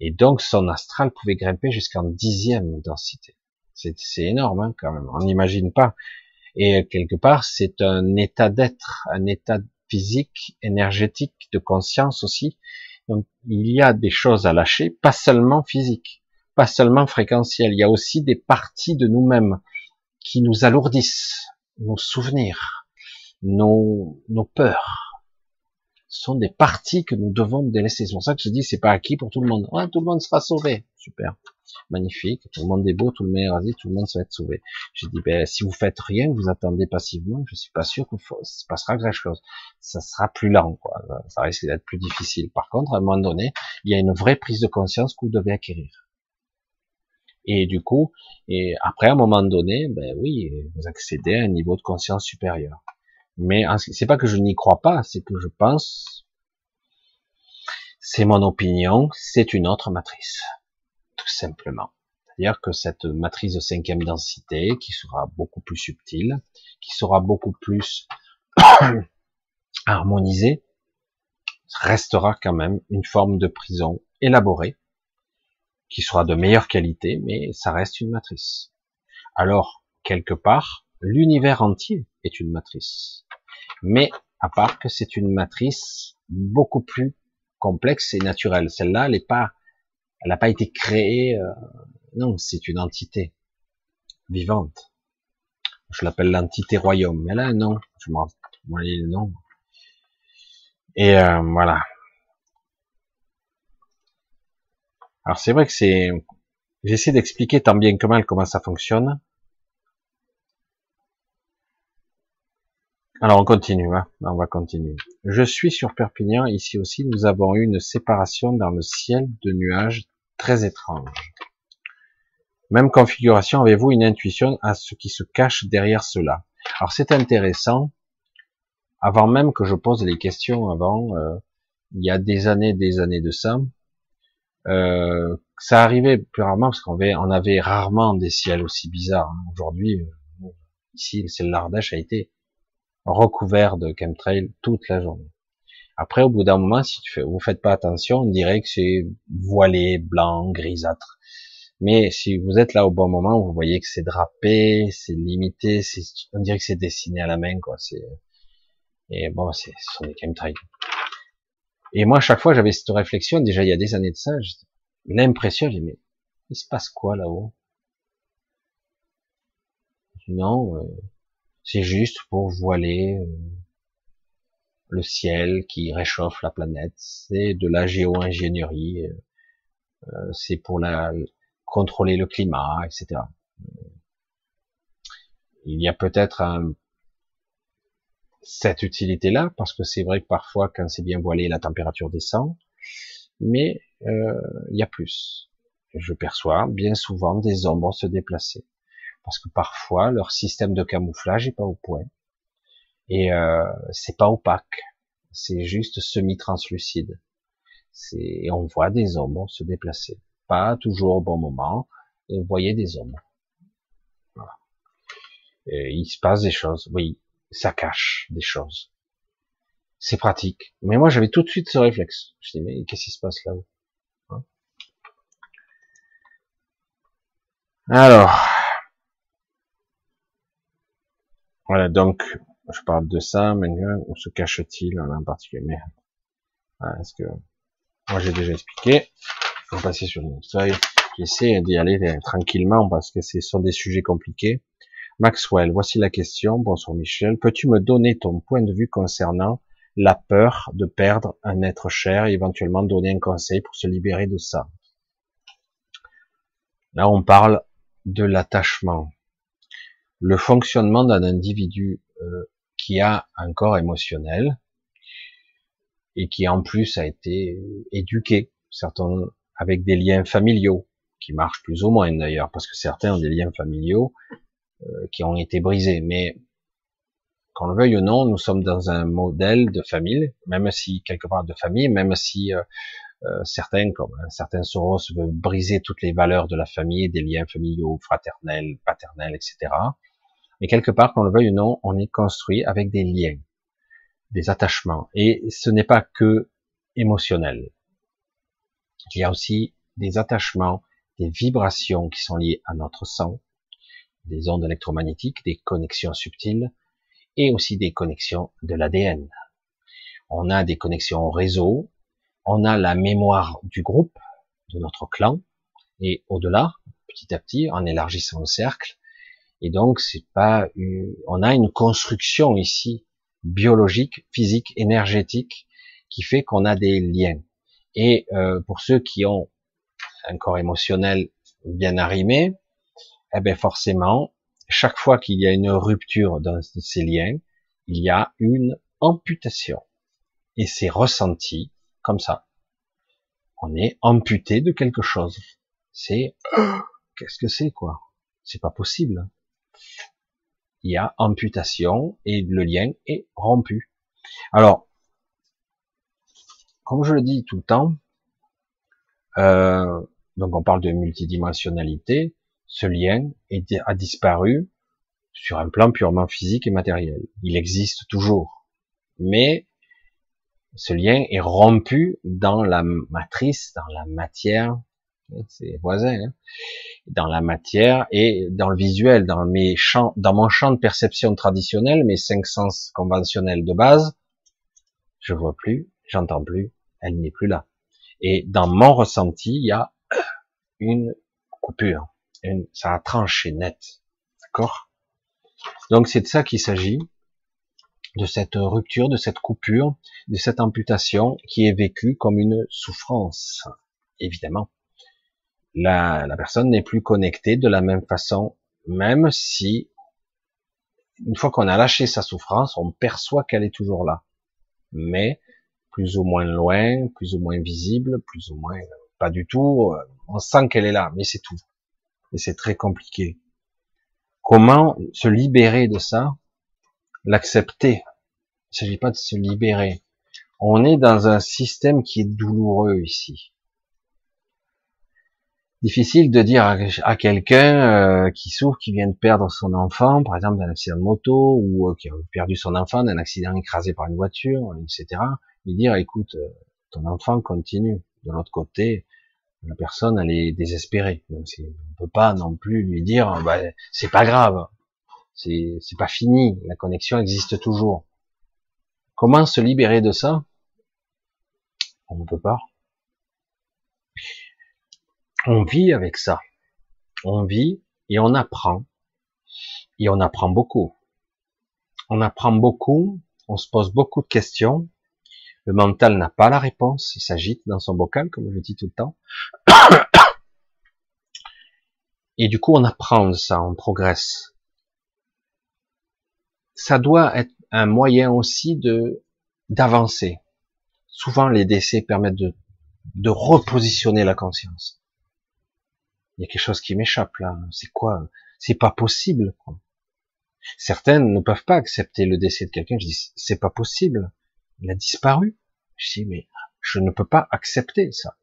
[SPEAKER 1] Et donc son astral pouvait grimper jusqu'en dixième densité. C'est énorme hein, quand même, on n'imagine pas. Et quelque part, c'est un état d'être, un état physique, énergétique, de conscience aussi. Donc il y a des choses à lâcher, pas seulement physique, pas seulement fréquentiel, il y a aussi des parties de nous-mêmes qui nous alourdissent, nos souvenirs, nos, nos peurs, sont des parties que nous devons délaisser. C'est pour ça que je dis c'est pas acquis pour tout le monde. tout le monde sera sauvé. Super. Magnifique. Tout le monde est beau, tout le monde est rasé, tout le monde va être sauvé. J'ai dit, ben, si vous faites rien, vous attendez passivement, je suis pas sûr qu'il se passera quelque chose. Ça sera plus lent, quoi. Ça risque d'être plus difficile. Par contre, à un moment donné, il y a une vraie prise de conscience que vous devez acquérir. Et du coup, et après, à un moment donné, ben oui, vous accédez à un niveau de conscience supérieur. Mais c'est pas que je n'y crois pas, c'est que je pense, c'est mon opinion, c'est une autre matrice, tout simplement. C'est-à-dire que cette matrice de cinquième densité, qui sera beaucoup plus subtile, qui sera beaucoup plus harmonisée, restera quand même une forme de prison élaborée, qui sera de meilleure qualité, mais ça reste une matrice. Alors, quelque part, l'univers entier est une matrice. Mais à part que c'est une matrice beaucoup plus complexe et naturelle. Celle-là, elle n'est pas, elle n'a pas été créée. Euh, non, c'est une entité vivante. Je l'appelle l'entité royaume. Mais là, non. Je m'en le nom. Et euh, voilà. Alors c'est vrai que c'est. J'essaie d'expliquer tant bien que mal comment ça fonctionne. Alors on continue, hein on va continuer. Je suis sur Perpignan, ici aussi nous avons eu une séparation dans le ciel de nuages très étrange. Même configuration, avez-vous une intuition à ce qui se cache derrière cela? Alors c'est intéressant, avant même que je pose les questions, avant, euh, il y a des années, des années de ça, euh, ça arrivait plus rarement parce qu'on avait, rarement des ciels aussi bizarres. Hein. Aujourd'hui, euh, ici, ciel l'Ardèche a été recouvert de chemtrail toute la journée. Après, au bout d'un moment, si tu fais, vous faites pas attention, on dirait que c'est voilé, blanc, grisâtre. Mais si vous êtes là au bon moment, vous voyez que c'est drapé, c'est limité, on dirait que c'est dessiné à la main, quoi. C'est, et bon, c'est, ce sont des chemtrails. Et moi, à chaque fois, j'avais cette réflexion, déjà il y a des années de ça, l'impression, j'ai mais il se passe quoi là-haut? Non, euh, c'est juste pour voiler euh, le ciel qui réchauffe la planète. C'est de la géo-ingénierie. Euh, euh, c'est pour la, contrôler le climat, etc. Il y a peut-être cette utilité-là, parce que c'est vrai que parfois, quand c'est bien voilé, la température descend, mais il y a plus. Je perçois bien souvent des ombres se déplacer parce que parfois leur système de camouflage est pas au point et euh, c'est pas opaque, c'est juste semi-translucide. C'est on voit des ombres se déplacer, pas toujours au bon moment, et vous voyez des ombres. Voilà. Et il se passe des choses, oui, ça cache des choses. C'est pratique. Mais moi j'avais tout de suite ce réflexe. Je dis mais qu'est-ce qui se passe là-haut? Hein? Alors, Voilà, donc, je parle de ça, mais où se cache-t-il en particulier? Est-ce que, moi j'ai déjà expliqué, on va passer sur une feuille, j'essaie d'y aller tranquillement parce que ce sont des sujets compliqués. Maxwell, voici la question. Bonsoir Michel. Peux-tu me donner ton point de vue concernant la peur de perdre un être cher et éventuellement donner un conseil pour se libérer de ça? Là, on parle de l'attachement. Le fonctionnement d'un individu euh, qui a un corps émotionnel et qui en plus a été éduqué, certains avec des liens familiaux, qui marchent plus ou moins d'ailleurs, parce que certains ont des liens familiaux euh, qui ont été brisés. Mais qu'on le veuille ou non, nous sommes dans un modèle de famille, même si quelque part de famille, même si euh, euh, certains, comme un certain Soros, veulent briser toutes les valeurs de la famille, des liens familiaux, fraternels, paternels, etc. Mais quelque part, qu'on le veuille ou non, on est construit avec des liens, des attachements, et ce n'est pas que émotionnel. Il y a aussi des attachements, des vibrations qui sont liées à notre sang, des ondes électromagnétiques, des connexions subtiles, et aussi des connexions de l'ADN. On a des connexions au réseau, on a la mémoire du groupe, de notre clan, et au-delà, petit à petit, en élargissant le cercle. Et donc, c'est pas, on a une construction ici biologique, physique, énergétique, qui fait qu'on a des liens. Et euh, pour ceux qui ont un corps émotionnel bien arrimé, eh bien forcément, chaque fois qu'il y a une rupture dans ces liens, il y a une amputation. Et c'est ressenti comme ça. On est amputé de quelque chose. C'est qu'est-ce que c'est quoi? C'est pas possible. Il y a amputation et le lien est rompu. Alors, comme je le dis tout le temps, euh, donc on parle de multidimensionnalité, ce lien a disparu sur un plan purement physique et matériel. Il existe toujours, mais ce lien est rompu dans la matrice, dans la matière, c'est voisin, hein, dans la matière et dans le visuel, dans mes champs, dans mon champ de perception traditionnel, mes cinq sens conventionnels de base, je vois plus, j'entends plus, elle n'est plus là. Et dans mon ressenti, il y a une coupure, une, ça a tranché net, d'accord? Donc c'est de ça qu'il s'agit de cette rupture, de cette coupure, de cette amputation qui est vécue comme une souffrance, évidemment. La, personne n'est plus connectée de la même façon, même si, une fois qu'on a lâché sa souffrance, on perçoit qu'elle est toujours là. Mais, plus ou moins loin, plus ou moins visible, plus ou moins pas du tout, on sent qu'elle est là, mais c'est tout. Et c'est très compliqué. Comment se libérer de ça? L'accepter. Il ne s'agit pas de se libérer. On est dans un système qui est douloureux ici. Difficile de dire à, quelqu'un euh, qui souffre, qui vient de perdre son enfant, par exemple d'un accident de moto, ou euh, qui a perdu son enfant d'un accident écrasé par une voiture, etc. Lui dire, écoute, euh, ton enfant continue. De l'autre côté, la personne, elle est désespérée. Donc, on peut pas non plus lui dire, bah, c'est pas grave, c'est pas fini, la connexion existe toujours. Comment se libérer de ça? On ne peut pas. On vit avec ça. On vit et on apprend. Et on apprend beaucoup. On apprend beaucoup, on se pose beaucoup de questions. Le mental n'a pas la réponse, il s'agite dans son bocal, comme je dis tout le temps. Et du coup, on apprend ça, on progresse ça doit être un moyen aussi de d'avancer. Souvent, les décès permettent de, de repositionner la conscience. Il y a quelque chose qui m'échappe là. C'est quoi? C'est pas possible. Quoi. Certaines ne peuvent pas accepter le décès de quelqu'un. Je dis c'est pas possible. Il a disparu. Je dis mais je ne peux pas accepter ça.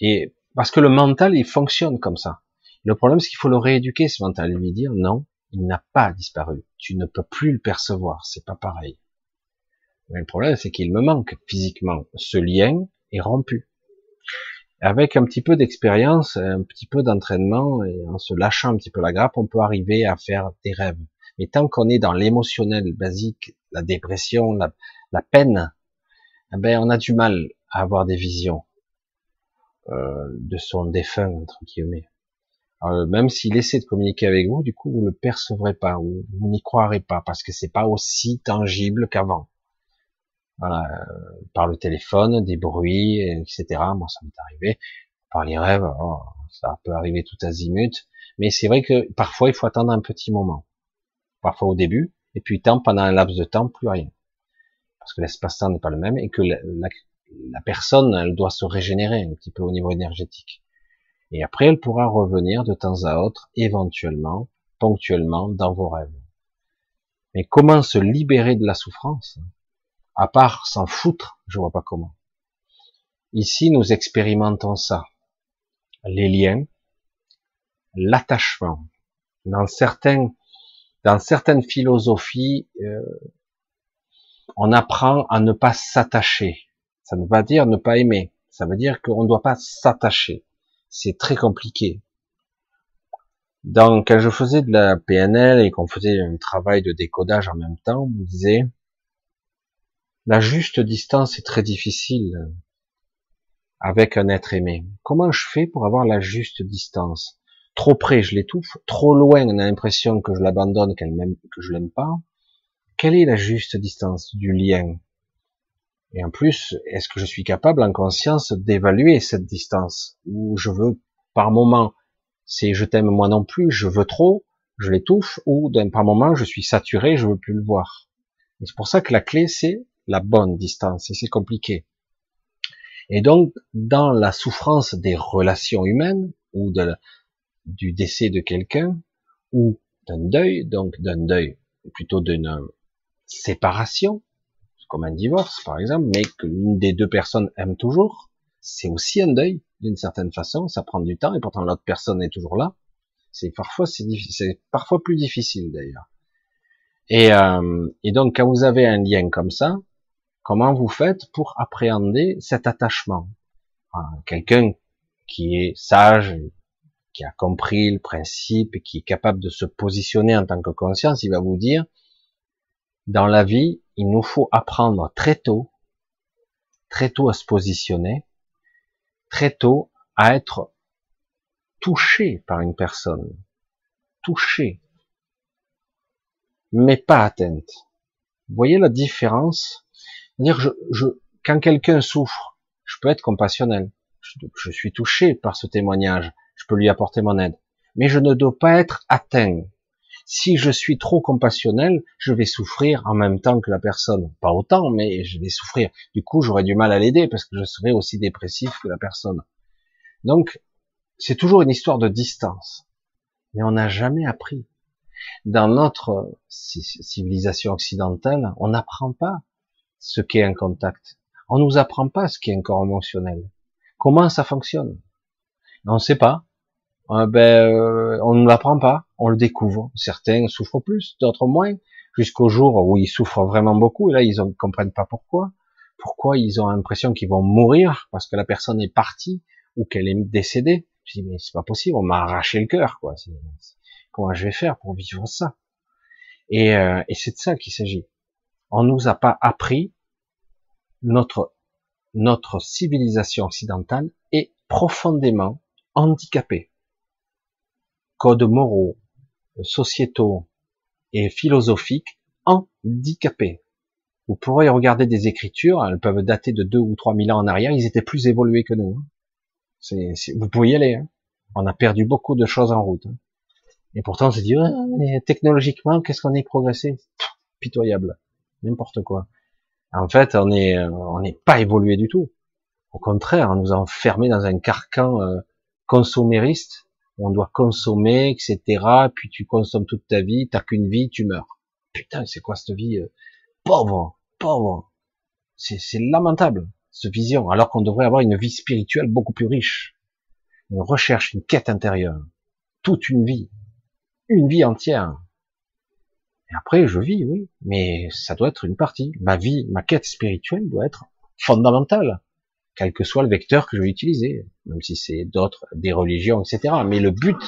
[SPEAKER 1] Et parce que le mental il fonctionne comme ça. Le problème c'est qu'il faut le rééduquer ce mental, lui dire non, il n'a pas disparu. Tu ne peux plus le percevoir, c'est pas pareil. Mais le problème, c'est qu'il me manque physiquement. Ce lien est rompu. Avec un petit peu d'expérience, un petit peu d'entraînement, et en se lâchant un petit peu la grappe, on peut arriver à faire des rêves. Mais tant qu'on est dans l'émotionnel basique, la dépression, la, la peine, eh ben on a du mal à avoir des visions euh, de son défunt entre guillemets. Euh, même s'il essaie de communiquer avec vous, du coup, vous le percevrez pas, ou vous n'y croirez pas, parce que c'est pas aussi tangible qu'avant. Voilà, euh, par le téléphone, des bruits, etc. Moi, ça m'est arrivé. Par les rêves, oh, ça peut arriver tout azimut. Mais c'est vrai que parfois, il faut attendre un petit moment. Parfois au début, et puis tant, pendant un laps de temps, plus rien. Parce que l'espace-temps n'est pas le même et que la, la, personne, elle doit se régénérer un petit peu au niveau énergétique. Et après, elle pourra revenir de temps à autre, éventuellement, ponctuellement, dans vos rêves. Mais comment se libérer de la souffrance À part s'en foutre, je vois pas comment. Ici, nous expérimentons ça. Les liens, l'attachement. Dans certains, dans certaines philosophies, euh, on apprend à ne pas s'attacher. Ça ne veut pas dire ne pas aimer. Ça veut dire qu'on ne doit pas s'attacher. C'est très compliqué. Donc, quand je faisais de la PNL et qu'on faisait un travail de décodage en même temps, on me disait, la juste distance est très difficile avec un être aimé. Comment je fais pour avoir la juste distance? Trop près, je l'étouffe. Trop loin, on a l'impression que je l'abandonne, que je l'aime pas. Quelle est la juste distance du lien? Et en plus, est-ce que je suis capable en conscience d'évaluer cette distance? Ou je veux, par moment, c'est je t'aime moi non plus, je veux trop, je l'étouffe, ou par moment, je suis saturé, je veux plus le voir. C'est pour ça que la clé, c'est la bonne distance, et c'est compliqué. Et donc, dans la souffrance des relations humaines, ou de du décès de quelqu'un, ou d'un deuil, donc d'un deuil, plutôt d'une séparation, comme un divorce par exemple, mais que l'une des deux personnes aime toujours, c'est aussi un deuil d'une certaine façon, ça prend du temps et pourtant l'autre personne est toujours là. C'est parfois c'est c'est parfois plus difficile d'ailleurs. Et, euh, et donc quand vous avez un lien comme ça, comment vous faites pour appréhender cet attachement Quelqu'un qui est sage, qui a compris le principe, qui est capable de se positionner en tant que conscience, il va vous dire dans la vie, il nous faut apprendre très tôt, très tôt à se positionner, très tôt à être touché par une personne, touché, mais pas atteinte. Vous voyez la différence quand quelqu'un souffre, je peux être compassionnel. Je, suis touché par ce témoignage. Je peux lui apporter mon aide. Mais je ne dois pas être atteint. Si je suis trop compassionnel, je vais souffrir en même temps que la personne. Pas autant, mais je vais souffrir. Du coup, j'aurai du mal à l'aider parce que je serai aussi dépressif que la personne. Donc, c'est toujours une histoire de distance. Mais on n'a jamais appris. Dans notre civilisation occidentale, on n'apprend pas ce qu'est un contact. On nous apprend pas ce qu'est un corps émotionnel. Comment ça fonctionne? On ne sait pas. Euh, ben, euh, on ne l'apprend pas, on le découvre. Certains souffrent plus, d'autres moins, jusqu'au jour où ils souffrent vraiment beaucoup, et là ils ne comprennent pas pourquoi. Pourquoi ils ont l'impression qu'ils vont mourir parce que la personne est partie ou qu'elle est décédée? Je dis mais c'est pas possible, on m'a arraché le cœur, quoi. Comment je vais faire pour vivre ça? Et, euh, et c'est de ça qu'il s'agit. On nous a pas appris notre notre civilisation occidentale est profondément handicapée codes moraux, sociétaux et philosophiques handicapés. Vous pourrez regarder des écritures, elles peuvent dater de deux ou trois mille ans en arrière, ils étaient plus évolués que nous. Hein. vous pouvez y aller. Hein. On a perdu beaucoup de choses en route. Hein. Et pourtant, on se dit, technologiquement, qu'est-ce qu'on est progressé? Pitoyable, n'importe quoi. En fait, on est, on n'est pas évolué du tout. Au contraire, on nous a enfermés dans un carcan euh, on doit consommer, etc. Puis tu consommes toute ta vie, t'as qu'une vie, tu meurs. Putain, c'est quoi cette vie euh, pauvre, pauvre. C'est lamentable, cette vision, alors qu'on devrait avoir une vie spirituelle beaucoup plus riche. Une recherche, une quête intérieure. Toute une vie. Une vie entière. Et après, je vis, oui, mais ça doit être une partie. Ma vie, ma quête spirituelle doit être fondamentale quel que soit le vecteur que je vais utiliser, même si c'est d'autres, des religions, etc. Mais le but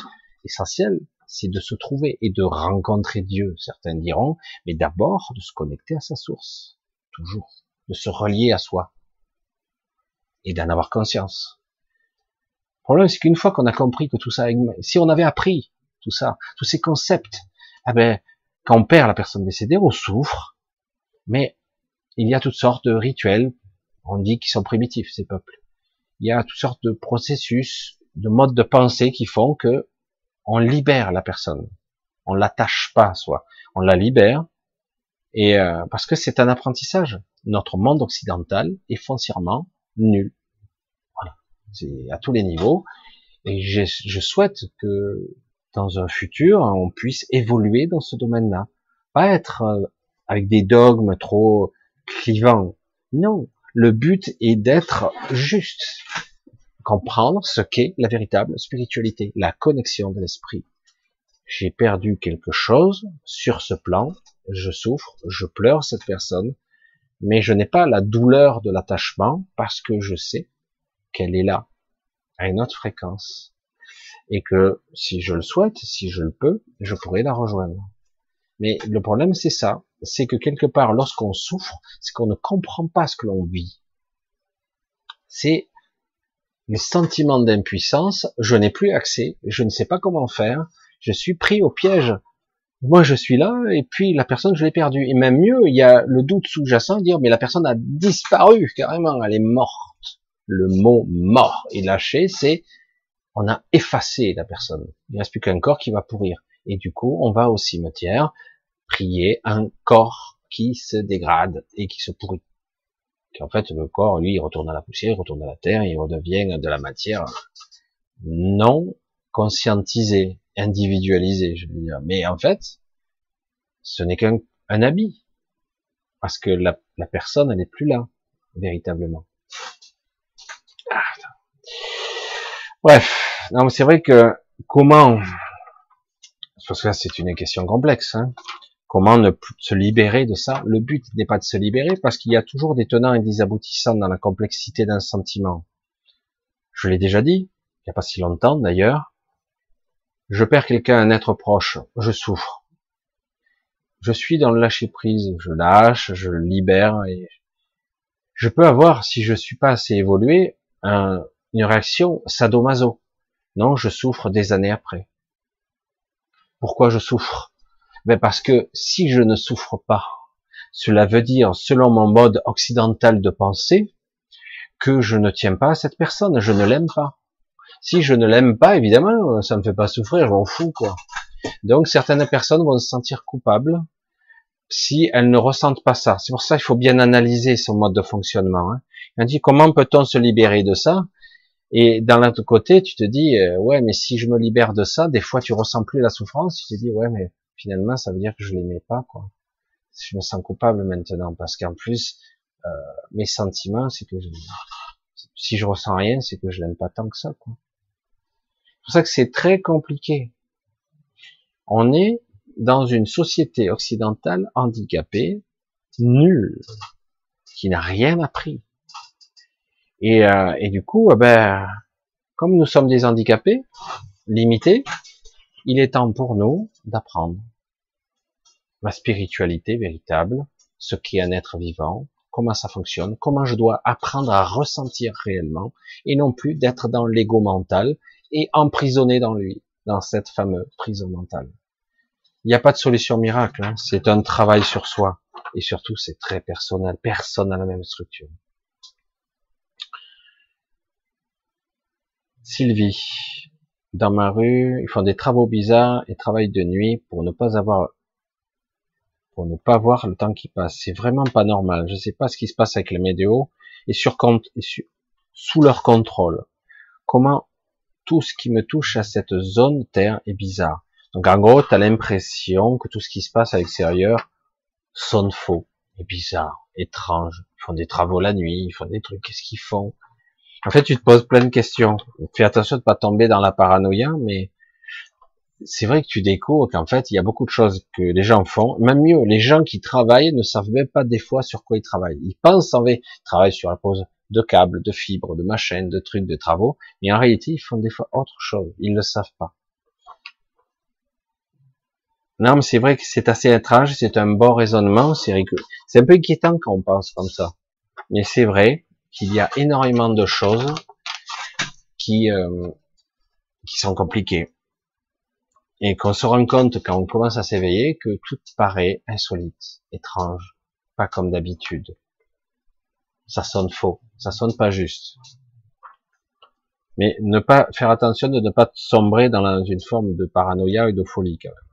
[SPEAKER 1] essentiel, c'est de se trouver et de rencontrer Dieu, certains diront, mais d'abord de se connecter à sa source, toujours, de se relier à soi et d'en avoir conscience. Le problème, c'est qu'une fois qu'on a compris que tout ça, si on avait appris tout ça, tous ces concepts, eh ben, quand on perd la personne décédée, on souffre, mais il y a toutes sortes de rituels, on dit qu'ils sont primitifs, ces peuples. Il y a toutes sortes de processus, de modes de pensée qui font que on libère la personne. On l'attache pas à soi. On la libère. Et euh, parce que c'est un apprentissage. Notre monde occidental est foncièrement nul. Voilà. C'est à tous les niveaux. Et je, je souhaite que dans un futur, on puisse évoluer dans ce domaine-là. Pas être euh, avec des dogmes trop clivants. Non. Le but est d'être juste. Comprendre ce qu'est la véritable spiritualité, la connexion de l'esprit. J'ai perdu quelque chose sur ce plan, je souffre, je pleure cette personne, mais je n'ai pas la douleur de l'attachement parce que je sais qu'elle est là, à une autre fréquence et que si je le souhaite, si je le peux, je pourrais la rejoindre. Mais le problème, c'est ça, c'est que quelque part, lorsqu'on souffre, c'est qu'on ne comprend pas ce que l'on vit. C'est le sentiment d'impuissance, je n'ai plus accès, je ne sais pas comment faire, je suis pris au piège. Moi, je suis là, et puis la personne, je l'ai perdue. Et même mieux, il y a le doute sous-jacent, dire, mais la personne a disparu, carrément, elle est morte. Le mot mort et lâché, c'est on a effacé la personne. Il reste plus qu'un corps qui va pourrir. Et du coup, on va au cimetière prier un corps qui se dégrade et qui se pourrit. En fait, le corps, lui, il retourne à la poussière, il retourne à la terre, il redevient de la matière non conscientisée, individualisée, je veux dire. Mais en fait, ce n'est qu'un habit. Parce que la, personne, elle n'est plus là, véritablement. Ah, Bref, non, c'est vrai que comment, parce que c'est une question complexe, hein, comment ne plus se libérer de ça? Le but n'est pas de se libérer parce qu'il y a toujours des tenants et des aboutissants dans la complexité d'un sentiment. Je l'ai déjà dit, il n'y a pas si longtemps d'ailleurs. Je perds quelqu'un, un être proche, je souffre. Je suis dans le lâcher prise, je lâche, je libère et je peux avoir, si je suis pas assez évolué, une réaction sadomaso. Non, je souffre des années après. Pourquoi je souffre? Ben Parce que si je ne souffre pas, cela veut dire, selon mon mode occidental de pensée, que je ne tiens pas à cette personne, je ne l'aime pas. Si je ne l'aime pas, évidemment, ça me fait pas souffrir, je m'en fous, quoi. Donc, certaines personnes vont se sentir coupables si elles ne ressentent pas ça. C'est pour ça qu'il faut bien analyser son mode de fonctionnement. Hein. On dit comment peut-on se libérer de ça? Et d'un autre côté, tu te dis, euh, ouais, mais si je me libère de ça, des fois tu ressens plus la souffrance, tu te dis, ouais, mais finalement, ça veut dire que je l'aimais pas, quoi. Je me sens coupable maintenant, parce qu'en plus, euh, mes sentiments, c'est que je, si je ressens rien, c'est que je l'aime pas tant que ça, quoi. C'est pour ça que c'est très compliqué. On est dans une société occidentale handicapée, nulle, qui n'a rien appris et, euh, et du coup, euh, ben, comme nous sommes des handicapés, limités, il est temps pour nous d'apprendre ma spiritualité véritable, ce qu'est un être vivant, comment ça fonctionne, comment je dois apprendre à ressentir réellement, et non plus d'être dans l'ego mental et emprisonné dans lui, dans cette fameuse prison mentale. Il n'y a pas de solution miracle, hein. c'est un travail sur soi, et surtout c'est très personnel, personne n'a la même structure. Sylvie. Dans ma rue, ils font des travaux bizarres et travaillent de nuit pour ne pas avoir, pour ne pas voir le temps qui passe. C'est vraiment pas normal. Je sais pas ce qui se passe avec les médios et sur compte, sous leur contrôle. Comment tout ce qui me touche à cette zone terre est bizarre. Donc en gros, tu as l'impression que tout ce qui se passe à l'extérieur sonne faux, est bizarre, étrange. Ils font des travaux la nuit, ils font des trucs, qu'est-ce qu'ils font? En fait, tu te poses plein de questions. Fais attention de pas tomber dans la paranoïa, mais c'est vrai que tu découvres qu'en fait, il y a beaucoup de choses que les gens font. Même mieux, les gens qui travaillent ne savent même pas des fois sur quoi ils travaillent. Ils pensent en fait, ils travaillent sur la pose de câbles, de fibres, de machines, de trucs, de travaux, mais en réalité, ils font des fois autre chose. Ils ne le savent pas. Non, mais c'est vrai que c'est assez étrange, c'est un bon raisonnement. C'est un peu inquiétant quand on pense comme ça. Mais c'est vrai, qu'il y a énormément de choses qui, euh, qui sont compliquées. Et qu'on se rend compte quand on commence à s'éveiller que tout paraît insolite, étrange, pas comme d'habitude. ça sonne faux, ça sonne pas juste. Mais ne pas faire attention de ne pas sombrer dans une forme de paranoïa et de folie quand même.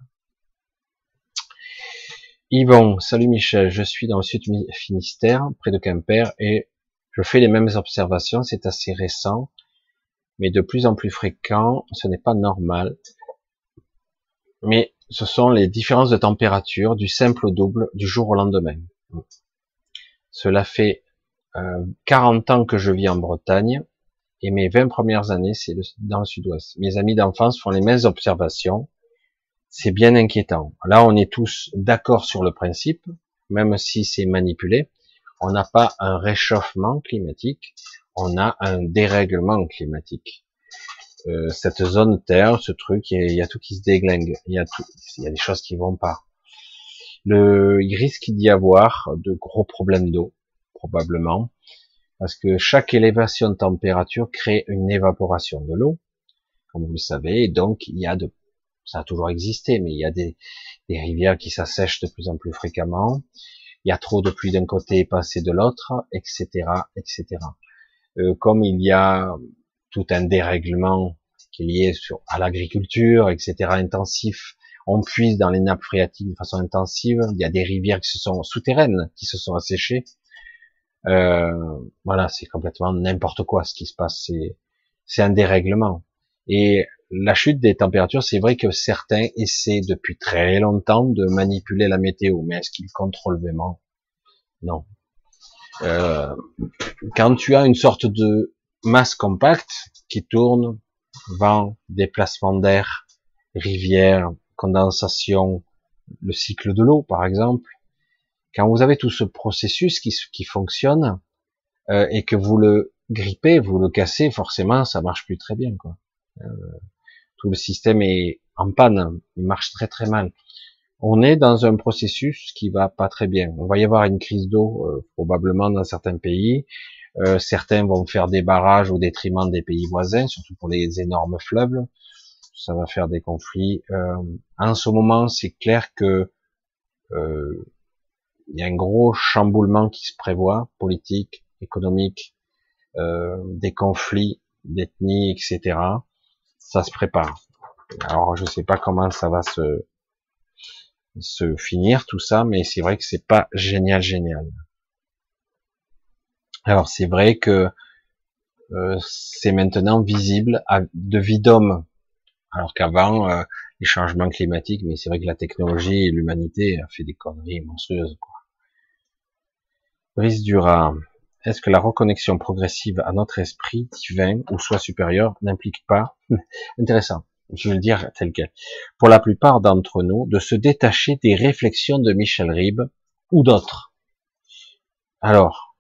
[SPEAKER 1] Yvon, salut Michel, je suis dans le sud Finistère, près de Quimper, et je fais les mêmes observations, c'est assez récent, mais de plus en plus fréquent, ce n'est pas normal. Mais ce sont les différences de température du simple au double du jour au lendemain. Cela fait euh, 40 ans que je vis en Bretagne, et mes 20 premières années, c'est dans le sud-ouest. Mes amis d'enfance font les mêmes observations, c'est bien inquiétant. Là, on est tous d'accord sur le principe, même si c'est manipulé. On n'a pas un réchauffement climatique, on a un dérèglement climatique. Euh, cette zone Terre, ce truc, il y, a tout qui se déglingue, il y a tout, il y a des choses qui vont pas. Le, il risque d'y avoir de gros problèmes d'eau, probablement, parce que chaque élévation de température crée une évaporation de l'eau, comme vous le savez, et donc il y a de ça a toujours existé, mais il y a des, rivières qui s'assèchent de plus en plus fréquemment. Il y a trop de pluie d'un côté et pas assez de l'autre, etc., etc. Euh, comme il y a tout un dérèglement qui est lié sur, à l'agriculture, etc., intensif. On puise dans les nappes phréatiques de façon intensive. Il y a des rivières qui se sont souterraines, qui se sont asséchées. Euh, voilà, c'est complètement n'importe quoi ce qui se passe. C'est un dérèglement. Et la chute des températures, c'est vrai que certains essaient depuis très longtemps de manipuler la météo, mais est-ce qu'ils contrôlent vraiment? Non. Euh, quand tu as une sorte de masse compacte qui tourne, vent, déplacement d'air, rivière, condensation, le cycle de l'eau par exemple, quand vous avez tout ce processus qui, qui fonctionne euh, et que vous le grippez, vous le cassez, forcément ça marche plus très bien quoi. Euh, le système est en panne, il marche très très mal. On est dans un processus qui va pas très bien. On va y avoir une crise d'eau euh, probablement dans certains pays. Euh, certains vont faire des barrages au détriment des pays voisins, surtout pour les énormes fleuves. Ça va faire des conflits. Euh, en ce moment, c'est clair que il y a un gros chamboulement qui se prévoit, politique, économique, des conflits d'ethnie, etc ça se prépare. Alors je sais pas comment ça va se se finir tout ça, mais c'est vrai que c'est pas génial génial. Alors c'est vrai que euh, c'est maintenant visible à, de vie d'homme, alors qu'avant euh, les changements climatiques, mais c'est vrai que la technologie et l'humanité a fait des conneries monstrueuses. Quoi. Brice est-ce que la reconnexion progressive à notre esprit divin ou soit supérieur n'implique pas, intéressant, je vais le dire tel quel, pour la plupart d'entre nous, de se détacher des réflexions de Michel Ribes ou d'autres Alors,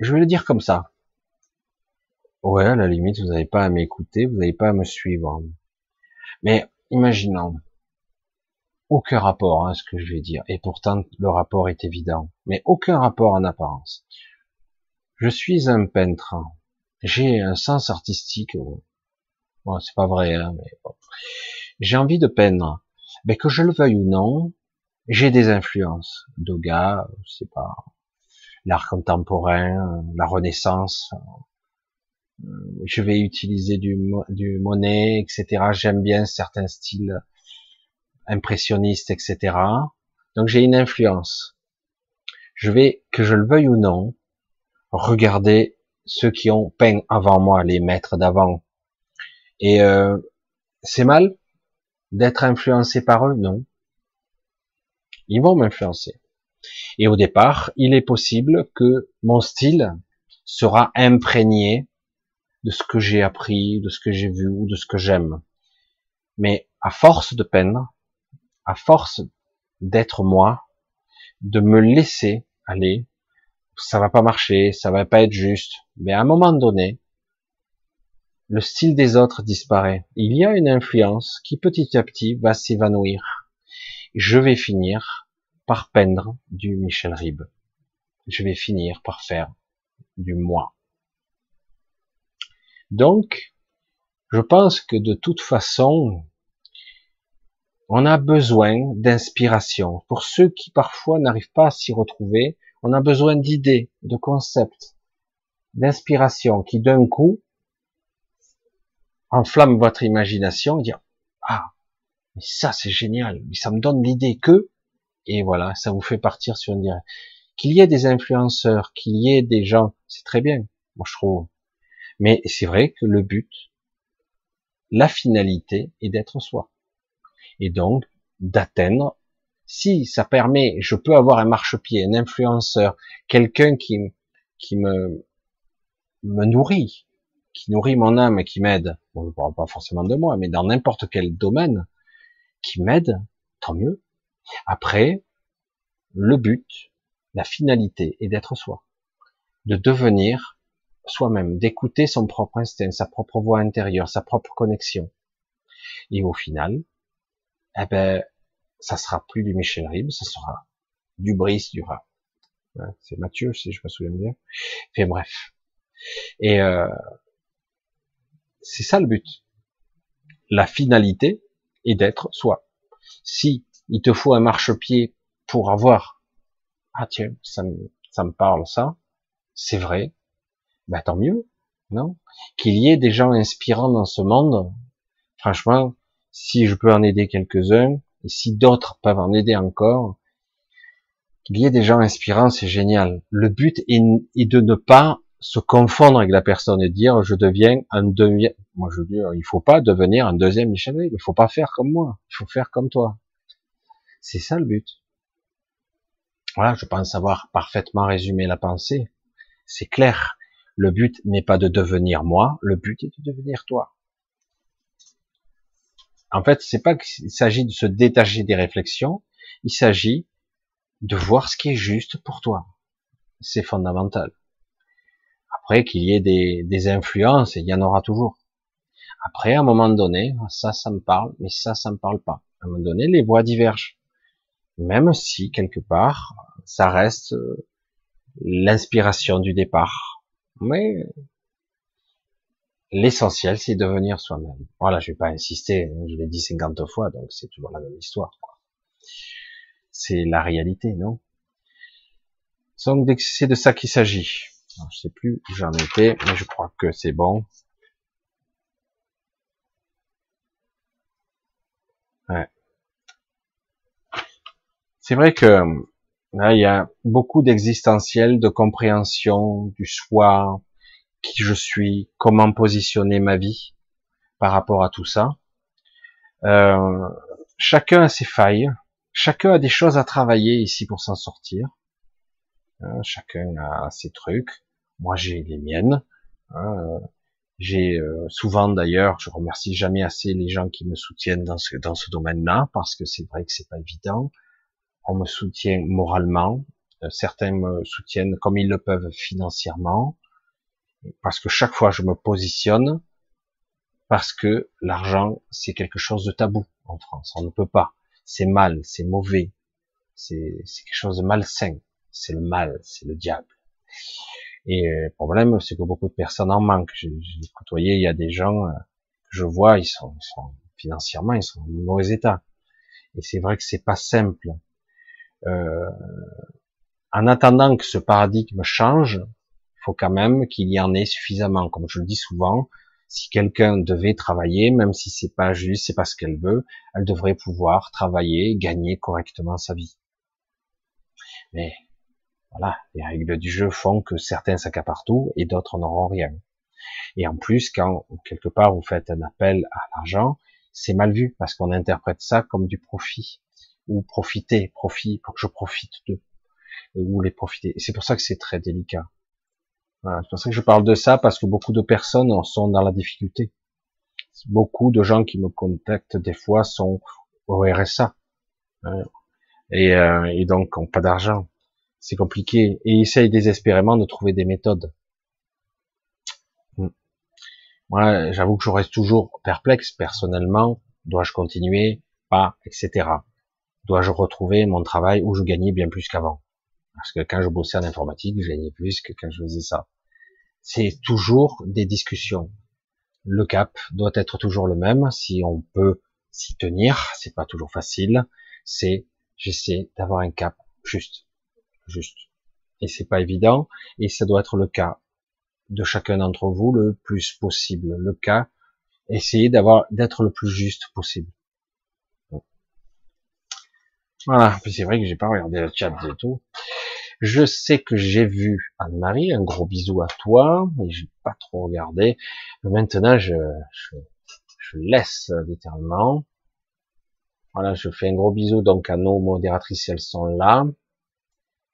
[SPEAKER 1] je vais le dire comme ça. Ouais, à la limite, vous n'avez pas à m'écouter, vous n'avez pas à me suivre. Mais imaginons, aucun rapport à hein, ce que je vais dire, et pourtant le rapport est évident, mais aucun rapport en apparence. Je suis un peintre. J'ai un sens artistique. Bon, c'est pas vrai, hein, mais j'ai envie de peindre. Mais que je le veuille ou non, j'ai des influences. Doga, sais pas, l'art contemporain, la Renaissance. Je vais utiliser du, du etc. J'aime bien certains styles impressionnistes, etc. Donc j'ai une influence. Je vais, que je le veuille ou non, Regardez ceux qui ont peint avant moi, les maîtres d'avant. Et euh, c'est mal d'être influencé par eux? Non. Ils vont m'influencer. Et au départ, il est possible que mon style sera imprégné de ce que j'ai appris, de ce que j'ai vu ou de ce que j'aime. Mais à force de peindre, à force d'être moi, de me laisser aller, ça va pas marcher, ça va pas être juste. Mais à un moment donné, le style des autres disparaît. Il y a une influence qui petit à petit va s'évanouir. Je vais finir par peindre du Michel Ribes. Je vais finir par faire du moi. Donc, je pense que de toute façon, on a besoin d'inspiration. Pour ceux qui parfois n'arrivent pas à s'y retrouver, On a besoin d'idées, de concepts, d'inspiration qui d'un coup enflamme votre imagination et dire ah mais ça c'est génial, mais ça me donne l'idée que et voilà, ça vous fait partir sur une direction. Qu'il y ait des influenceurs, qu'il y ait des gens, c'est très bien, moi je trouve. Mais c'est vrai que le but, la finalité est d'être soi. Et donc, d'atteindre, si ça permet, je peux avoir un marchepied, un influenceur, quelqu'un qui, qui me, me nourrit, qui nourrit mon âme et qui m'aide. Bon, je parle pas forcément de moi, mais dans n'importe quel domaine, qui m'aide, tant mieux. Après, le but, la finalité est d'être soi, de devenir soi-même, d'écouter son propre instinct, sa propre voix intérieure, sa propre connexion. Et au final, eh ben, ça sera plus du Michel Ribes, ça sera du Brice du rat. C'est Mathieu, si je me souviens bien. Enfin bref. Et euh, c'est ça le but. La finalité est d'être soi. Si il te faut un marchepied pour avoir, ah tiens, ça me, ça me parle ça, c'est vrai, bah tant mieux, non? Qu'il y ait des gens inspirants dans ce monde, franchement, si je peux en aider quelques-uns, et si d'autres peuvent en aider encore, qu'il y ait des gens inspirants, c'est génial. Le but est, de ne pas se confondre avec la personne et dire je deviens un deuxième. Moi je dis il faut pas devenir un deuxième Michel Il faut pas faire comme moi. Il faut faire comme toi. C'est ça le but. Voilà, je pense avoir parfaitement résumé la pensée. C'est clair. Le but n'est pas de devenir moi, le but est de devenir toi. En fait, c'est pas qu'il s'agit de se détacher des réflexions, il s'agit de voir ce qui est juste pour toi. C'est fondamental. Après, qu'il y ait des, des influences, il y en aura toujours. Après, à un moment donné, ça, ça me parle, mais ça, ça me parle pas. À un moment donné, les voix divergent. Même si, quelque part, ça reste euh, l'inspiration du départ. Mais l'essentiel, c'est devenir soi-même. Voilà, je vais pas insister, je l'ai dit 50 fois, donc c'est toujours la même histoire. C'est la réalité, non? Donc c'est de ça qu'il s'agit. Je sais plus où j'en étais, mais je crois que c'est bon. Ouais. C'est vrai que Là, il y a beaucoup d'existentiel, de compréhension du soi, qui je suis, comment positionner ma vie par rapport à tout ça. Euh, chacun a ses failles, chacun a des choses à travailler ici pour s'en sortir. Euh, chacun a ses trucs. Moi, j'ai les miennes. Hein. j'ai euh, souvent d'ailleurs, je remercie jamais assez les gens qui me soutiennent dans ce dans ce domaine-là parce que c'est vrai que c'est pas évident on me soutient moralement, euh, certains me soutiennent comme ils le peuvent financièrement, parce que chaque fois je me positionne, parce que l'argent c'est quelque chose de tabou en France, on ne peut pas, c'est mal, c'est mauvais, c'est quelque chose de malsain, c'est le mal, c'est le diable. Et le problème, c'est que beaucoup de personnes en manquent. J'ai côtoyé, il y a des gens euh, que je vois, ils sont, ils sont financièrement, ils sont en mauvais état. Et c'est vrai que c'est pas simple euh, en attendant que ce paradigme change, faut quand même qu'il y en ait suffisamment. Comme je le dis souvent, si quelqu'un devait travailler, même si c'est pas juste, c'est pas ce qu'elle veut, elle devrait pouvoir travailler, gagner correctement sa vie. Mais voilà, les règles du jeu font que certains s'accaparent tout et d'autres n'auront rien. Et en plus, quand quelque part vous faites un appel à l'argent, c'est mal vu parce qu'on interprète ça comme du profit ou profiter, profit, pour que je profite d'eux, ou les profiter. Et c'est pour ça que c'est très délicat. Voilà, c'est pour ça que je parle de ça, parce que beaucoup de personnes sont dans la difficulté. Beaucoup de gens qui me contactent des fois sont au RSA. Hein, et, euh, et, donc ont pas d'argent. C'est compliqué. Et ils essayent désespérément de trouver des méthodes. Hmm. Moi, j'avoue que je reste toujours perplexe personnellement. Dois-je continuer? Pas, etc dois-je retrouver mon travail où je gagnais bien plus qu'avant? Parce que quand je bossais en informatique, je gagnais plus que quand je faisais ça. C'est toujours des discussions. Le cap doit être toujours le même. Si on peut s'y tenir, c'est pas toujours facile. C'est j'essaie d'avoir un cap juste, juste. Et c'est pas évident, et ça doit être le cas de chacun d'entre vous le plus possible. Le cas, essayez d'avoir, d'être le plus juste possible. Voilà, c'est vrai que j'ai pas regardé le chat et tout. Je sais que j'ai vu Anne-Marie, un gros bisou à toi, mais j'ai pas trop regardé. Maintenant, je, laisse littéralement. Voilà, je fais un gros bisou donc à nos modératrices, elles sont là.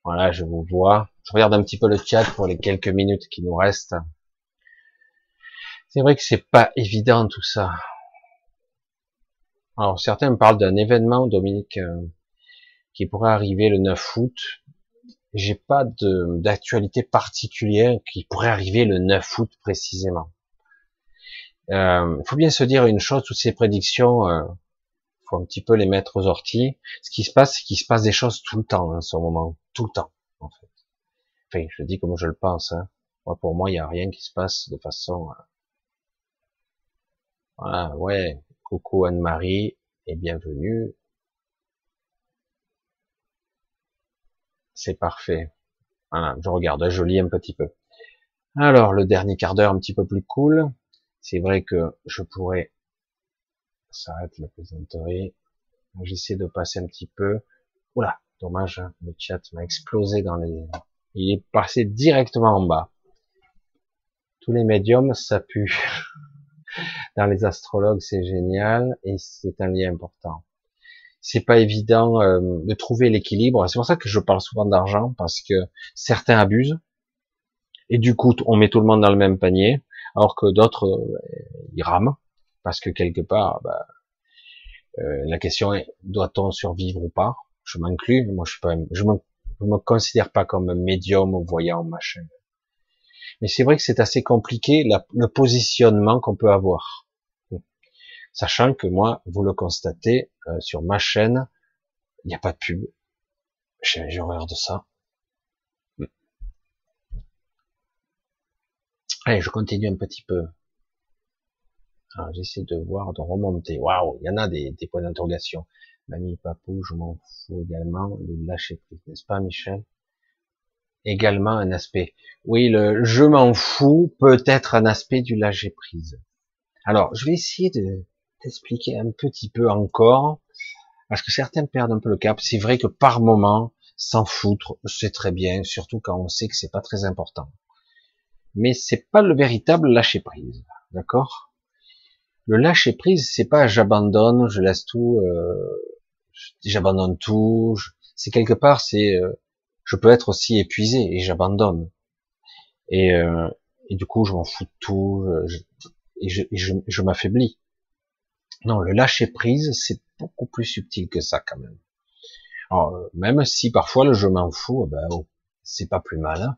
[SPEAKER 1] Voilà, je vous vois. Je regarde un petit peu le chat pour les quelques minutes qui nous restent. C'est vrai que c'est pas évident tout ça. Alors certains me parlent d'un événement, Dominique, euh, qui pourrait arriver le 9 août. J'ai pas d'actualité particulière qui pourrait arriver le 9 août précisément. Il euh, faut bien se dire une chose, toutes ces prédictions, euh, faut un petit peu les mettre aux orties. Ce qui se passe, c'est qu'il se passe des choses tout le temps en ce moment, tout le temps en fait. Je dis comme je le pense. Hein. Moi, pour moi, il n'y a rien qui se passe de façon. Euh, voilà, ouais. Coucou Anne-Marie et bienvenue. C'est parfait. Voilà, je regarde, je lis un petit peu. Alors, le dernier quart d'heure un petit peu plus cool. C'est vrai que je pourrais s'arrête la plaisanterie. J'essaie de passer un petit peu. Oula, dommage, hein, le chat m'a explosé dans les... Il est passé directement en bas. Tous les médiums, ça pue. dans les astrologues, c'est génial et c'est un lien important. C'est pas évident euh, de trouver l'équilibre. C'est pour ça que je parle souvent d'argent parce que certains abusent et du coup on met tout le monde dans le même panier alors que d'autres euh, ils rament parce que quelque part, bah, euh, la question est doit-on survivre ou pas? Je m'inclus, moi je suis pas, je me, me considère pas comme un médium ou voyant machin. Mais c'est vrai que c'est assez compliqué le positionnement qu'on peut avoir, sachant que moi, vous le constatez euh, sur ma chaîne, il n'y a pas de pub. J'ai horreur de ça. Allez, je continue un petit peu. Alors, j'essaie de voir, de remonter. Waouh, il y en a des, des points d'interrogation. Mamie, papou, je m'en fous également. Le lâcher prise, n'est-ce pas, Michel? Également un aspect. Oui, le je m'en fous peut être un aspect du lâcher prise. Alors, je vais essayer de t'expliquer un petit peu encore, parce que certains perdent un peu le cap. C'est vrai que par moment, s'en foutre, c'est très bien, surtout quand on sait que c'est pas très important. Mais c'est pas le véritable lâcher prise, d'accord? Le lâcher prise, c'est pas j'abandonne, je laisse tout, euh, j'abandonne tout. C'est quelque part, c'est euh, je peux être aussi épuisé et j'abandonne. Et, euh, et du coup, je m'en fous de tout je, m'affaiblis. Non, le lâcher prise, c'est beaucoup plus subtil que ça quand même. Alors, même si parfois le je m'en fous, ben, oh, c'est pas plus mal hein,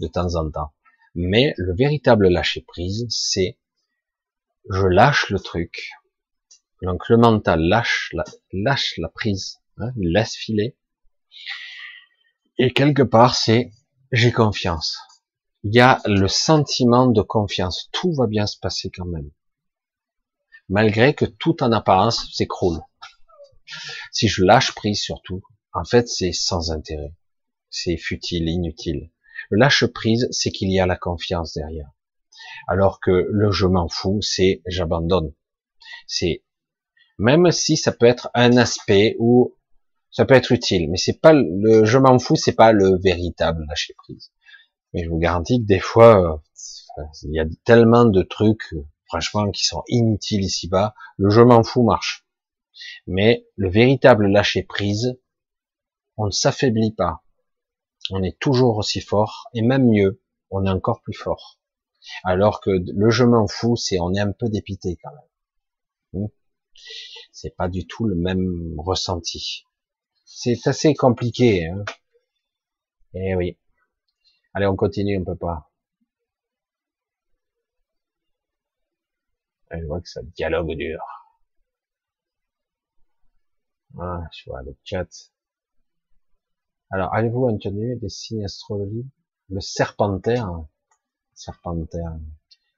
[SPEAKER 1] de temps en temps. Mais le véritable lâcher prise, c'est je lâche le truc. Donc le mental lâche la, lâche la prise, hein, il laisse filer. Et quelque part, c'est j'ai confiance. Il y a le sentiment de confiance. Tout va bien se passer quand même. Malgré que tout en apparence s'écroule. Si je lâche prise surtout, en fait, c'est sans intérêt. C'est futile, inutile. Le lâche prise, c'est qu'il y a la confiance derrière. Alors que le je m'en fous, c'est j'abandonne. C'est même si ça peut être un aspect où ça peut être utile, mais c'est pas le je m'en fous, c'est pas le véritable lâcher prise. Mais je vous garantis que des fois, euh, il y a tellement de trucs, franchement, qui sont inutiles ici-bas. Le je m'en fous marche. Mais le véritable lâcher prise, on ne s'affaiblit pas. On est toujours aussi fort, et même mieux, on est encore plus fort. Alors que le je m'en fous, c'est on est un peu dépité quand même. Hmm? C'est pas du tout le même ressenti. C'est assez compliqué. Hein eh oui. Allez, on continue, on peut pas. Je vois que ça dialogue dur. Ah, je vois le chat. Alors, avez-vous entendu des signes astrologiques? Le serpentaire, Serpentaire.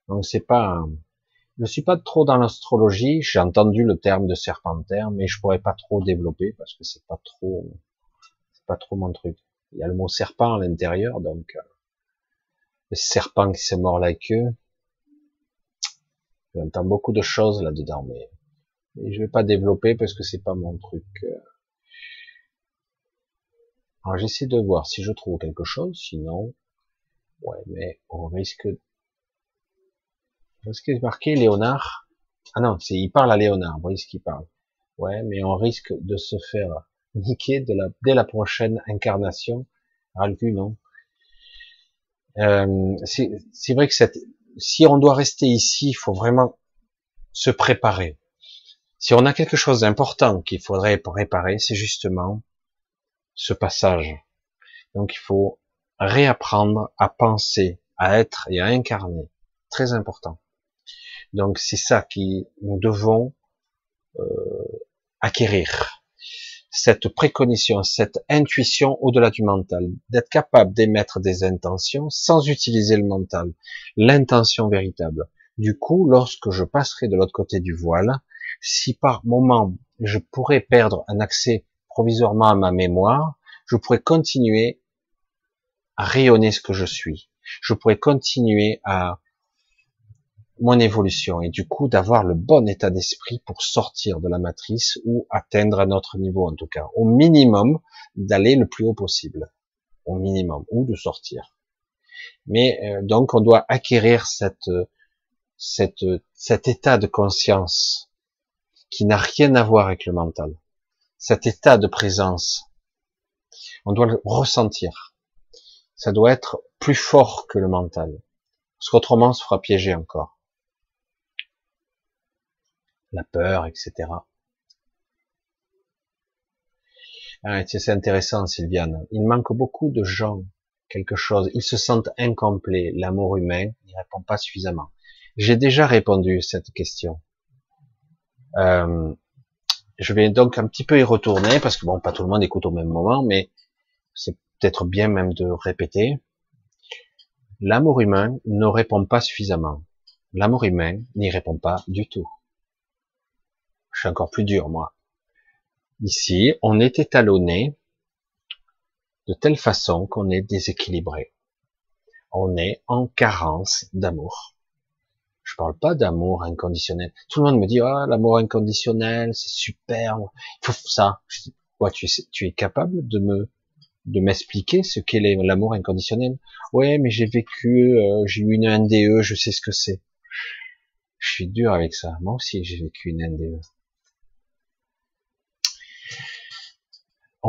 [SPEAKER 1] Donc c'est pas, je suis pas trop dans l'astrologie. J'ai entendu le terme de serpentaire, mais je pourrais pas trop développer parce que c'est pas trop, c'est pas trop mon truc. Il y a le mot serpent à l'intérieur, donc euh, le serpent qui s'est mort la queue. J'entends beaucoup de choses là-dedans, mais, mais je vais pas développer parce que c'est pas mon truc. Euh. Alors j'essaie de voir si je trouve quelque chose, sinon, ouais, mais on risque. Est-ce qu'il est marqué Léonard Ah non, c'est il parle à Léonard. Vous voyez ce qu'il parle. Ouais, mais on risque de se faire niquer de la, dès la prochaine incarnation. Ralcu, non euh, C'est vrai que cette, si on doit rester ici, il faut vraiment se préparer. Si on a quelque chose d'important qu'il faudrait préparer, c'est justement ce passage. Donc il faut réapprendre à penser, à être et à incarner. Très important. Donc c'est ça qui nous devons euh, acquérir. Cette précognition, cette intuition au-delà du mental, d'être capable d'émettre des intentions sans utiliser le mental, l'intention véritable. Du coup, lorsque je passerai de l'autre côté du voile, si par moment je pourrais perdre un accès provisoirement à ma mémoire, je pourrais continuer à rayonner ce que je suis. Je pourrais continuer à mon évolution et du coup d'avoir le bon état d'esprit pour sortir de la matrice ou atteindre un autre niveau en tout cas. Au minimum, d'aller le plus haut possible. Au minimum. Ou de sortir. Mais euh, donc on doit acquérir cette, cette, cet état de conscience qui n'a rien à voir avec le mental. Cet état de présence. On doit le ressentir. Ça doit être plus fort que le mental. Parce qu'autrement, on se fera piéger encore la peur, etc. Ah, c'est intéressant, Sylviane. Il manque beaucoup de gens, quelque chose. Ils se sentent incomplets. L'amour humain n'y répond pas suffisamment. J'ai déjà répondu à cette question. Euh, je vais donc un petit peu y retourner parce que bon, pas tout le monde écoute au même moment, mais c'est peut-être bien même de répéter. L'amour humain ne répond pas suffisamment. L'amour humain n'y répond pas du tout. Je suis encore plus dur, moi. Ici, on est étalonné de telle façon qu'on est déséquilibré. On est en carence d'amour. Je parle pas d'amour inconditionnel. Tout le monde me dit, ah, l'amour inconditionnel, c'est super. Il faut ça. Je tu, tu es capable de me, de m'expliquer ce qu'est l'amour inconditionnel? Ouais, mais j'ai vécu, euh, j'ai eu une NDE, je sais ce que c'est. Je suis dur avec ça. Moi aussi, j'ai vécu une NDE.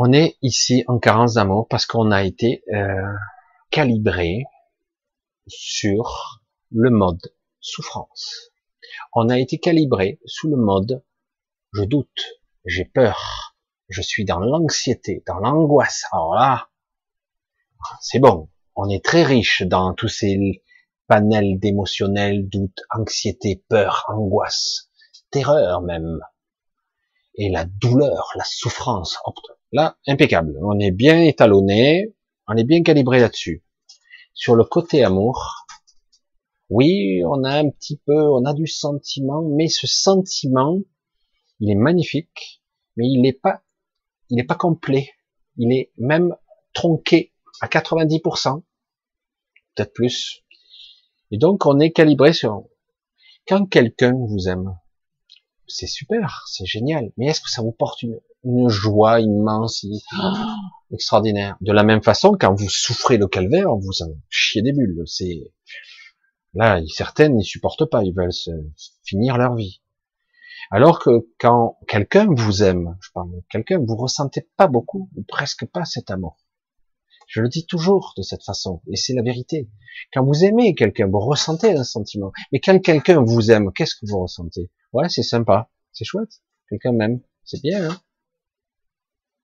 [SPEAKER 1] On est ici en carence d'amour parce qu'on a été euh, calibré sur le mode souffrance. On a été calibré sous le mode je doute, j'ai peur, je suis dans l'anxiété, dans l'angoisse. Alors là, c'est bon. On est très riche dans tous ces panels d'émotionnel, doute, anxiété, peur, angoisse, terreur même. Et la douleur, la souffrance. Là, impeccable. On est bien étalonné, on est bien calibré là-dessus. Sur le côté amour, oui, on a un petit peu, on a du sentiment, mais ce sentiment, il est magnifique, mais il n'est pas, il n'est pas complet. Il est même tronqué à 90%, peut-être plus. Et donc, on est calibré sur, quand quelqu'un vous aime, c'est super, c'est génial, mais est-ce que ça vous porte une, une joie immense, extraordinaire? De la même façon, quand vous souffrez le calvaire, vous en chiez des bulles. C'est là, certaines n'y supportent pas, ils veulent se finir leur vie. Alors que quand quelqu'un vous aime, je parle de quelqu'un, vous ressentez pas beaucoup, ou presque pas cet amour. Je le dis toujours de cette façon, et c'est la vérité. Quand vous aimez quelqu'un, vous ressentez un sentiment. Mais quand quelqu'un vous aime, qu'est-ce que vous ressentez? Ouais, c'est sympa, c'est chouette. Quelqu'un m'aime, c'est bien. Hein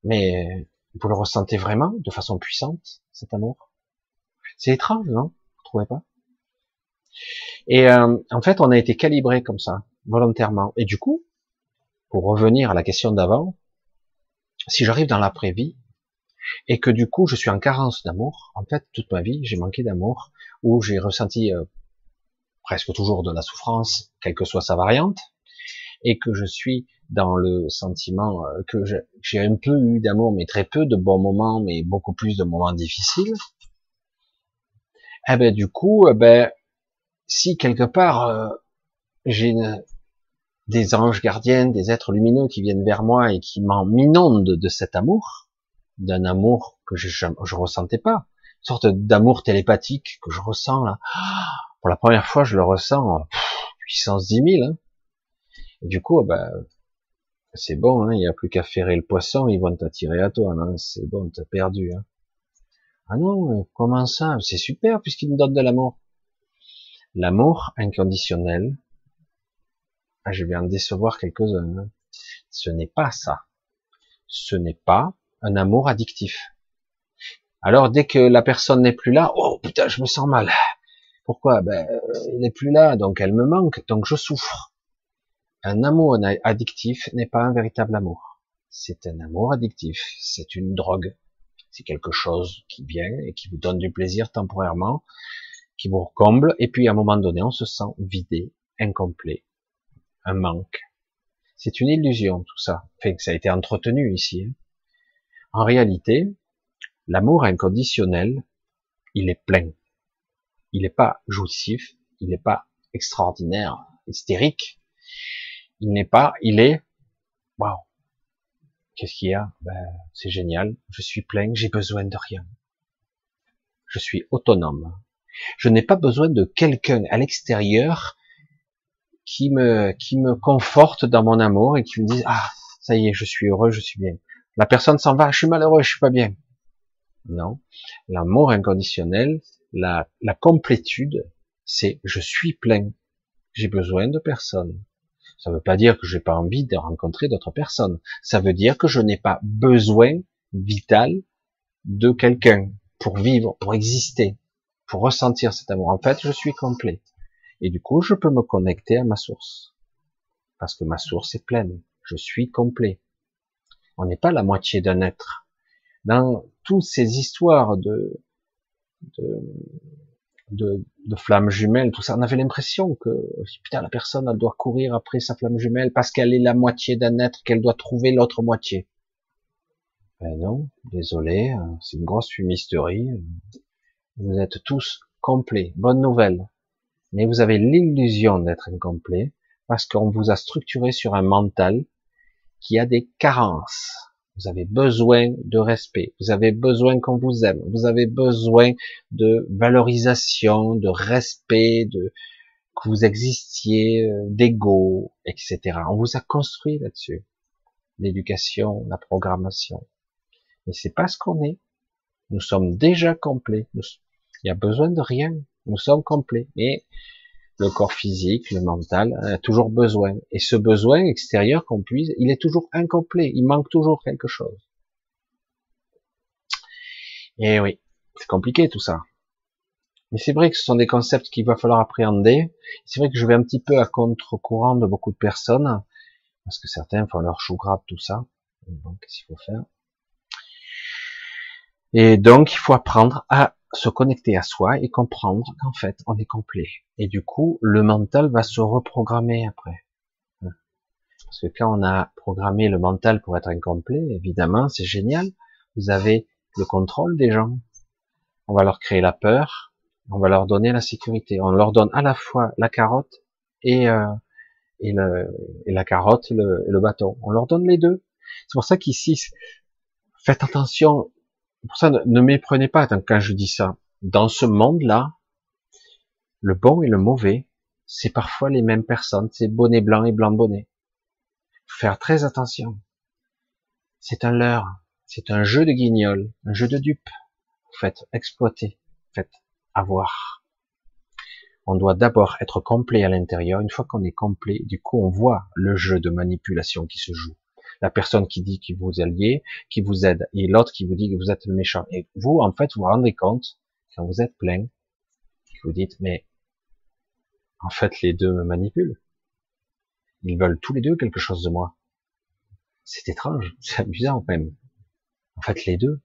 [SPEAKER 1] mais vous le ressentez vraiment de façon puissante, cet amour? C'est étrange, non? Vous trouvez pas? Et euh, en fait, on a été calibré comme ça, volontairement. Et du coup, pour revenir à la question d'avant, si j'arrive dans l'après-vie, et que du coup je suis en carence d'amour, en fait toute ma vie j'ai manqué d'amour, ou j'ai ressenti euh, presque toujours de la souffrance, quelle que soit sa variante, et que je suis dans le sentiment euh, que j'ai un peu eu d'amour, mais très peu de bons moments, mais beaucoup plus de moments difficiles, eh ben du coup, eh ben si quelque part euh, j'ai des anges gardiens, des êtres lumineux qui viennent vers moi et qui m'inondent de cet amour, d'un amour que je, je, ressentais pas, une sorte d'amour télépathique que je ressens là. Pour la première fois, je le ressens puissance 10 000. Hein. Et du coup, ben, c'est bon, hein, il n'y a plus qu'à ferrer le poisson, ils vont t'attirer à toi. Hein, c'est bon, t'as perdu. Ah non, comment ça? C'est super puisqu'ils me donnent de l'amour. L'amour inconditionnel, ah, je vais en décevoir quelques-uns. Ce n'est pas ça. Ce n'est pas un amour addictif. Alors dès que la personne n'est plus là, oh putain, je me sens mal. Pourquoi? Ben, il n'est plus là, donc elle me manque, donc je souffre. Un amour addictif n'est pas un véritable amour. C'est un amour addictif, c'est une drogue. C'est quelque chose qui vient et qui vous donne du plaisir temporairement, qui vous comble, et puis à un moment donné, on se sent vidé, incomplet, un manque. C'est une illusion tout ça. Que ça a été entretenu ici. Hein. En réalité, l'amour inconditionnel, il est plein. Il n'est pas jouissif, il n'est pas extraordinaire, hystérique. Il n'est pas, il est, waouh, Qu'est-ce qu'il y a? Ben, C'est génial, je suis plein, j'ai besoin de rien. Je suis autonome. Je n'ai pas besoin de quelqu'un à l'extérieur qui me, qui me conforte dans mon amour et qui me dise, ah, ça y est, je suis heureux, je suis bien. La personne s'en va, je suis malheureux, je suis pas bien. Non. L'amour inconditionnel, la, complétude, c'est je suis plein. J'ai besoin de personne. Ça ne veut pas dire que j'ai pas envie de rencontrer d'autres personnes. Ça veut dire que je n'ai pas besoin vital de quelqu'un pour vivre, pour exister, pour ressentir cet amour. En fait, je suis complet. Et du coup, je peux me connecter à ma source. Parce que ma source est pleine. Je suis complet. On n'est pas la moitié d'un être. Dans toutes ces histoires de, de de, de flammes jumelles, tout ça. On avait l'impression que putain la personne elle doit courir après sa flamme jumelle parce qu'elle est la moitié d'un être, qu'elle doit trouver l'autre moitié. Ben non, désolé, hein, c'est une grosse fumisterie. Vous êtes tous complets. Bonne nouvelle. Mais vous avez l'illusion d'être incomplet parce qu'on vous a structuré sur un mental qui a des carences. Vous avez besoin de respect. Vous avez besoin qu'on vous aime. Vous avez besoin de valorisation, de respect, de que vous existiez, euh, d'ego, etc. On vous a construit là-dessus. L'éducation, la programmation. Mais c'est pas ce qu'on est. Nous sommes déjà complets. Il y a besoin de rien. Nous sommes complets. Mais le corps physique, le mental, a toujours besoin. Et ce besoin extérieur qu'on puise, il est toujours incomplet. Il manque toujours quelque chose. Et oui, c'est compliqué tout ça. Mais c'est vrai que ce sont des concepts qu'il va falloir appréhender. C'est vrai que je vais un petit peu à contre-courant de beaucoup de personnes, parce que certains font leur chou gras tout ça. Donc, qu'est-ce qu'il faut faire? Et donc, il faut apprendre à se connecter à soi et comprendre qu'en fait, on est complet. Et du coup, le mental va se reprogrammer après. Parce que quand on a programmé le mental pour être incomplet, évidemment, c'est génial. Vous avez le contrôle des gens. On va leur créer la peur, on va leur donner la sécurité. On leur donne à la fois la carotte et, euh, et, le, et la carotte le, le bâton. On leur donne les deux. C'est pour ça qu'ici, faites attention pour ça, ne, méprenez pas quand je dis ça. Dans ce monde-là, le bon et le mauvais, c'est parfois les mêmes personnes. C'est bonnet blanc et blanc bonnet. Faire très attention. C'est un leurre. C'est un jeu de guignol, un jeu de dupe. Faites exploiter. Faites avoir. On doit d'abord être complet à l'intérieur. Une fois qu'on est complet, du coup, on voit le jeu de manipulation qui se joue la personne qui dit qu'il vous alliez, qui vous aide, et l'autre qui vous dit que vous êtes le méchant. Et vous, en fait, vous vous rendez compte, quand vous êtes plein, que vous dites, mais en fait, les deux me manipulent. Ils veulent tous les deux quelque chose de moi. C'est étrange, c'est amusant même. En fait, les deux.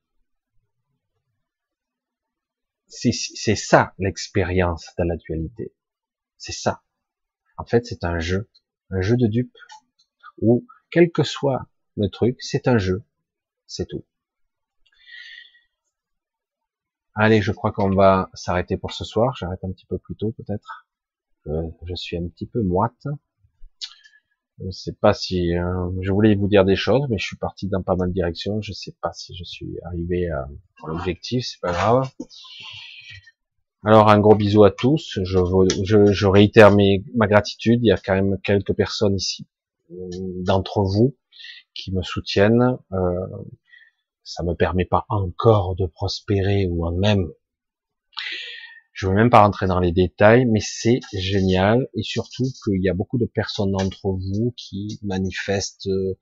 [SPEAKER 1] C'est ça l'expérience de la dualité. C'est ça. En fait, c'est un jeu, un jeu de dupes ou quel que soit le truc, c'est un jeu, c'est tout. Allez, je crois qu'on va s'arrêter pour ce soir. J'arrête un petit peu plus tôt peut-être. je suis un petit peu moite. Je sais pas si euh, je voulais vous dire des choses, mais je suis parti dans pas mal de directions. Je sais pas si je suis arrivé à, l'objectif. C'est pas grave. Alors un gros bisou à tous. Je, je, je réitère ma gratitude. Il y a quand même quelques personnes ici, d'entre vous, qui me soutiennent. Euh, ça me permet pas encore de prospérer ou en même je veux même pas rentrer dans les détails, mais c'est génial et surtout qu'il y a beaucoup de personnes d'entre vous qui manifestent euh,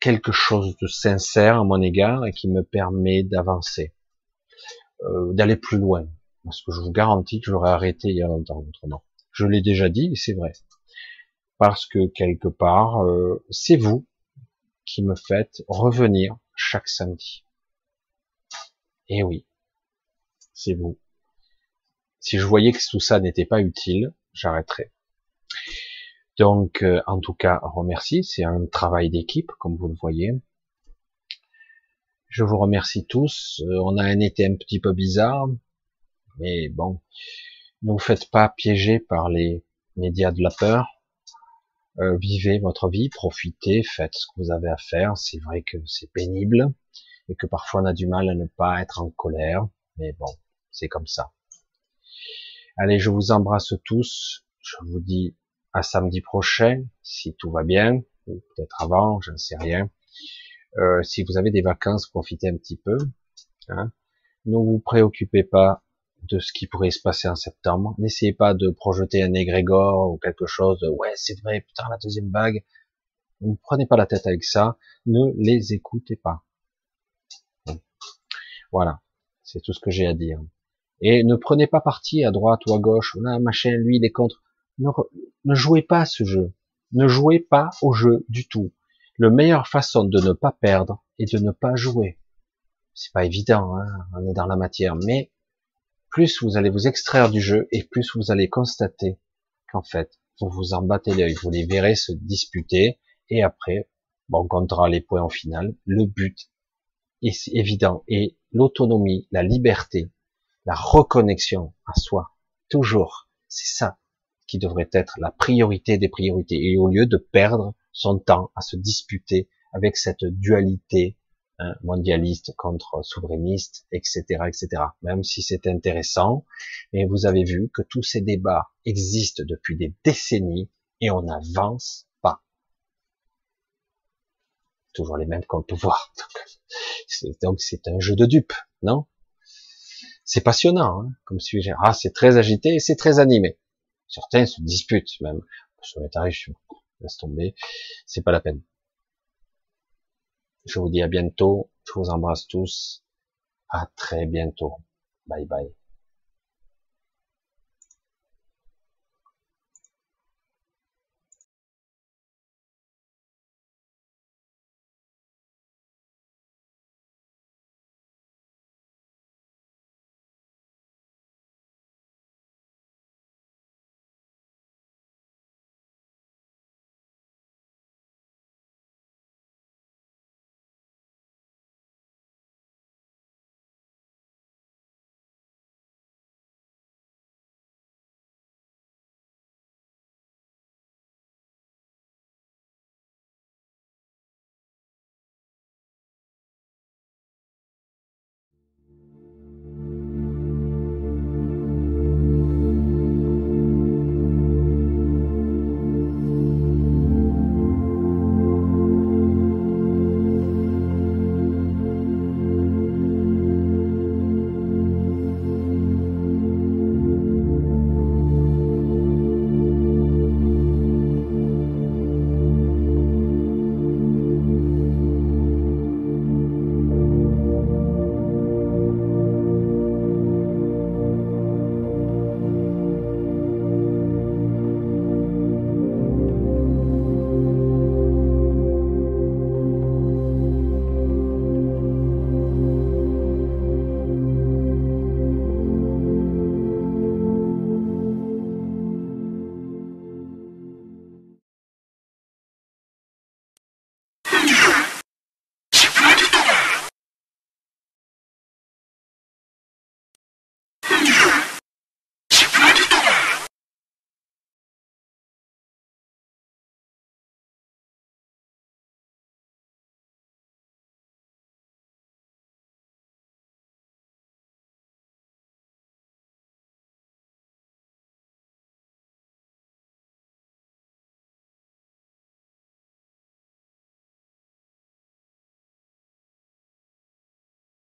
[SPEAKER 1] quelque chose de sincère à mon égard et qui me permet d'avancer, euh, d'aller plus loin. Parce que je vous garantis que j'aurais arrêté il y a longtemps autrement. Je l'ai déjà dit et c'est vrai. Parce que quelque part, euh, c'est vous qui me faites revenir chaque samedi. Et oui, c'est vous. Si je voyais que tout ça n'était pas utile, j'arrêterais. Donc, euh, en tout cas, remercie. C'est un travail d'équipe, comme vous le voyez. Je vous remercie tous. Euh, on a un été un petit peu bizarre, mais bon, ne vous faites pas piéger par les médias de la peur. Euh, vivez votre vie, profitez, faites ce que vous avez à faire. C'est vrai que c'est pénible et que parfois on a du mal à ne pas être en colère, mais bon, c'est comme ça. Allez, je vous embrasse tous. Je vous dis à samedi prochain, si tout va bien, ou peut-être avant, je ne sais rien. Euh, si vous avez des vacances, profitez un petit peu. Hein. Ne vous préoccupez pas de ce qui pourrait se passer en septembre. N'essayez pas de projeter un égrégore ou quelque chose. De, ouais, c'est vrai, putain, la deuxième vague. Ne prenez pas la tête avec ça. Ne les écoutez pas. Voilà. C'est tout ce que j'ai à dire. Et ne prenez pas parti à droite ou à gauche. Là, machin, lui, il est contre. Ne, jouez pas à ce jeu. Ne jouez pas au jeu du tout. La meilleure façon de ne pas perdre est de ne pas jouer. C'est pas évident, hein on est dans la matière, mais plus vous allez vous extraire du jeu et plus vous allez constater qu'en fait, vous vous en battez l'œil, vous les verrez se disputer et après, on comptera les points en final. Le but est évident et l'autonomie, la liberté, la reconnexion à soi, toujours. C'est ça qui devrait être la priorité des priorités. Et au lieu de perdre son temps à se disputer avec cette dualité hein, mondialiste contre souverainiste, etc., etc. Même si c'est intéressant, mais vous avez vu que tous ces débats existent depuis des décennies et on n'avance pas. Toujours les mêmes qu'on peut voir. Donc c'est un jeu de dupes, non? C'est passionnant hein, comme sujet. Ah, c'est très agité et c'est très animé. Certains se disputent même sur les tarifs. Laisse tomber, c'est pas la peine. Je vous dis à bientôt. Je vous embrasse tous. À très bientôt. Bye
[SPEAKER 2] bye.